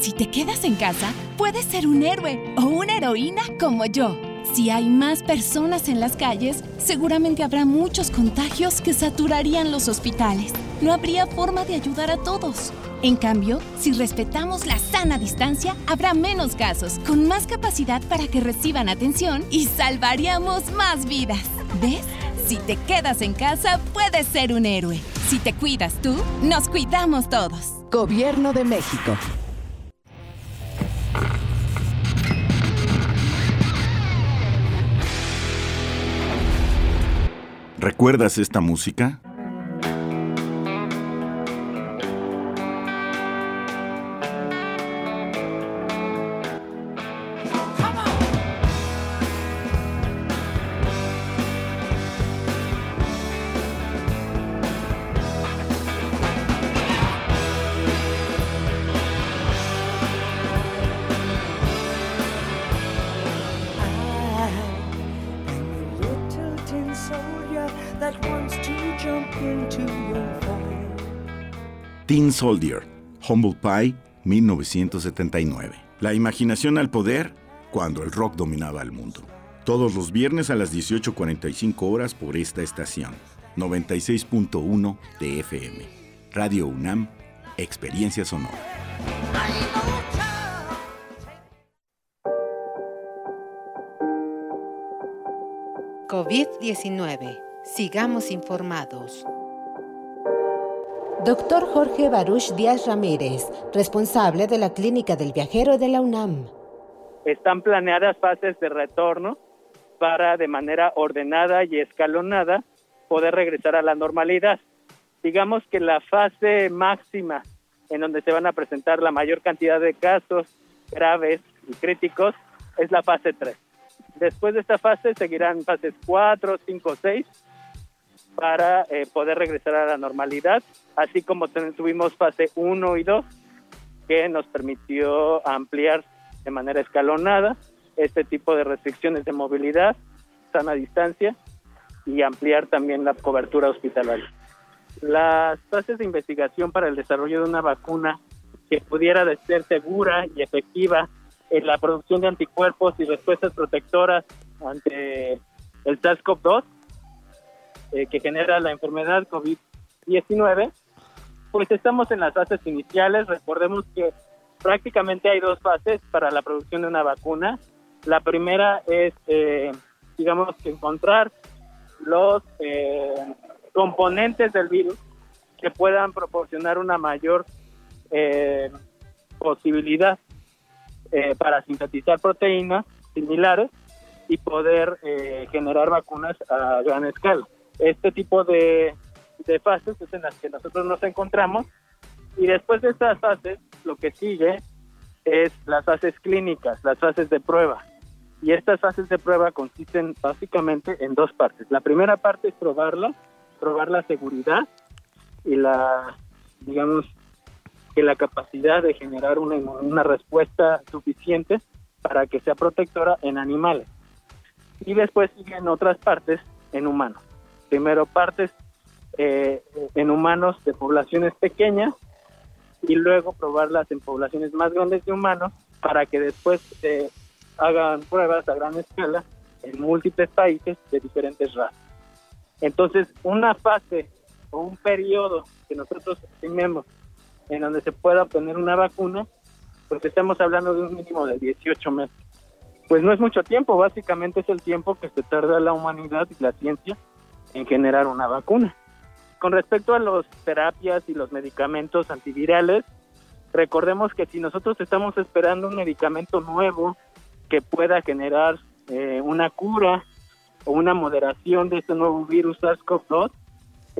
Si te quedas en casa, puedes ser un héroe o una heroína como yo. Si hay más personas en las calles, seguramente habrá muchos contagios que saturarían los hospitales. No habría forma de ayudar a todos. En cambio, si respetamos la sana distancia, habrá menos casos, con más capacidad para que reciban atención y salvaríamos más vidas. ¿Ves? Si te quedas en casa, puedes ser un héroe. Si te cuidas tú, nos cuidamos todos. Gobierno de México. ¿Recuerdas esta música? Teen Soldier, Humble Pie, 1979. La imaginación al poder cuando el rock dominaba el mundo. Todos los viernes a las 18.45 horas por esta estación. 96.1 de FM. Radio UNAM, Experiencia Sonora. COVID-19. Sigamos informados. Doctor Jorge Baruch Díaz Ramírez, responsable de la Clínica del Viajero de la UNAM. Están planeadas fases de retorno para de manera ordenada y escalonada poder regresar a la normalidad. Digamos que la fase máxima en donde se van a presentar la mayor cantidad de casos graves y críticos es la fase 3. Después de esta fase seguirán fases 4, 5, 6 para eh, poder regresar a la normalidad, así como tuvimos fase 1 y 2 que nos permitió ampliar de manera escalonada este tipo de restricciones de movilidad, sana distancia y ampliar también la cobertura hospitalaria. Las fases de investigación para el desarrollo de una vacuna que pudiera ser segura y efectiva en la producción de anticuerpos y respuestas protectoras ante el SARS-CoV-2 eh, que genera la enfermedad COVID-19, pues estamos en las fases iniciales. Recordemos que prácticamente hay dos fases para la producción de una vacuna. La primera es, eh, digamos, encontrar los eh, componentes del virus que puedan proporcionar una mayor posibilidad para sintetizar proteínas similares y poder generar vacunas a gran escala este tipo de, fases es en las que nosotros nos encontramos y después de estas fases lo que sigue es las fases clínicas, las fases de prueba. Y estas fases de prueba consisten básicamente en dos partes. La primera parte es probarla, probar la seguridad y la, digamos, que la capacidad de generar una, una respuesta suficiente para que sea protectora en animales. Y después siguen otras partes en humanos primero partes eh, en humanos de poblaciones pequeñas y luego probarlas en poblaciones más grandes de humanos para que después se hagan pruebas a gran escala en múltiples países de diferentes razas. Entonces, una fase o un periodo que nosotros estimemos en donde se pueda obtener una vacuna, pues estamos hablando de un mínimo de 18 meses. Pues no es mucho tiempo, básicamente es el tiempo que se tarda la humanidad y la ciencia en generar una vacuna. Con respecto a las terapias y los medicamentos antivirales, recordemos que si nosotros estamos esperando un medicamento nuevo que pueda generar eh, una cura o una moderación de este nuevo virus SARS-CoV-2,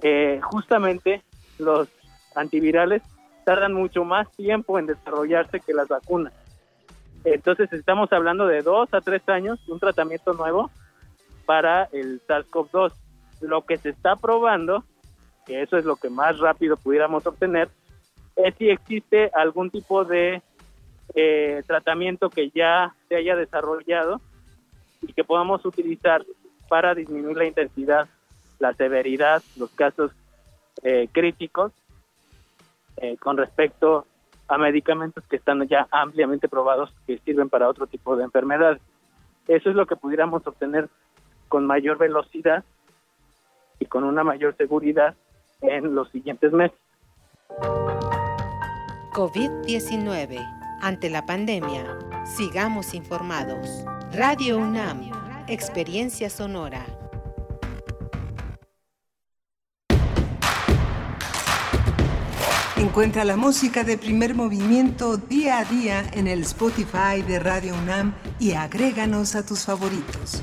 eh, justamente los antivirales tardan mucho más tiempo en desarrollarse que las vacunas. Entonces estamos hablando de dos a tres años un tratamiento nuevo para el SARS-CoV-2 lo que se está probando, que eso es lo que más rápido pudiéramos obtener, es si existe algún tipo de eh, tratamiento que ya se haya desarrollado y que podamos utilizar para disminuir la intensidad, la severidad, los casos eh, críticos eh, con respecto a medicamentos que están ya ampliamente probados que sirven para otro tipo de enfermedades. Eso es lo que pudiéramos obtener con mayor velocidad y con una mayor seguridad en los siguientes meses. COVID-19. Ante la pandemia, sigamos informados. Radio UNAM, Experiencia Sonora. Encuentra la música de primer movimiento día a día en el Spotify de Radio UNAM y agréganos a tus favoritos.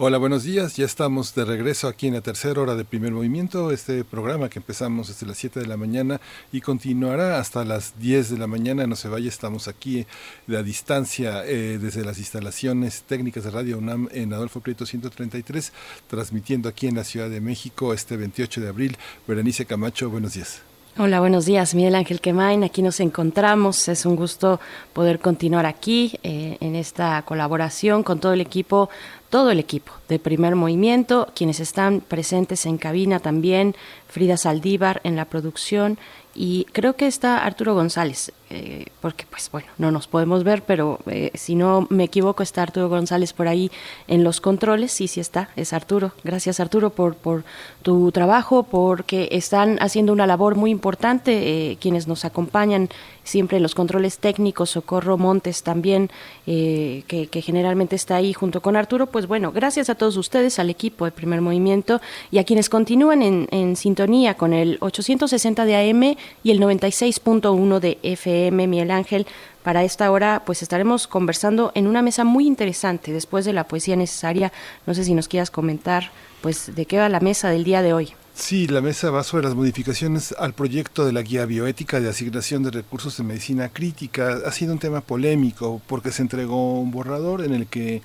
Hola, buenos días. Ya estamos de regreso aquí en la tercera hora de primer movimiento. Este programa que empezamos desde las 7 de la mañana y continuará hasta las 10 de la mañana. No se vaya, estamos aquí a distancia eh, desde las instalaciones técnicas de Radio UNAM en Adolfo Prieto 133, transmitiendo aquí en la Ciudad de México este 28 de abril. Berenice Camacho, buenos días. Hola, buenos días, Miguel Ángel Quemain. Aquí nos encontramos. Es un gusto poder continuar aquí eh, en esta colaboración con todo el equipo todo el equipo de primer movimiento, quienes están presentes en cabina también, Frida Saldívar en la producción y creo que está Arturo González, eh, porque pues bueno, no nos podemos ver, pero eh, si no me equivoco está Arturo González por ahí en los controles, sí, sí está, es Arturo. Gracias Arturo por, por tu trabajo, porque están haciendo una labor muy importante, eh, quienes nos acompañan siempre en los controles técnicos, Socorro Montes también, que, que generalmente está ahí junto con Arturo, pues bueno, gracias a todos ustedes, al equipo de Primer Movimiento y a quienes continúan en, en sintonía con el 860 de AM y el 96.1 de FM, Miguel Ángel. Para esta hora, pues estaremos conversando en una mesa muy interesante después de la poesía necesaria. No sé si nos quieras comentar, pues, de qué va la mesa del día de hoy. Sí, la mesa va sobre las modificaciones al proyecto de la guía bioética de asignación de recursos de medicina crítica. Ha sido un tema polémico porque se entregó un borrador en el que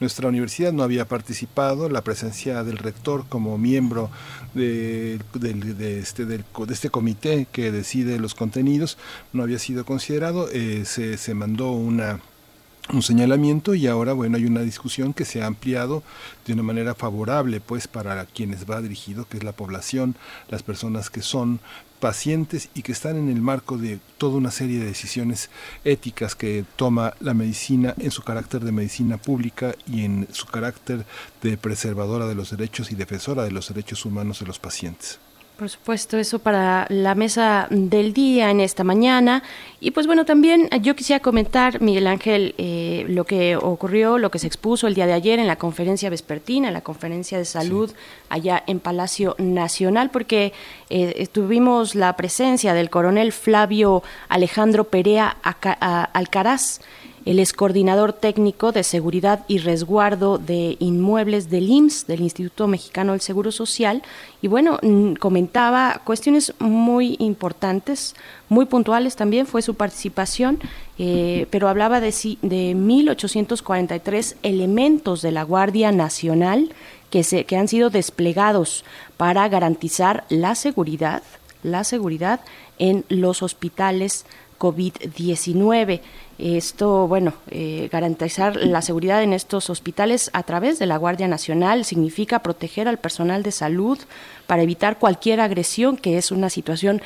nuestra universidad no había participado, la presencia del rector como miembro de, este, de este comité que decide los contenidos no había sido considerado. Eh, se, se mandó una un señalamiento y ahora bueno hay una discusión que se ha ampliado de una manera favorable pues para quienes va dirigido que es la población las personas que son pacientes y que están en el marco de toda una serie de decisiones éticas que toma la medicina en su carácter de medicina pública y en su carácter de preservadora de los derechos y defensora de los derechos humanos de los pacientes. Por supuesto, eso para la mesa del día en esta mañana. Y pues bueno, también yo quisiera comentar, Miguel Ángel, eh, lo que ocurrió, lo que se expuso el día de ayer en la conferencia vespertina, en la conferencia de salud allá en Palacio Nacional, porque eh, tuvimos la presencia del coronel Flavio Alejandro Perea Alcaraz él es coordinador técnico de seguridad y resguardo de inmuebles del IMSS, del Instituto Mexicano del Seguro Social, y bueno, mm, comentaba cuestiones muy importantes, muy puntuales también fue su participación, eh, pero hablaba de, de 1.843 elementos de la Guardia Nacional que, se, que han sido desplegados para garantizar la seguridad, la seguridad en los hospitales COVID-19. Esto, bueno, eh, garantizar la seguridad en estos hospitales a través de la Guardia Nacional significa proteger al personal de salud para evitar cualquier agresión, que es una situación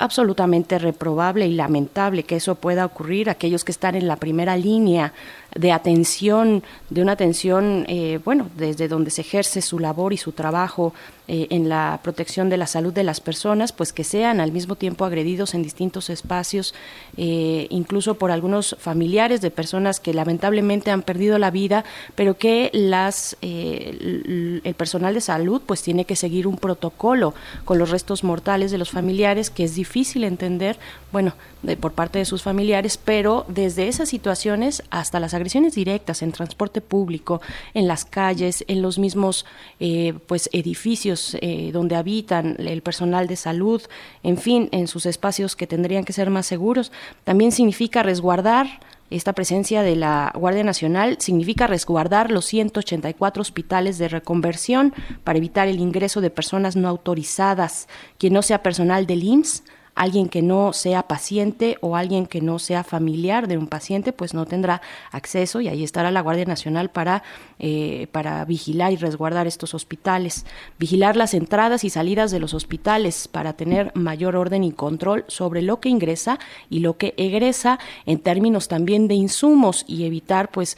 absolutamente reprobable y lamentable que eso pueda ocurrir. Aquellos que están en la primera línea de atención, de una atención, eh, bueno, desde donde se ejerce su labor y su trabajo eh, en la protección de la salud de las personas, pues que sean al mismo tiempo agredidos en distintos espacios, eh, incluso por algunos familiares de personas que lamentablemente han perdido la vida, pero que las el personal de salud pues tiene que seguir un protocolo con los restos mortales de los familiares que es difícil entender, bueno, por parte de sus familiares, pero desde esas situaciones hasta las agresiones directas en transporte público, en las calles, en los mismos eh, pues edificios eh, donde habitan el personal de salud, en fin, en sus espacios que tendrían que ser más seguros, también significa resguardar esta presencia de la Guardia Nacional significa resguardar los 184 hospitales de reconversión para evitar el ingreso de personas no autorizadas, que no sea personal del IMSS, alguien que no sea paciente o alguien que no sea familiar de un paciente, pues no tendrá acceso y ahí estará la Guardia Nacional para, eh, para vigilar y resguardar estos hospitales, vigilar las entradas y salidas de los hospitales para tener mayor orden y control sobre lo que ingresa y lo que egresa en términos también de insumos y evitar pues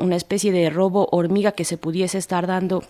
una especie de robo hormiga que se pudiese estar dando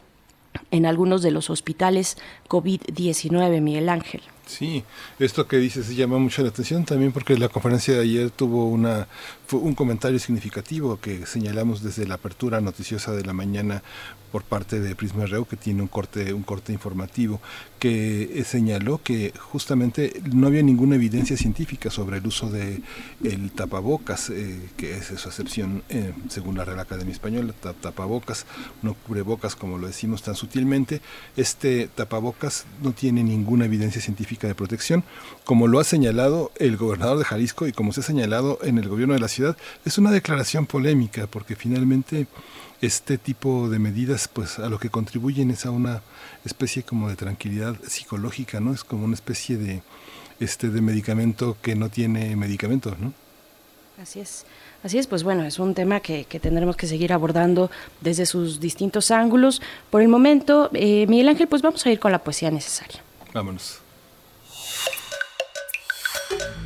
en algunos de los hospitales COVID-19, Miguel Ángel. Sí, esto que dices llama mucho la atención también porque la conferencia de ayer tuvo una un comentario significativo que señalamos desde la apertura noticiosa de la mañana por parte de Prisma Reu, que tiene un corte, un corte informativo, que señaló que justamente no había ninguna evidencia científica sobre el uso de el tapabocas, eh, que es su acepción eh, según la Real Academia Española, tapabocas, no cubrebocas como lo decimos tan sutilmente. Este tapabocas no tiene ninguna evidencia científica de protección, como lo ha señalado el gobernador de Jalisco y como se ha señalado en el gobierno de la ciudad es una declaración polémica porque finalmente este tipo de medidas pues a lo que contribuyen es a una especie como de tranquilidad psicológica, ¿no? Es como una especie de este de medicamento que no tiene medicamentos, ¿no? Así es. Así es, pues bueno, es un tema que, tendremos que seguir abordando desde sus distintos ángulos. Por el momento, eh, Miguel Ángel, pues vamos a ir con la poesía necesaria. Vámonos.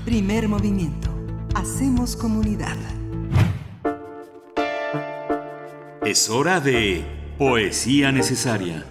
Primer movimiento Hacemos comunidad. Es hora de Poesía Necesaria.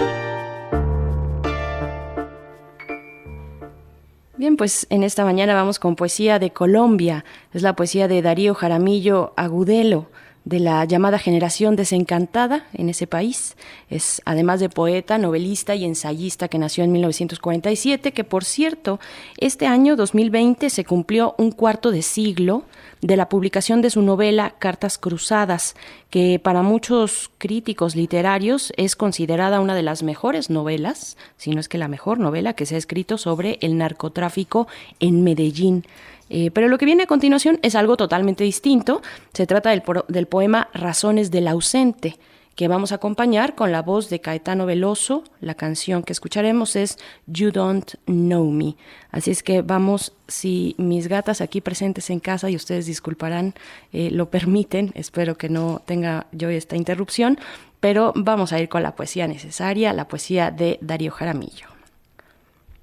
Bien, pues en esta mañana vamos con poesía de Colombia. Es la poesía de Darío Jaramillo Agudelo. De la llamada generación desencantada en ese país. Es además de poeta, novelista y ensayista que nació en 1947, que por cierto, este año 2020 se cumplió un cuarto de siglo de la publicación de su novela Cartas Cruzadas, que para muchos críticos literarios es considerada una de las mejores novelas, si no es que la mejor novela que se ha escrito sobre el narcotráfico en Medellín. Eh, pero lo que viene a continuación es algo totalmente distinto. Se trata del, poema Razones del ausente, que vamos a acompañar con la voz de Caetano Veloso. La canción que escucharemos es You Don't Know Me. Así es que vamos, si mis gatas aquí presentes en casa, y ustedes disculparán, eh, lo permiten, espero que no tenga yo esta interrupción, pero vamos a ir con la poesía necesaria, la poesía de Darío Jaramillo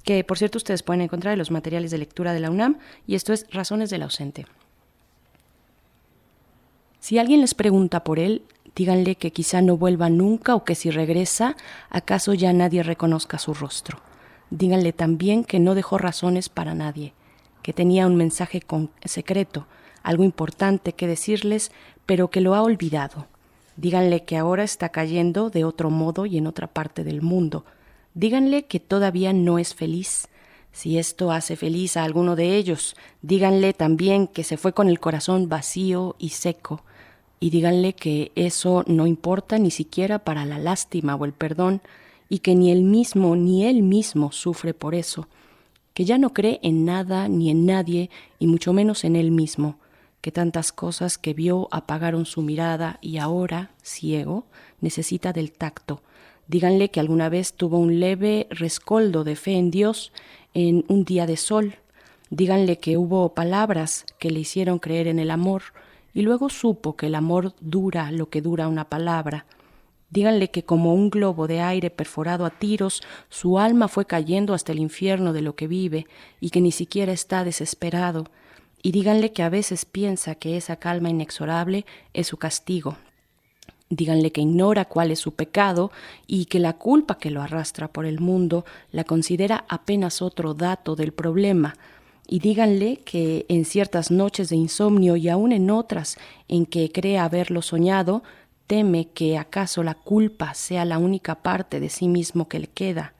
que por cierto ustedes pueden encontrar en los materiales de lectura de la UNAM, y esto es Razones del ausente. Si alguien les pregunta por él, díganle que quizá no vuelva nunca o que si regresa, acaso ya nadie reconozca su rostro. Díganle también que no dejó razones para nadie, que tenía un mensaje con secreto, algo importante que decirles, pero que lo ha olvidado. Díganle que ahora está cayendo de otro modo y en otra parte del mundo, Díganle que todavía no es feliz. Si esto hace feliz a alguno de ellos, díganle también que se fue con el corazón vacío y seco. Y díganle que eso no importa ni siquiera para la lástima o el perdón, y que ni él mismo ni él mismo sufre por eso, que ya no cree en nada ni en nadie, y mucho menos en él mismo, que tantas cosas que vio apagaron su mirada y ahora, ciego, necesita del tacto, Díganle que alguna vez tuvo un leve rescoldo de fe en Dios en un día de sol. Díganle que hubo palabras que le hicieron creer en el amor y luego supo que el amor dura lo que dura una palabra. Díganle que como un globo de aire perforado a tiros, su alma fue cayendo hasta el infierno de lo que vive y que ni siquiera está desesperado. Y díganle que a veces piensa que esa calma inexorable es su castigo, Díganle que ignora cuál es su pecado y que la culpa que lo arrastra por el mundo la considera apenas otro dato del problema. Y díganle que en ciertas noches de insomnio y aun en otras en que cree haberlo soñado, teme que acaso la culpa sea la única parte de sí mismo que le queda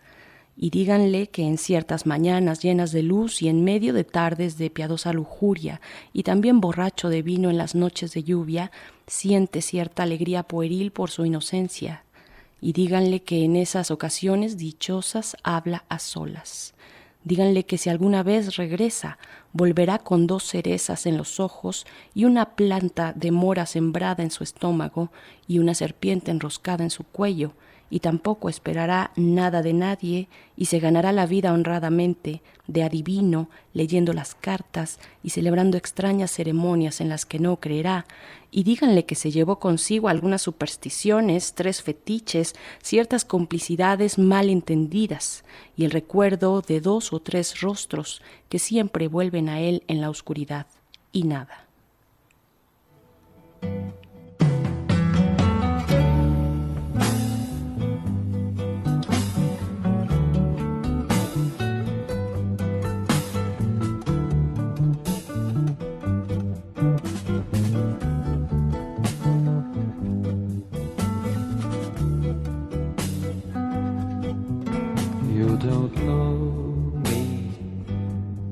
y díganle que en ciertas mañanas llenas de luz y en medio de tardes de piadosa lujuria, y también borracho de vino en las noches de lluvia, siente cierta alegría pueril por su inocencia, y díganle que en esas ocasiones dichosas habla a solas. Díganle que si alguna vez regresa, volverá con dos cerezas en los ojos y una planta de mora sembrada en su estómago y una serpiente enroscada en su cuello, y tampoco esperará nada de nadie y se ganará la vida honradamente, de adivino, leyendo las cartas y celebrando extrañas ceremonias en las que no creerá, y díganle que se llevó consigo algunas supersticiones, tres fetiches, ciertas complicidades mal entendidas, y el recuerdo de dos o tres rostros que siempre vuelven a él en la oscuridad, y nada.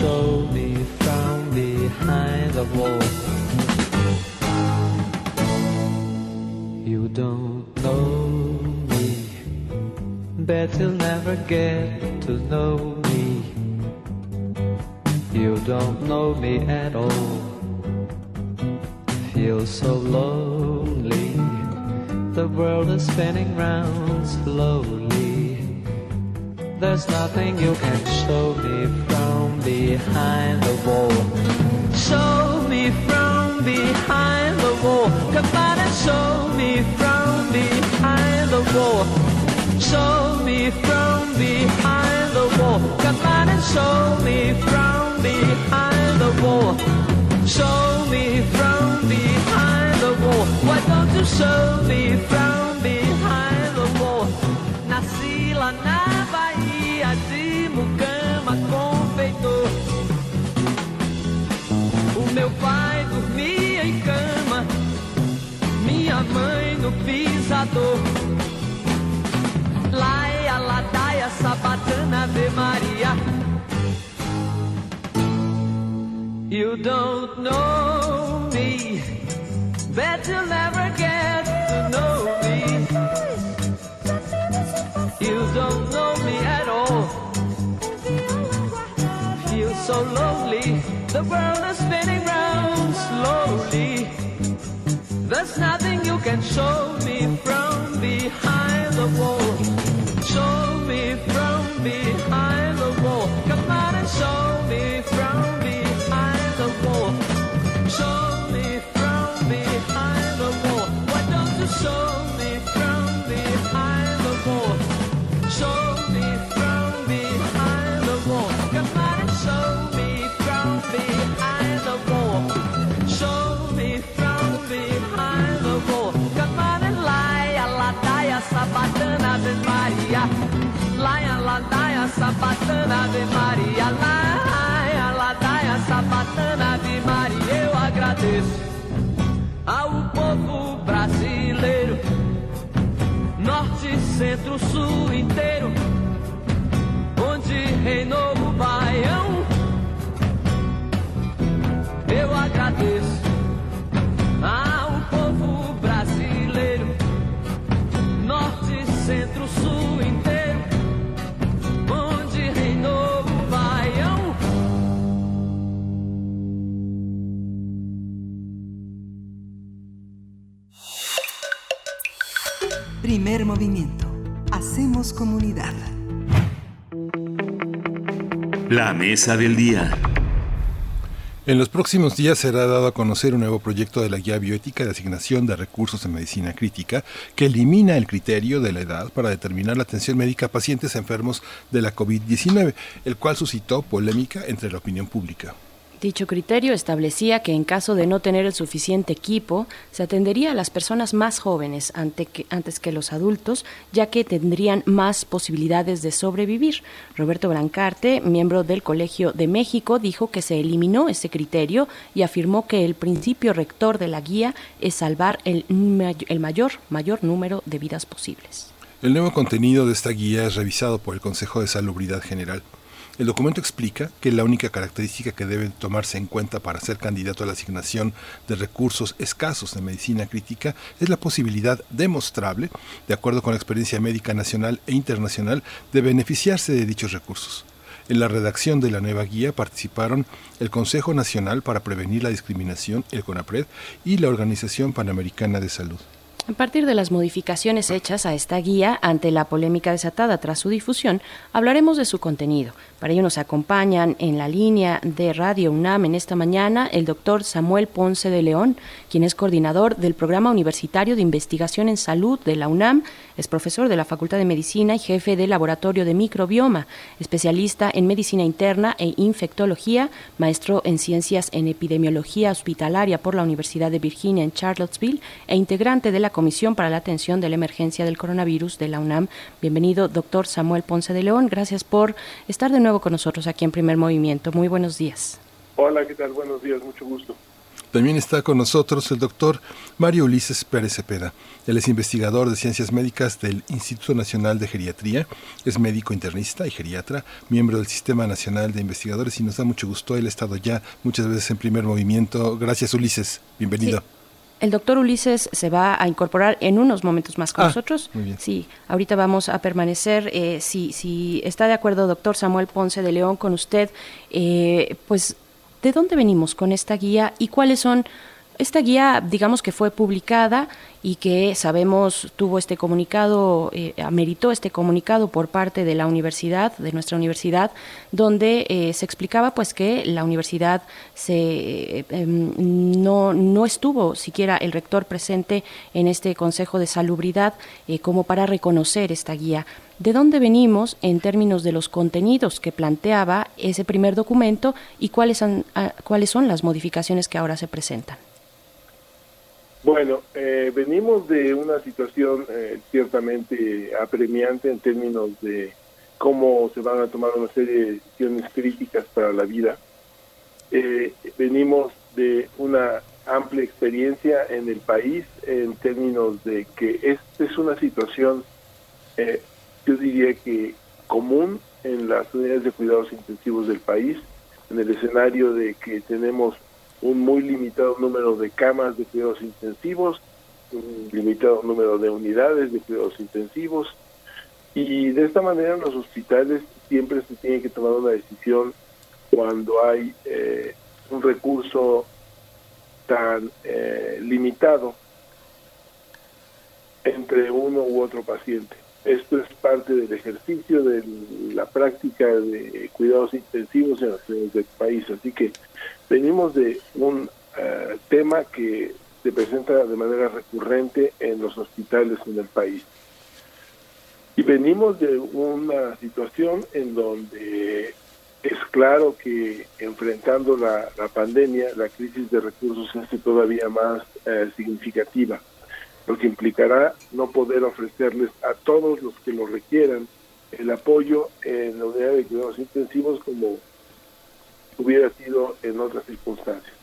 show me from behind the wall. You don't know me, bet you'll never get to know me. You don't know me at all. Feel so lonely, the world is spinning round slowly. There's nothing you can show me from behind the wall. Show me from behind the wall. Come on and show me from behind the wall. Show me from behind the wall. Come on and show me from behind the wall. Show me from behind the wall. Why don't you show me from behind the wall? Nasila, confeitor. O meu pai dormia em cama, minha mãe no pisador. Laia, ladaia, sabatana, Ave Maria. You don't know me, bet you'll never get to know me. You don't know me at all. So lonely, the world is spinning round slowly. There's nothing you can show me from behind the wall. Show me from behind sapatana, Ave Maria, lá, ladaia, sapatana. Primer movimiento. Hacemos comunidad. La mesa del día. En los próximos días será dado a conocer un nuevo proyecto de la guía bioética de asignación de recursos en medicina crítica que elimina el criterio de la edad para determinar la atención médica a pacientes enfermos de la COVID-19, el cual suscitó polémica entre la opinión pública. Dicho criterio establecía que en caso de no tener el suficiente equipo, se atendería a las personas más jóvenes que- antes que los adultos, ya que tendrían más posibilidades de sobrevivir. Roberto Brancarte, miembro del Colegio de México, dijo que se eliminó ese criterio y afirmó que el principio rector de la guía es salvar el, el mayor, mayor número de vidas posibles. El nuevo contenido de esta guía es revisado por el Consejo de Salubridad General. El documento explica que la única característica que debe tomarse en cuenta para ser candidato a la asignación de recursos escasos de medicina crítica es la posibilidad demostrable, de acuerdo con la experiencia médica nacional e internacional, de beneficiarse de dichos recursos. En la redacción de la nueva guía participaron el Consejo Nacional para Prevenir la Discriminación, el CONAPRED, y la Organización Panamericana de Salud. A partir de las modificaciones hechas a esta guía ante la polémica desatada tras su difusión, hablaremos de su contenido. Para ello nos acompañan en la línea de Radio UNAM en esta mañana el doctor Samuel Ponce de León, quien es coordinador del Programa Universitario de Investigación en Salud de la UNAM, es profesor de la Facultad de Medicina y jefe del Laboratorio de Microbioma, especialista en Medicina Interna e Infectología, maestro en Ciencias en Epidemiología Hospitalaria por la Universidad de Virginia en Charlottesville e integrante de la Comisión para la Atención de la Emergencia del Coronavirus de la UNAM. Bienvenido, doctor Samuel Ponce de León. Gracias por estar de nuevo con nosotros aquí en Primer Movimiento. Muy buenos días. Hola, ¿qué tal? Buenos días, mucho gusto. También está con nosotros el doctor Mario Ulises Pérez Cepeda. Él es investigador de ciencias médicas del Instituto Nacional de Geriatría, es médico internista y geriatra, miembro del Sistema Nacional de Investigadores y nos da mucho gusto. Él ha estado ya muchas veces en primer movimiento. Gracias Ulises, bienvenido. El doctor Ulises se va a incorporar en unos momentos más con Ah, nosotros. muy bien. Sí, ahorita vamos a permanecer. eh, si, si está de acuerdo, doctor Samuel Ponce de León, con usted, eh, pues, ¿de dónde venimos con esta guía y cuáles son esta guía, digamos que fue publicada y que sabemos tuvo este comunicado, eh, ameritó este comunicado por parte de la universidad, de nuestra universidad, donde eh, se explicaba pues que la universidad se em, no, no estuvo siquiera el rector presente en este Consejo de Salubridad como para reconocer esta guía de dónde venimos en términos de los contenidos que planteaba ese primer documento y cuáles son, ah, cuáles son las modificaciones que ahora se presentan. Bueno, eh, venimos de una situación eh, ciertamente apremiante en términos de cómo se van a tomar una serie de decisiones críticas para la vida. Eh, venimos de una amplia experiencia en el país en términos de que esta es una situación yo diría que común en las unidades de cuidados intensivos del país, en el escenario de que tenemos un muy limitado número de camas de cuidados intensivos, un limitado número de unidades de cuidados intensivos, y de esta manera los hospitales siempre se tiene que tomar una decisión cuando hay eh, un recurso tan eh, limitado entre uno u otro paciente. Esto es parte del ejercicio de la práctica de cuidados intensivos en las ciudades del país. Así que venimos de un eh, tema que se presenta de manera recurrente en los hospitales en el país. Y venimos de una situación en donde es claro que enfrentando la, pandemia, la crisis de recursos es todavía más eh, significativa lo que implicará no poder ofrecerles a todos los que lo requieran el apoyo en la unidad de cuidados intensivos como hubiera sido en otras circunstancias.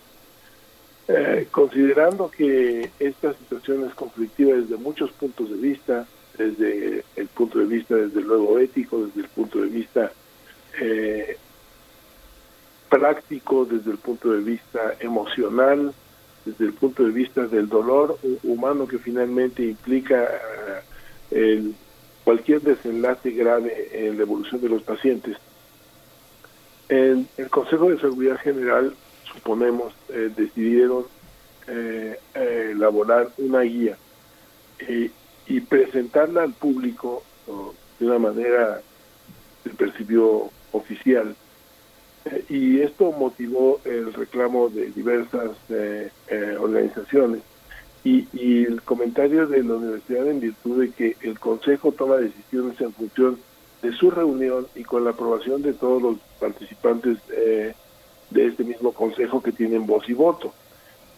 Eh, considerando que esta situación es conflictiva desde muchos puntos de vista, desde el punto de vista desde luego ético, desde el punto de vista eh, práctico, desde el punto de vista emocional, desde el punto de vista del dolor humano que finalmente implica eh, cualquier desenlace grave en la evolución de los pacientes. En el Consejo de Seguridad General, suponemos, eh, decidieron eh, elaborar una guía y presentarla al público de una manera se percibió oficial y esto motivó el reclamo de diversas eh, eh, organizaciones. Y, el comentario de la universidad en virtud de que el Consejo toma decisiones en función de su reunión y con la aprobación de todos los participantes eh, de este mismo Consejo que tienen voz y voto.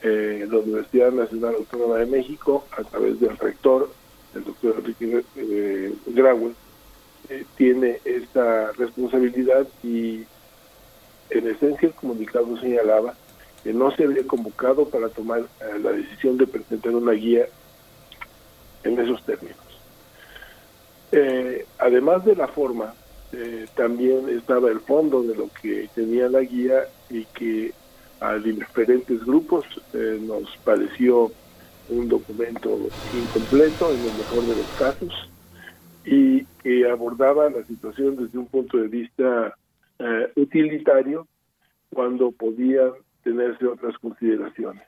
la Universidad Nacional Autónoma de México, a través del rector, el doctor Enrique Graue, tiene esta responsabilidad y en esencia, el comunicado señalaba que no se había convocado para tomar eh, la decisión de presentar una guía en esos términos. Eh, además de la forma, eh, también estaba el fondo de lo que tenía la guía y que a diferentes grupos nos pareció un documento incompleto en el mejor de los casos y que abordaba la situación desde un punto de vista eh, utilitario cuando podían tenerse otras consideraciones.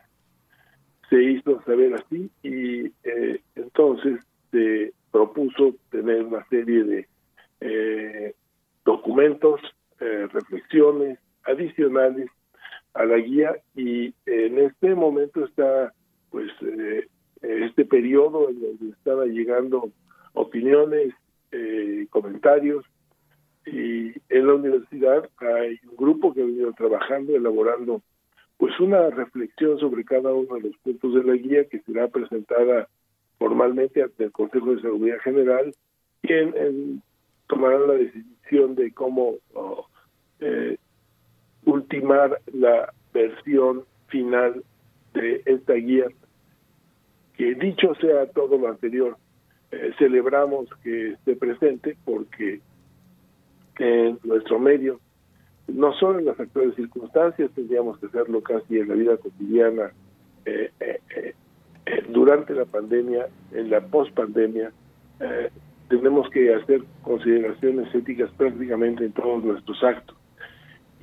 Se hizo saber así y eh, entonces se propuso tener una serie de eh, documentos, reflexiones adicionales a la guía y en este momento está pues este periodo en donde están llegando opiniones, comentarios y en la universidad hay un grupo que ha venido trabajando, elaborando pues una reflexión sobre cada uno de los puntos de la guía que será presentada formalmente ante el Consejo de Seguridad General, quien tomará la decisión de cómo eh, ultimar la versión final de esta guía, que dicho sea todo lo anterior, eh, celebramos que esté presente porque en nuestro medio, no solo en las actuales circunstancias, tendríamos que hacerlo casi en la vida cotidiana, eh, eh, eh, durante la pandemia, en la pospandemia, tenemos que hacer consideraciones éticas prácticamente en todos nuestros actos.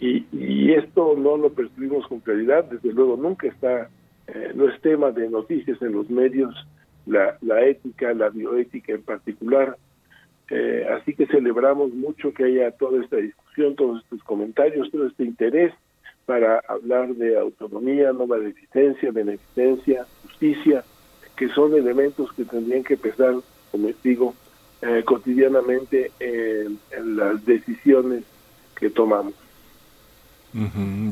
Y, y, esto no lo percibimos con claridad, desde luego nunca está eh, no es tema de noticias en los medios, la, la ética, la bioética en particular. Eh, así que celebramos mucho que haya toda esta discusión, todos estos comentarios, todo este interés para hablar de autonomía, no maleficencia, beneficencia, justicia, que son elementos que tendrían que pesar, como digo, eh, cotidianamente en, las decisiones que tomamos.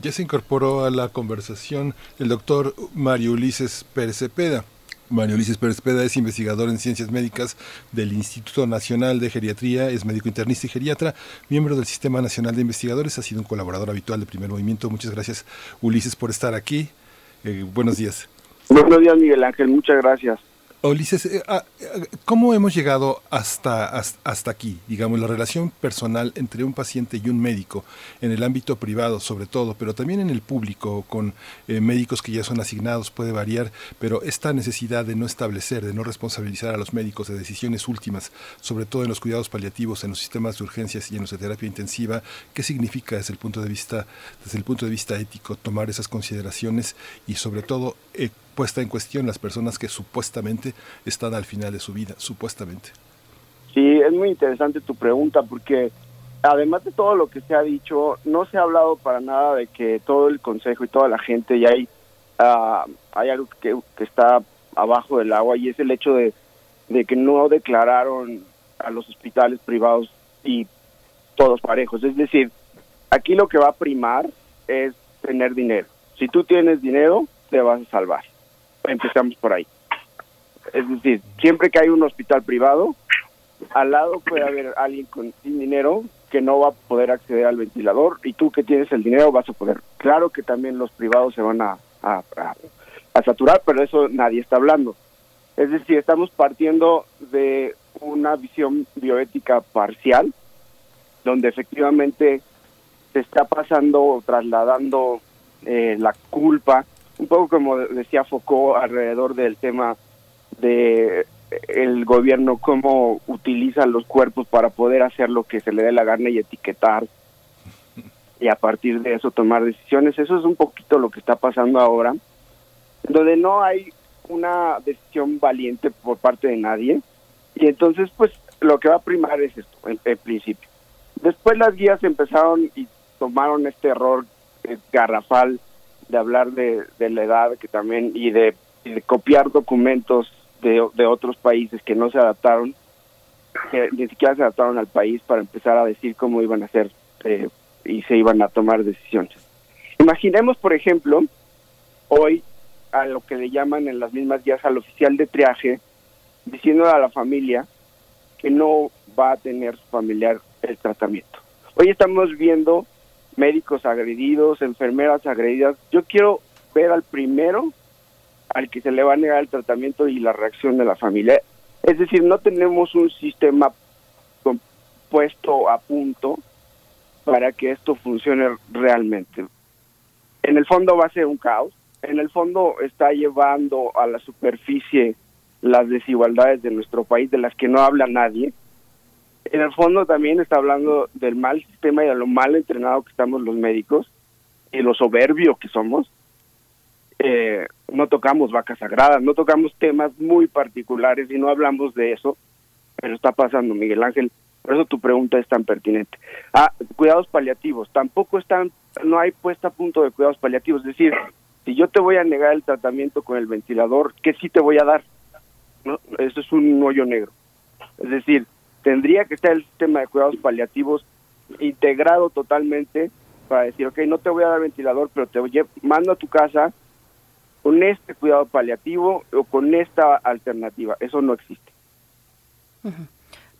Ya se incorporó a la conversación el doctor Mario Ulises Pérez Cepeda. Mario Ulises Pérez Peda es investigador en ciencias médicas del Instituto Nacional de Geriatría, es médico internista y geriatra, miembro del Sistema Nacional de Investigadores, ha sido un colaborador habitual de Primer Movimiento. Muchas gracias, Ulises, por estar aquí. Eh, buenos días. Buenos días, Miguel Ángel. Muchas gracias. Ulises, eh, ah, ¿cómo hemos llegado hasta, hasta aquí? Digamos, la relación personal entre un paciente y un médico, en el ámbito privado sobre todo, pero también en el público, con eh, médicos que ya son asignados, puede variar, pero esta necesidad de no establecer, de no responsabilizar a los médicos de decisiones últimas, sobre todo en los cuidados paliativos, en los sistemas de urgencias y en de terapia intensiva, ¿qué significa desde el punto de vista, desde el punto de vista ético tomar esas consideraciones y sobre todo eh, puesta en cuestión las personas que supuestamente están al final de su vida, supuestamente. Sí, es muy interesante tu pregunta porque además de todo lo que se ha dicho, no se ha hablado para nada de que todo el consejo y toda la gente ya hay, uh, hay algo que, que, está abajo del agua y es el hecho de, de que no declararon a los hospitales privados y todos parejos. Es decir, aquí lo que va a primar es tener dinero. Si tú tienes dinero, te vas a salvar empezamos por ahí. Es decir, siempre que hay un hospital privado, al lado puede haber alguien con sin dinero que no va a poder acceder al ventilador y tú que tienes el dinero vas a poder. Claro que también los privados se van a, a, saturar, pero eso nadie está hablando. Es decir, estamos partiendo de una visión bioética parcial, donde efectivamente se está pasando o trasladando eh, la culpa un poco como decía Foucault alrededor del tema de el gobierno cómo utiliza los cuerpos para poder hacer lo que se le dé la gana y etiquetar y a partir de eso tomar decisiones. Eso es un poquito lo que está pasando ahora, donde no hay una decisión valiente por parte de nadie y entonces pues lo que va a primar es esto en, principio. Después las guías empezaron y tomaron este error eh, garrafal de hablar de, la edad que también y de, copiar documentos de, otros países que no se adaptaron, que ni siquiera se adaptaron al país para empezar a decir cómo iban a hacer eh, y se iban a tomar decisiones. Imaginemos, por ejemplo, hoy a lo que le llaman en las mismas guías al oficial de triaje, diciendo a la familia que no va a tener su familiar el tratamiento. Hoy estamos viendo médicos agredidos, enfermeras agredidas. Yo quiero ver al primero al que se le va a negar el tratamiento y la reacción de la familia. Es decir, no tenemos un sistema puesto a punto para que esto funcione realmente. En el fondo va a ser un caos. En el fondo está llevando a la superficie las desigualdades de nuestro país de las que no habla nadie en el fondo también está hablando del mal sistema y de lo mal entrenado que estamos los médicos y lo soberbio que somos. Eh, no tocamos vacas sagradas, no tocamos temas muy particulares y no hablamos de eso, pero está pasando, Miguel Ángel. Por eso tu pregunta es tan pertinente. Ah, cuidados paliativos. Tampoco están, no hay puesta a punto de cuidados paliativos. Es decir, si yo te voy a negar el tratamiento con el ventilador, ¿qué sí te voy a dar? ¿No? Eso es un hoyo negro. Es decir, tendría que estar el sistema de cuidados paliativos integrado totalmente para decir, ok, no te voy a dar ventilador, pero te mando a tu casa con este cuidado paliativo o con esta alternativa. Eso no existe.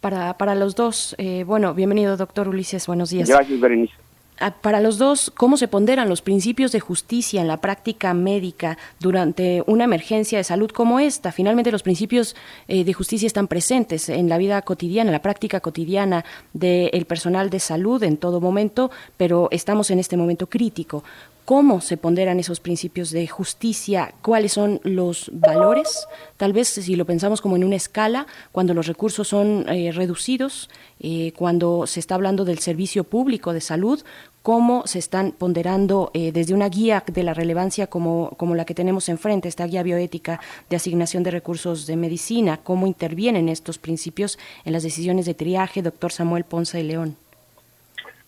Para, para los dos, eh, bueno, bienvenido, doctor Ulises, buenos días. Gracias, Berenice. Ah, para los dos, ¿cómo se ponderan los principios de justicia en la práctica médica durante una emergencia de salud como esta? Finalmente, los principios eh, de justicia están presentes en la vida cotidiana, en la práctica cotidiana del personal de salud en todo momento, pero estamos en este momento crítico cómo se ponderan esos principios de justicia, cuáles son los valores, tal vez si lo pensamos como en una escala, cuando los recursos son eh, reducidos, eh, cuando se está hablando del servicio público de salud, cómo se están ponderando eh, desde una guía de la relevancia como, como la que tenemos enfrente, esta guía bioética de asignación de recursos de medicina, cómo intervienen estos principios en las decisiones de triaje, doctor Samuel Ponce de León.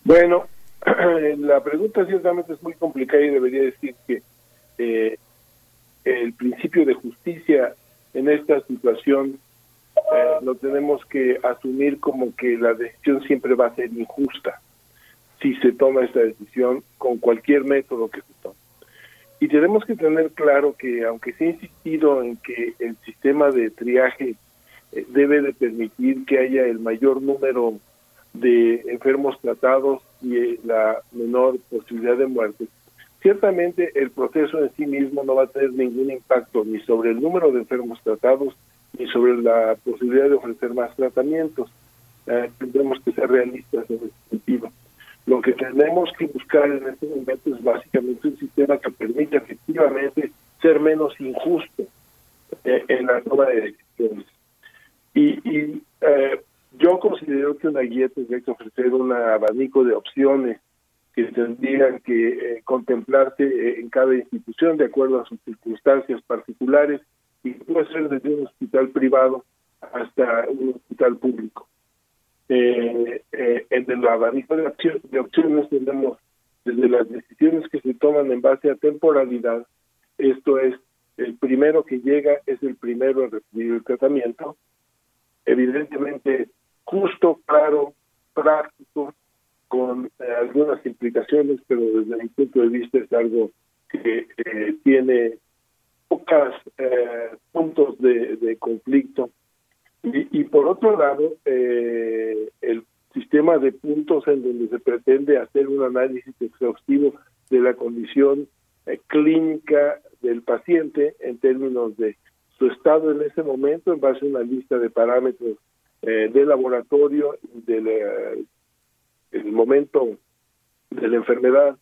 Bueno, la pregunta ciertamente es muy complicada y debería decir que eh, el principio de justicia en esta situación eh, lo tenemos que asumir como que la decisión siempre va a ser injusta si se toma esta decisión con cualquier método que se tome. Y tenemos que tener claro que aunque se ha insistido en que el sistema de triaje eh, debe de permitir que haya el mayor número de enfermos tratados y eh, la menor posibilidad de muerte, ciertamente el proceso en sí mismo no va a tener ningún impacto ni sobre el número de enfermos tratados ni sobre la posibilidad de ofrecer más tratamientos. Eh, tendremos que ser realistas en ese sentido. Lo que tenemos que buscar en este momento es básicamente un sistema que permita efectivamente ser menos injusto eh, en la toma de decisiones. Y, y eh, yo considero que una guía tendría que ofrecer un abanico de opciones que tendrían que eh, contemplarse en cada institución de acuerdo a sus circunstancias particulares y puede ser desde un hospital privado hasta un hospital público. Eh, eh, en el abanico de, de opciones tenemos desde las decisiones que se toman en base a temporalidad, esto es, el primero que llega es el primero a recibir el tratamiento, evidentemente justo, claro, práctico, con eh, algunas implicaciones, pero desde mi punto de vista es algo que eh, tiene pocos eh, puntos de, de conflicto. Y, y, por otro lado, el sistema de puntos en donde se pretende hacer un análisis exhaustivo de la condición clínica del paciente en términos de su estado en ese momento en base a una lista de parámetros eh, de laboratorio del el momento de la enfermedad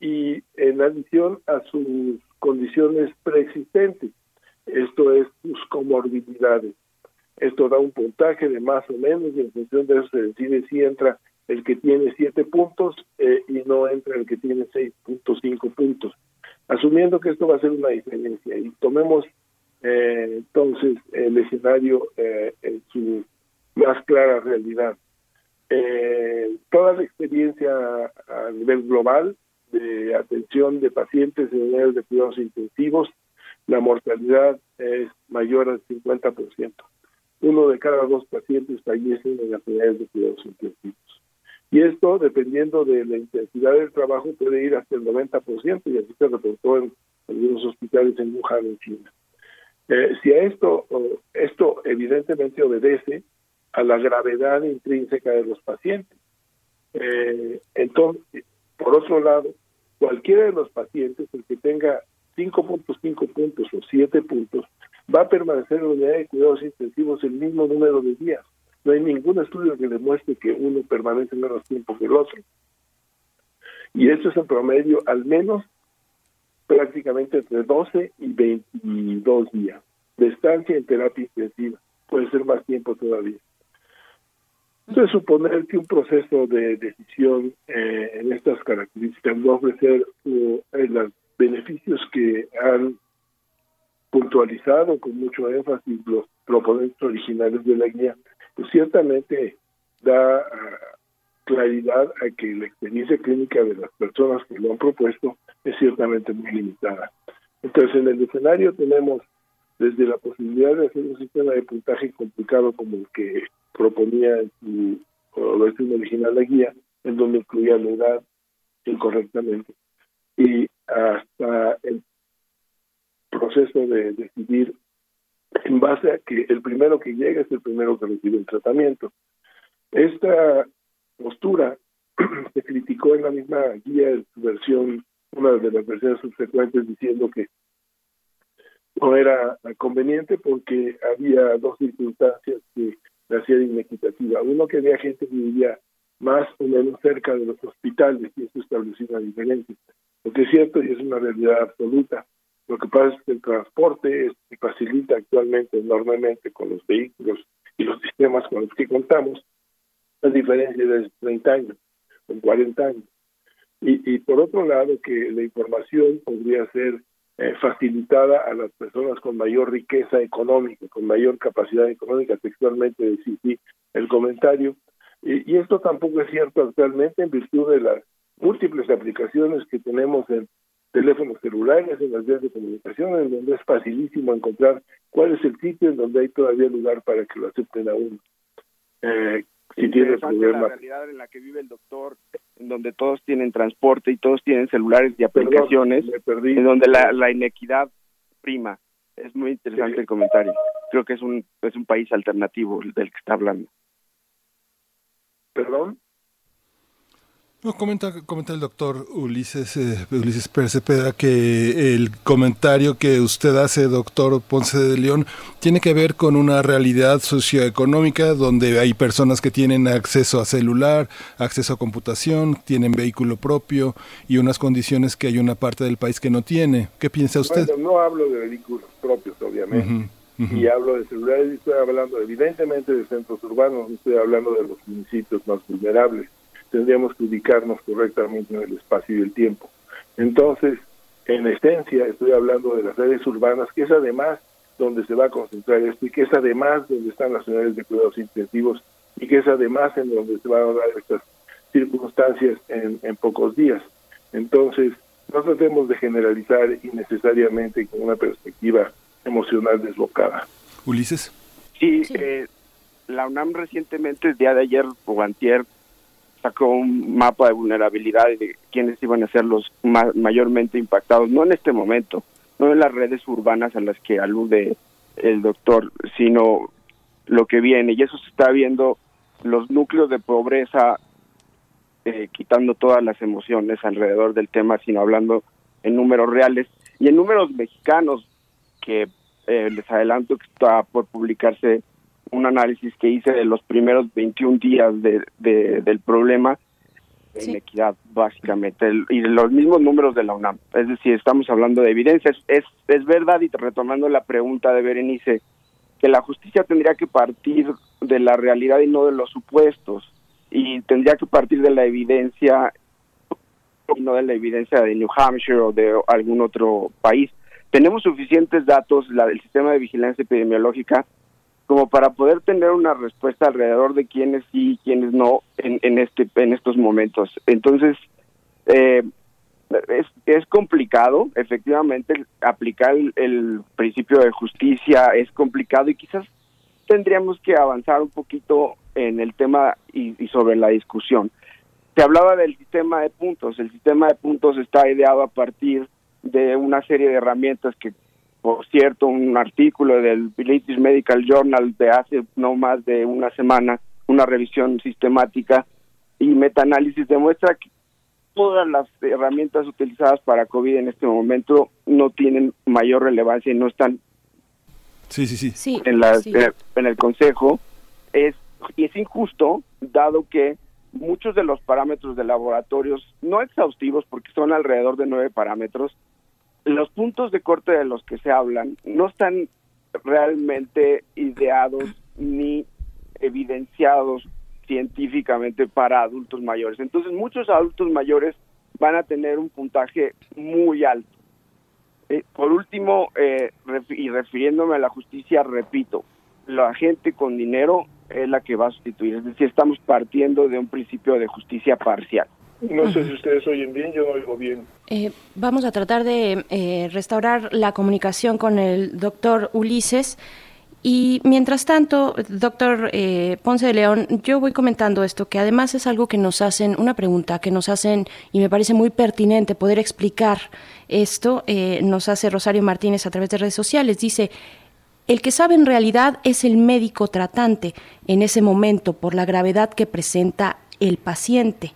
y en adición a sus condiciones preexistentes, esto es sus comorbilidades. Esto da un puntaje de más o menos y en función de eso se decide si entra el que tiene siete puntos eh, y no entra el que tiene 6.5 puntos. Asumiendo que esto va a ser una diferencia y tomemos eh, entonces el escenario eh, en su más clara realidad. Eh, toda la experiencia a nivel global de atención de pacientes en unidades de cuidados intensivos, la mortalidad es mayor al 50%. Uno de cada dos pacientes fallecen en las unidades de cuidados intensivos. Y esto, dependiendo de la intensidad del trabajo, puede ir hasta el 90%, y así se reportó en algunos hospitales en Wuhan, en China. Eh, si a esto, esto evidentemente obedece a la gravedad intrínseca de los pacientes. Eh, entonces, por otro lado, cualquiera de los pacientes, el que tenga 5.5 puntos o 7 puntos, va a permanecer en la unidad de cuidados intensivos el mismo número de días. No hay ningún estudio que demuestre que uno permanece menos tiempo que el otro. Y eso es en promedio al menos prácticamente entre 12 y 22 días de estancia en terapia intensiva. Puede ser más tiempo todavía. Entonces, suponer que un proceso de decisión eh, en estas características va a ofrecer uh, los beneficios que han puntualizado con mucho énfasis los proponentes originales de la guía, pues ciertamente da uh, claridad a que la experiencia clínica de las personas que lo han propuesto es ciertamente muy limitada. Entonces, en el escenario tenemos desde la posibilidad de hacer un sistema de puntaje complicado como el que proponía en su versión original la guía, en donde incluía la edad incorrectamente, y hasta el proceso de decidir en base a que el primero que llega es el primero que recibe el tratamiento. Esta postura se criticó en la misma guía en su versión, una de las versiones subsecuentes, diciendo que no era conveniente porque había dos circunstancias que la hacían inequitativa. Uno que había gente que vivía más o menos cerca de los hospitales y eso establecía una diferencia. Lo que es cierto y es una realidad absoluta. Lo que pasa es que el transporte se facilita actualmente enormemente con los vehículos y los sistemas con los que contamos, a diferencia de 30 años, con 40 años. y, por otro lado que la información podría ser eh, facilitada a las personas con mayor riqueza económica, con mayor capacidad económica, textualmente decir sí el comentario. Y, esto tampoco es cierto actualmente en virtud de las múltiples aplicaciones que tenemos en teléfonos celulares, en las vías de comunicación, en donde es facilísimo encontrar cuál es el sitio en donde hay todavía lugar para que lo acepten a uno. Eh, si tiene la realidad en la que vive el doctor, en donde todos tienen transporte y todos tienen celulares y aplicaciones, en donde la, la inequidad prima. Es muy interesante el comentario. Creo que es un es un país alternativo del que está hablando. ¿Perdón? No, comenta, comenta el doctor Ulises, eh, Ulises Pérez Cepeda que el comentario que usted hace, doctor Ponce de León, tiene que ver con una realidad socioeconómica donde hay personas que tienen acceso a celular, acceso a computación, tienen vehículo propio y unas condiciones que hay una parte del país que no tiene. ¿Qué piensa usted? Bueno, no hablo de vehículos propios, obviamente. Y hablo de celulares y estoy hablando evidentemente de centros urbanos, no estoy hablando de los municipios más vulnerables tendríamos que ubicarnos correctamente en el espacio y el tiempo. Entonces, en esencia, estoy hablando de las áreas urbanas, que es además donde se va a concentrar esto y que es además donde están las unidades de cuidados intensivos y que es además en donde se van a dar estas circunstancias en, en pocos días. Entonces, no tratemos de generalizar innecesariamente con una perspectiva emocional desbocada. Ulises. Sí, Eh, la UNAM recientemente, el día de ayer o antier, sacó un mapa de vulnerabilidad de quiénes iban a ser los mayormente impactados, no en este momento, no en las redes urbanas a las que alude el doctor, sino lo que viene. Y eso se está viendo los núcleos de pobreza, eh, quitando todas las emociones alrededor del tema, sino hablando en números reales y en números mexicanos, que eh, les adelanto que está por publicarse un análisis que hice de los primeros 21 días de, del problema de inequidad, básicamente, y de los mismos números de la UNAM. Es decir, estamos hablando de evidencias. Es, es verdad, y retomando la pregunta de Berenice, que la justicia tendría que partir de la realidad y no de los supuestos, y tendría que partir de la evidencia y no de la evidencia de New Hampshire o de algún otro país. Tenemos suficientes datos, la, el sistema de vigilancia epidemiológica como para poder tener una respuesta alrededor de quiénes sí y quiénes no en, este en estos momentos. Entonces eh, es, es complicado efectivamente aplicar el, principio de justicia es complicado y quizás tendríamos que avanzar un poquito en el tema y, y sobre la discusión. Se hablaba del sistema de puntos el sistema de puntos está ideado a partir de una serie de herramientas que por cierto, un artículo del British Medical Journal de hace no más de una semana, una revisión sistemática y metaanálisis demuestra que todas las herramientas utilizadas para COVID en este momento no tienen mayor relevancia y no están sí, sí, sí. En, la, eh, en el Consejo. Es, y es injusto, dado que muchos de los parámetros de laboratorios, no exhaustivos porque son alrededor de nueve parámetros, los puntos de corte de los que se hablan no están realmente ideados ni evidenciados científicamente para adultos mayores. Entonces muchos adultos mayores van a tener un puntaje muy alto. Eh, por último, eh, y refiriéndome a la justicia, repito, la gente con dinero es la que va a sustituir. Es decir, estamos partiendo de un principio de justicia parcial. No sé si ustedes oyen bien, yo no oigo bien. Eh, vamos a tratar de eh, restaurar la comunicación con el doctor Ulises. Y mientras tanto, doctor eh, Ponce de León, yo voy comentando esto, que además es algo que nos hacen, una pregunta que nos hacen, y me parece muy pertinente poder explicar esto, nos hace Rosario Martínez a través de redes sociales. Dice, el que sabe en realidad es el médico tratante en ese momento por la gravedad que presenta el paciente.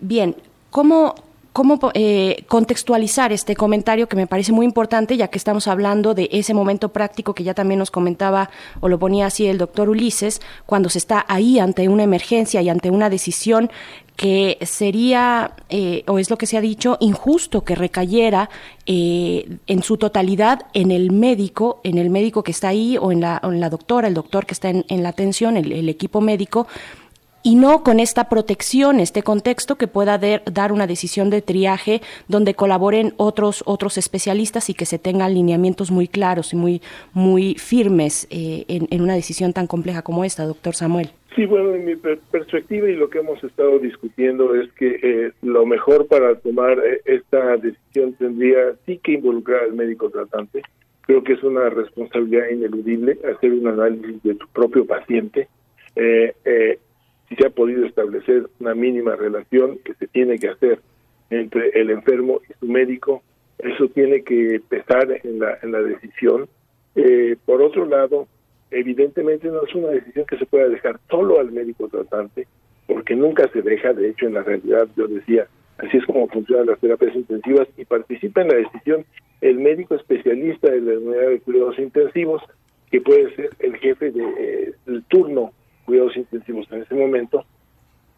Bien, ¿cómo, cómo eh, contextualizar este comentario que me parece muy importante, ya que estamos hablando de ese momento práctico que ya también nos comentaba o lo ponía así el doctor Ulises, cuando se está ahí ante una emergencia y ante una decisión que sería, eh, o es lo que se ha dicho, injusto que recayera eh, en su totalidad en el médico, en el médico que está ahí, o en la, en la doctora, el doctor que está en, la atención, el equipo médico, y no con esta protección, este contexto que pueda dar una decisión de triaje donde colaboren otros, otros especialistas y que se tengan lineamientos muy claros y muy, muy firmes eh, en, una decisión tan compleja como esta, doctor Samuel. Sí, bueno, en mi perspectiva y lo que hemos estado discutiendo es que eh, lo mejor para tomar eh, esta decisión tendría sí que involucrar al médico tratante. Creo que es una responsabilidad ineludible hacer un análisis de tu propio paciente. Si se ha podido establecer una mínima relación que se tiene que hacer entre el enfermo y su médico, eso tiene que pesar en la, en la decisión. Eh, por otro lado, evidentemente no es una decisión que se pueda dejar solo al médico tratante, porque nunca se deja, de hecho en la realidad yo decía, así es como funcionan las terapias intensivas y participa en la decisión el médico especialista de la unidad de cuidados intensivos, que puede ser el jefe del de, eh, turno intensivos en ese momento,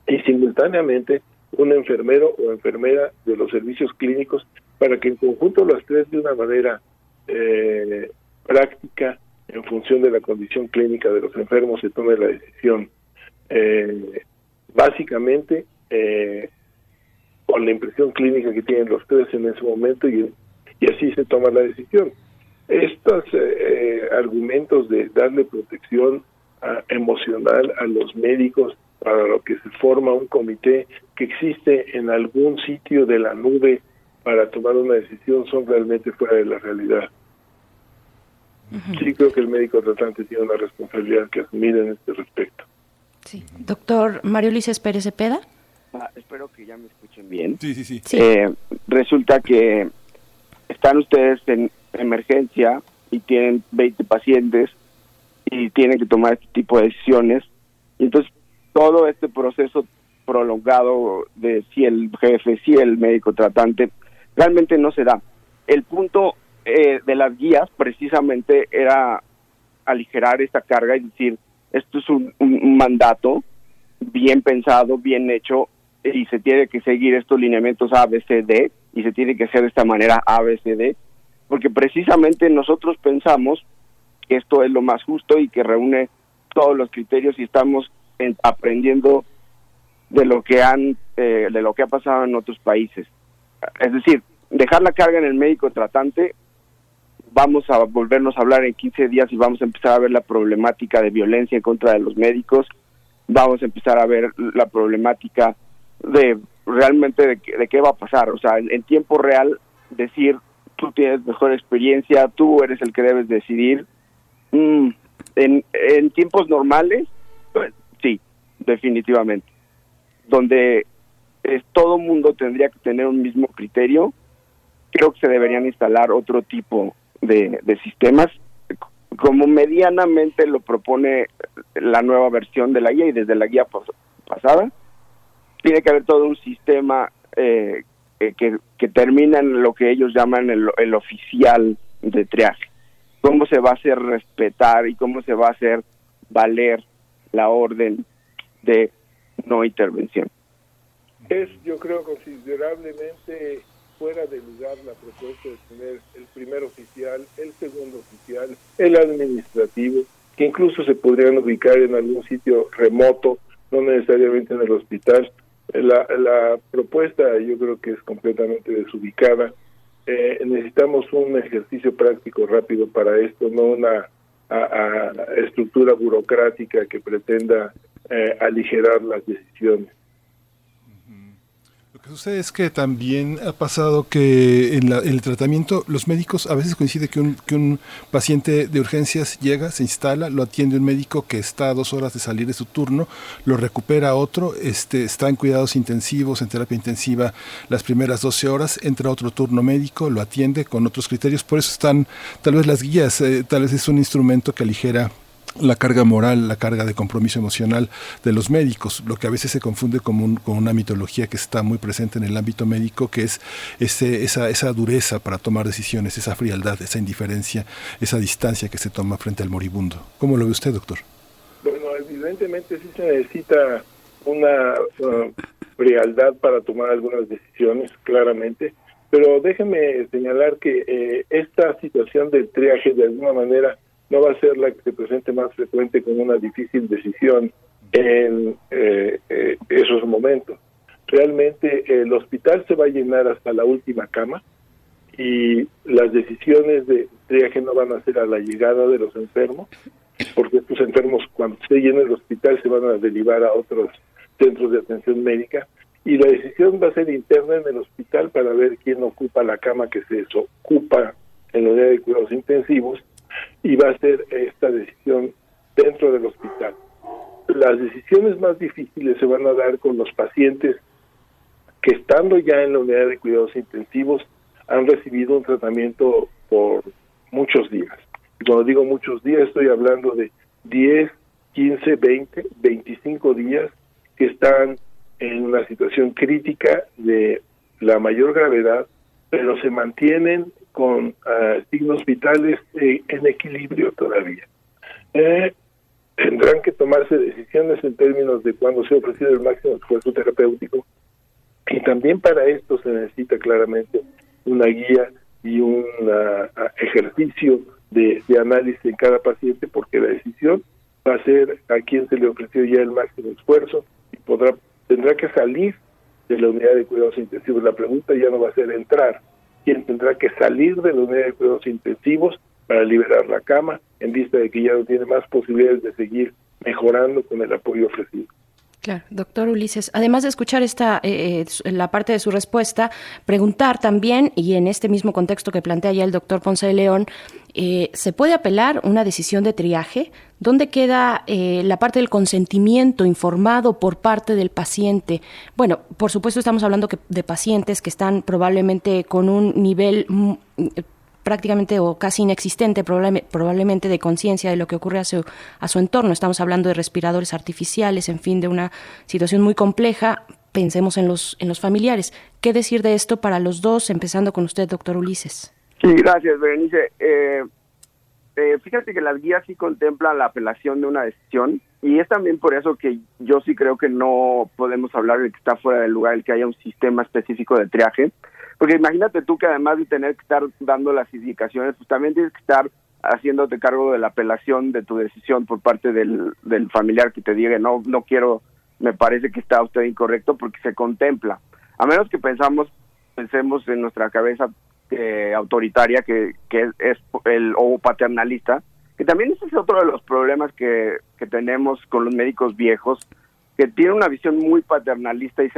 y simultáneamente un enfermero o enfermera de los servicios clínicos para que en conjunto las tres de una manera eh, práctica en función de la condición clínica de los enfermos se tome la decisión eh, básicamente eh, con la impresión clínica que tienen los tres en ese momento y, y así se toma la decisión. Estos argumentos de darle protección emocional a los médicos para lo que se forma un comité que existe en algún sitio de la nube para tomar una decisión son realmente fuera de la realidad. Sí creo que el médico tratante tiene una responsabilidad que asumir en este respecto. Sí. Doctor Mario Luis Pérez Cepeda. Ah, espero que ya me escuchen bien. Sí, sí, sí. Eh, resulta que están ustedes en emergencia y tienen 20 pacientes y tienen que tomar este tipo de decisiones. Y entonces todo este proceso prolongado de si el jefe, si el médico tratante, realmente no se da. El punto eh, de las guías precisamente era aligerar esta carga y decir, esto es un, mandato bien pensado, bien hecho, y se tiene que seguir estos lineamientos A, B, C, D, y se tiene que hacer de esta manera A, B, C, D, porque precisamente nosotros pensamos que esto es lo más justo y que reúne todos los criterios y estamos aprendiendo de lo que han eh, de lo que ha pasado en otros países. Es decir dejar la carga en el médico tratante vamos a volvernos a hablar en 15 días y vamos a empezar a ver la problemática de violencia en contra de los médicos vamos a empezar a ver la problemática de realmente de, qué va a pasar. O sea en, tiempo real decir tú tienes mejor experiencia tú eres el que debes decidir mm, en, en tiempos normales pues, Sí, definitivamente. Donde es, todo mundo tendría que tener un mismo criterio, creo que se deberían instalar otro tipo de, sistemas, como medianamente lo propone la nueva versión de la guía y desde la guía pasada. Tiene que haber todo un sistema eh, que, que termina en lo que ellos llaman el, el oficial de triaje. Cómo se va a hacer respetar y cómo se va a hacer valer la orden de no intervención. Es, yo creo, considerablemente fuera de lugar la propuesta de tener el primer oficial, el segundo oficial, el administrativo, que incluso se podrían ubicar en algún sitio remoto, no necesariamente en el hospital. La, la propuesta yo creo que es completamente desubicada. Eh, necesitamos un ejercicio práctico rápido para esto, no una estructura burocrática que pretenda eh, aligerar las decisiones. Lo que sucede es que también ha pasado que en, el tratamiento los médicos a veces coincide que un, que un paciente de urgencias llega, se instala, lo atiende un médico que está a dos horas de salir de su turno, lo recupera otro, este, está en cuidados intensivos, en terapia intensiva las primeras 12 horas, entra otro turno médico, lo atiende con otros criterios, por eso están tal vez las guías, eh, tal vez es un instrumento que aligera la carga moral, la carga de compromiso emocional de los médicos, lo que a veces se confunde con, una mitología que está muy presente en el ámbito médico, que es ese, esa, esa dureza para tomar decisiones, esa frialdad, esa indiferencia, esa distancia que se toma frente al moribundo. ¿Cómo lo ve usted, doctor? Bueno, evidentemente sí se necesita una uh, frialdad para tomar algunas decisiones, claramente, pero déjeme señalar que eh, esta situación del triaje de alguna manera no va a ser la que se presente más frecuente con una difícil decisión en eh, eh, esos momentos. Realmente el hospital se va a llenar hasta la última cama y las decisiones de triaje no van a ser a la llegada de los enfermos, porque estos enfermos cuando se llene el hospital se van a derivar a otros centros de atención médica y la decisión va a ser interna en el hospital para ver quién ocupa la cama que se ocupa en la unidad de cuidados intensivos y va a ser esta decisión dentro del hospital. Las decisiones más difíciles se van a dar con los pacientes que estando ya en la unidad de cuidados intensivos han recibido un tratamiento por muchos días. Cuando digo muchos días estoy hablando de 10, 15, 20, 25 días que están en una situación crítica de la mayor gravedad, pero se mantienen con ah, signos vitales en equilibrio todavía. Eh, tendrán que tomarse decisiones en términos de cuándo se ofrecido el máximo esfuerzo terapéutico y también para esto se necesita claramente una guía y un ah, ejercicio de, análisis en cada paciente porque la decisión va a ser a quién se le ofreció ya el máximo esfuerzo y tendrá que salir de la unidad de cuidados intensivos. La pregunta ya no va a ser entrar, quién tendrá que salir de la unidad de cuidados intensivos para liberar la cama en vista de que ya no tiene más posibilidades de seguir mejorando con el apoyo ofrecido. Claro, doctor Ulises. Además de escuchar esta eh, eh, la parte de su respuesta, preguntar también y en este mismo contexto que plantea ya el doctor Ponce de León, eh, ¿se puede apelar una decisión de triaje? ¿Dónde queda la parte del consentimiento informado por parte del paciente? Bueno, por supuesto estamos hablando de pacientes que están probablemente con un nivel mm, prácticamente o casi inexistente probablemente de conciencia de lo que ocurre a su, a su entorno. Estamos hablando de respiradores artificiales, en fin, de una situación muy compleja. Pensemos en los, en los familiares. ¿Qué decir de esto para los dos, empezando con usted, doctor Ulises? Sí, gracias, Berenice. Eh, eh, fíjate que las guías sí contemplan la apelación de una decisión y es también por eso que yo sí creo que no podemos hablar de que está fuera del lugar el que haya un sistema específico de triaje porque imagínate tú que además de tener que estar dando las indicaciones, pues también tienes que estar haciéndote cargo de la apelación de tu decisión por parte del, familiar que te diga, no, no quiero, me parece que está usted incorrecto porque se contempla. A menos que pensamos, pensemos en nuestra cabeza eh, autoritaria que, que es, el o paternalista, que también ese es otro de los problemas que, que tenemos con los médicos viejos, que tiene una visión muy paternalista y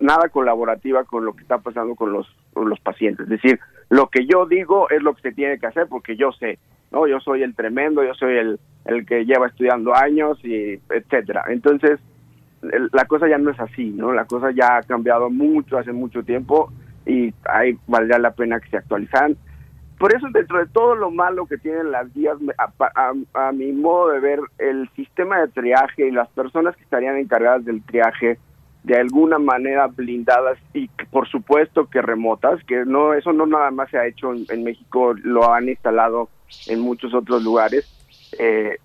nada colaborativa con lo que está pasando con los, los pacientes. Es decir, lo que yo digo es lo que se tiene que hacer porque yo sé, ¿no? Yo soy el tremendo, yo soy el, el que lleva estudiando años y etcétera. Entonces, la cosa ya no es así, ¿no? La cosa ya ha cambiado mucho hace mucho tiempo y ahí valdría la pena que se actualizaran por eso dentro de todo lo malo que tienen las guías, a, mi modo de ver, el sistema de triaje y las personas que estarían encargadas del triaje de alguna manera blindadas y por supuesto que remotas, que no eso no nada más se ha hecho en, México, lo han instalado en muchos otros lugares, eh,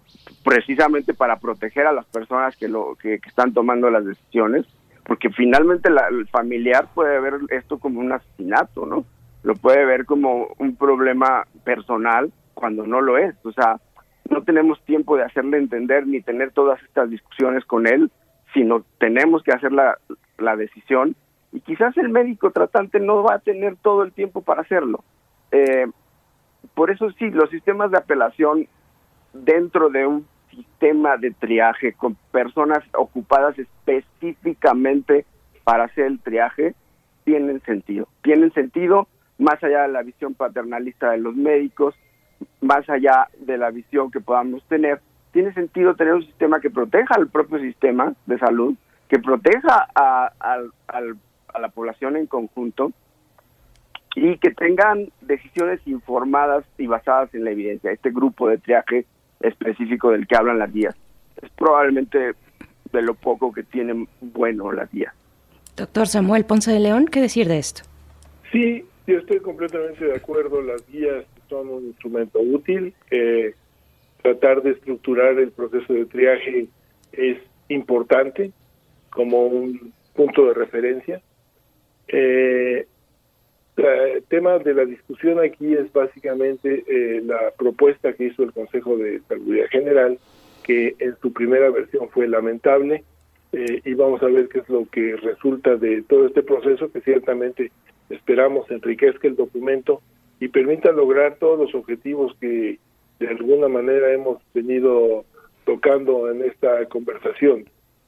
precisamente para proteger a las personas que lo que, están tomando las decisiones, porque finalmente el familiar puede ver esto como un asesinato, ¿no? Lo puede ver como un problema personal cuando no lo es. O sea, no tenemos tiempo de hacerle entender ni tener todas estas discusiones con él, sino tenemos que hacer la, decisión y quizás el médico tratante no va a tener todo el tiempo para hacerlo. Eh, por eso sí, los sistemas de apelación dentro de un sistema de triaje con personas ocupadas específicamente para hacer el triaje tienen sentido. Tienen sentido más allá de la visión paternalista de los médicos, más allá de la visión que podamos tener, tiene sentido tener un sistema que proteja al propio sistema de salud, que proteja a, la población en conjunto y que tengan decisiones informadas y basadas en la evidencia. Este grupo de triaje específico del que hablan las guías es probablemente de lo poco que tienen bueno las guías. Doctor Samuel Ponce de León, ¿qué decir de esto? Sí, yo estoy completamente de acuerdo. Las guías son un instrumento útil. Eh, tratar de estructurar el proceso de triaje es importante como un punto de referencia. Eh, el tema de la discusión aquí es básicamente eh, la propuesta que hizo el Consejo de Salud General, que en su primera versión fue lamentable eh, y vamos a ver qué es lo que resulta de todo este proceso que ciertamente esperamos enriquezca el documento y permita lograr todos los objetivos que de alguna manera hemos venido tocando en esta conversación,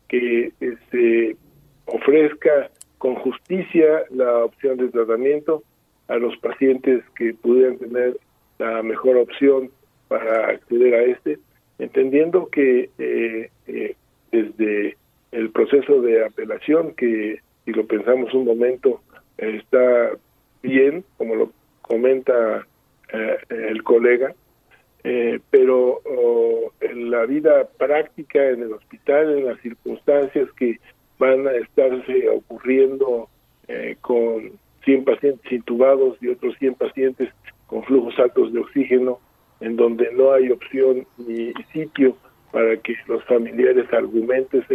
que se este, ofrezca con justicia la opción de tratamiento a los pacientes que pudieran tener la mejor opción para acceder a este, entendiendo que eh, eh, desde el proceso de apelación, que si lo pensamos un momento, está bien, como lo comenta eh, el colega, eh, pero en la vida práctica en el hospital, en las circunstancias que van a estarse ocurriendo eh, con 100 pacientes intubados y otros 100 pacientes con flujos altos de oxígeno, en donde no hay opción ni sitio para que los familiares argumenten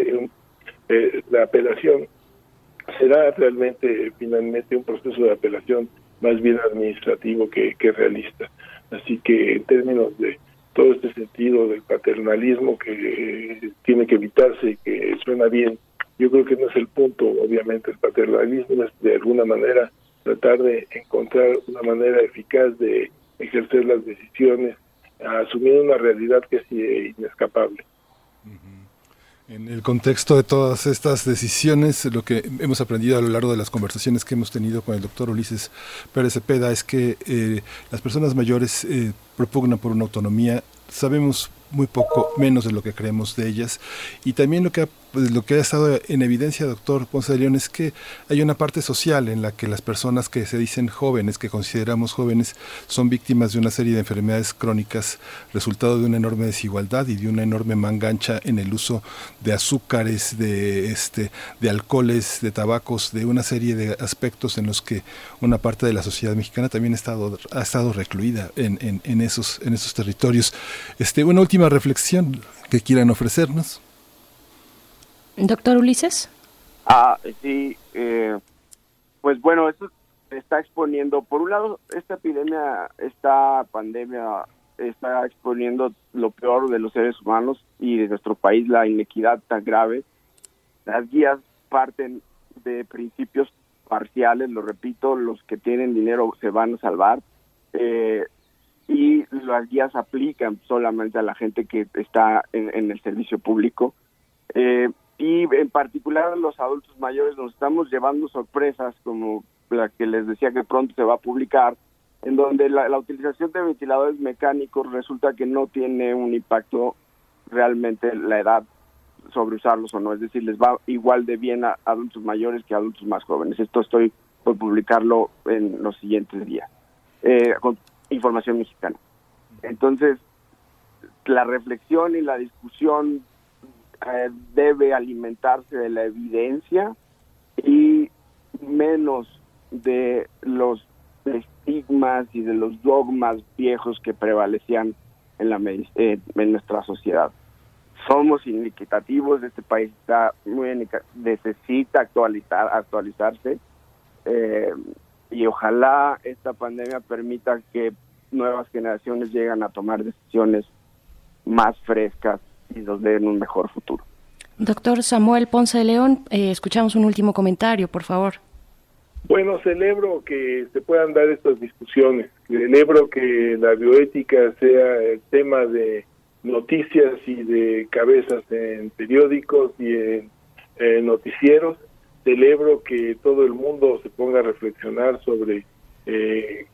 eh, la apelación, será realmente finalmente un proceso de apelación más bien administrativo que, que realista. Así que en términos de todo este sentido del paternalismo que tiene que evitarse, que suena bien, yo creo que no es el punto, obviamente el paternalismo es de alguna manera tratar de encontrar una manera eficaz de ejercer las decisiones, asumiendo una realidad que es inescapable. En el contexto de todas estas decisiones, lo que hemos aprendido a lo largo de las conversaciones que hemos tenido con el doctor Ulises Pérez Cepeda es que eh, las personas mayores eh, propugnan por una autonomía. Sabemos muy poco menos de lo que creemos de ellas. Y también lo que ha, pues, lo que ha estado en evidencia, doctor Ponce de León, es que hay una parte social en la que las personas que se dicen jóvenes, que consideramos jóvenes, son víctimas de una serie de enfermedades crónicas, resultado de una enorme desigualdad y de una enorme mangancha en el uso de azúcares, de, este, de alcoholes, de tabacos, de una serie de aspectos en los que una parte de la sociedad mexicana también ha estado, ha estado recluida en, en, en esos, en esos territorios. Este, una última reflexión que quieran ofrecernos. Doctor Ulises. Ah, sí, eh, pues bueno, esto está exponiendo, por un lado, esta epidemia, esta pandemia está exponiendo lo peor de los seres humanos y de nuestro país, la inequidad tan grave. Las guías parten de principios parciales, lo repito, los que tienen dinero se van a salvar. Eh, y las guías aplican solamente a la gente que está en, el servicio público. Eh, y en particular los adultos mayores nos estamos llevando sorpresas como la que les decía que pronto se va a publicar, en donde la, la utilización de ventiladores mecánicos resulta que no tiene un impacto realmente la edad sobre usarlos o no, es decir, les va igual de bien a adultos mayores que a adultos más jóvenes. Esto estoy por publicarlo en los siguientes días. Eh, información mexicana. Entonces, la reflexión y la discusión eh, debe alimentarse de la evidencia y menos de los estigmas y de los dogmas viejos que prevalecían en, la, eh, en nuestra sociedad. Somos inequitativos, este país está muy necesita actualizar, actualizarse. Eh, y ojalá esta pandemia permita que nuevas generaciones lleguen a tomar decisiones más frescas y nos den un mejor futuro. Doctor Samuel Ponce de León, eh, escuchamos un último comentario, por favor. Bueno, celebro que se puedan dar estas discusiones, celebro que la bioética sea el tema de noticias y de cabezas en periódicos y en noticieros, celebro que todo el mundo se ponga a reflexionar sobre eh,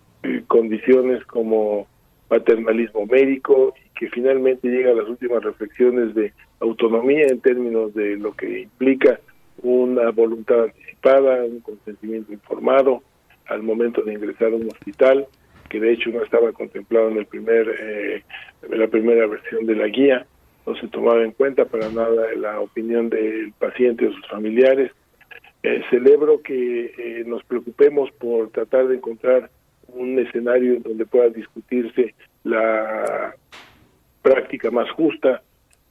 condiciones como paternalismo médico y que finalmente llega a las últimas reflexiones de autonomía en términos de lo que implica una voluntad anticipada, un consentimiento informado al momento de ingresar a un hospital, que de hecho no estaba contemplado en el primer eh, la primera versión de la guía, no se tomaba en cuenta para nada la opinión del paciente o sus familiares, eh, celebro que eh, nos preocupemos por tratar de encontrar un escenario en donde pueda discutirse la práctica más justa,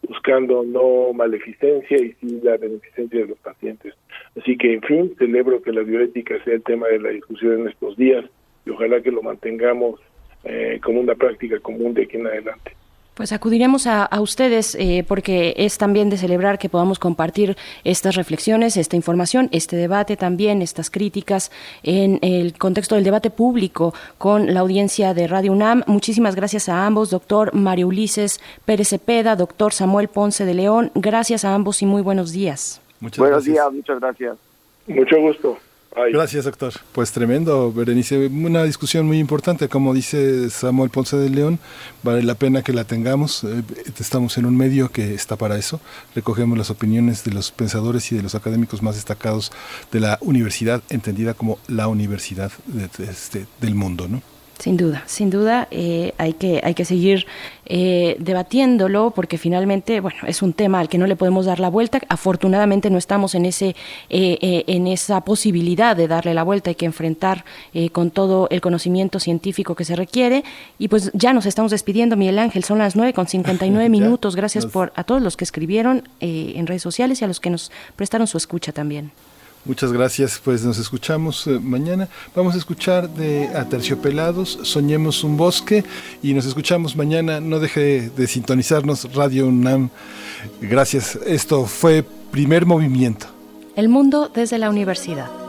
buscando no maleficencia y sí la beneficencia de los pacientes. Así que, en fin, celebro que la bioética sea el tema de la discusión en estos días y ojalá que lo mantengamos eh, como una práctica común de aquí en adelante. Pues acudiremos a, ustedes eh, porque es también de celebrar que podamos compartir estas reflexiones, esta información, este debate también, estas críticas en el contexto del debate público con la audiencia de Radio UNAM. Muchísimas gracias a ambos, doctor Mario Ulises Pérez Cepeda, doctor Samuel Ponce de León. Gracias a ambos y muy buenos días. Muchas buenos días, muchas gracias. Mucho gusto. Gracias, doctor. Pues tremendo, Berenice. Una discusión muy importante, como dice Samuel Ponce de León, vale la pena que la tengamos. Eh, estamos en un medio que está para eso. Recogemos las opiniones de los pensadores y de los académicos más destacados de la universidad, entendida como la universidad este, del mundo, ¿no? Sin duda, sin duda eh, hay, que, hay que seguir eh, debatiéndolo porque finalmente, bueno, es un tema al que no le podemos dar la vuelta. Afortunadamente no estamos en, ese, eh, en esa posibilidad de darle la vuelta, hay que enfrentar con todo el conocimiento científico que se requiere. Y pues ya nos estamos despidiendo, Miguel Ángel, son las 9 con 59 minutos. Gracias por a todos los que escribieron en redes sociales y a los que nos prestaron su escucha también. Muchas gracias, pues nos escuchamos eh, mañana. Vamos a escuchar de Aterciopelados, Soñemos un bosque y nos escuchamos mañana. No deje de sintonizarnos Radio UNAM. Gracias. Esto fue Primer Movimiento. El mundo desde la universidad.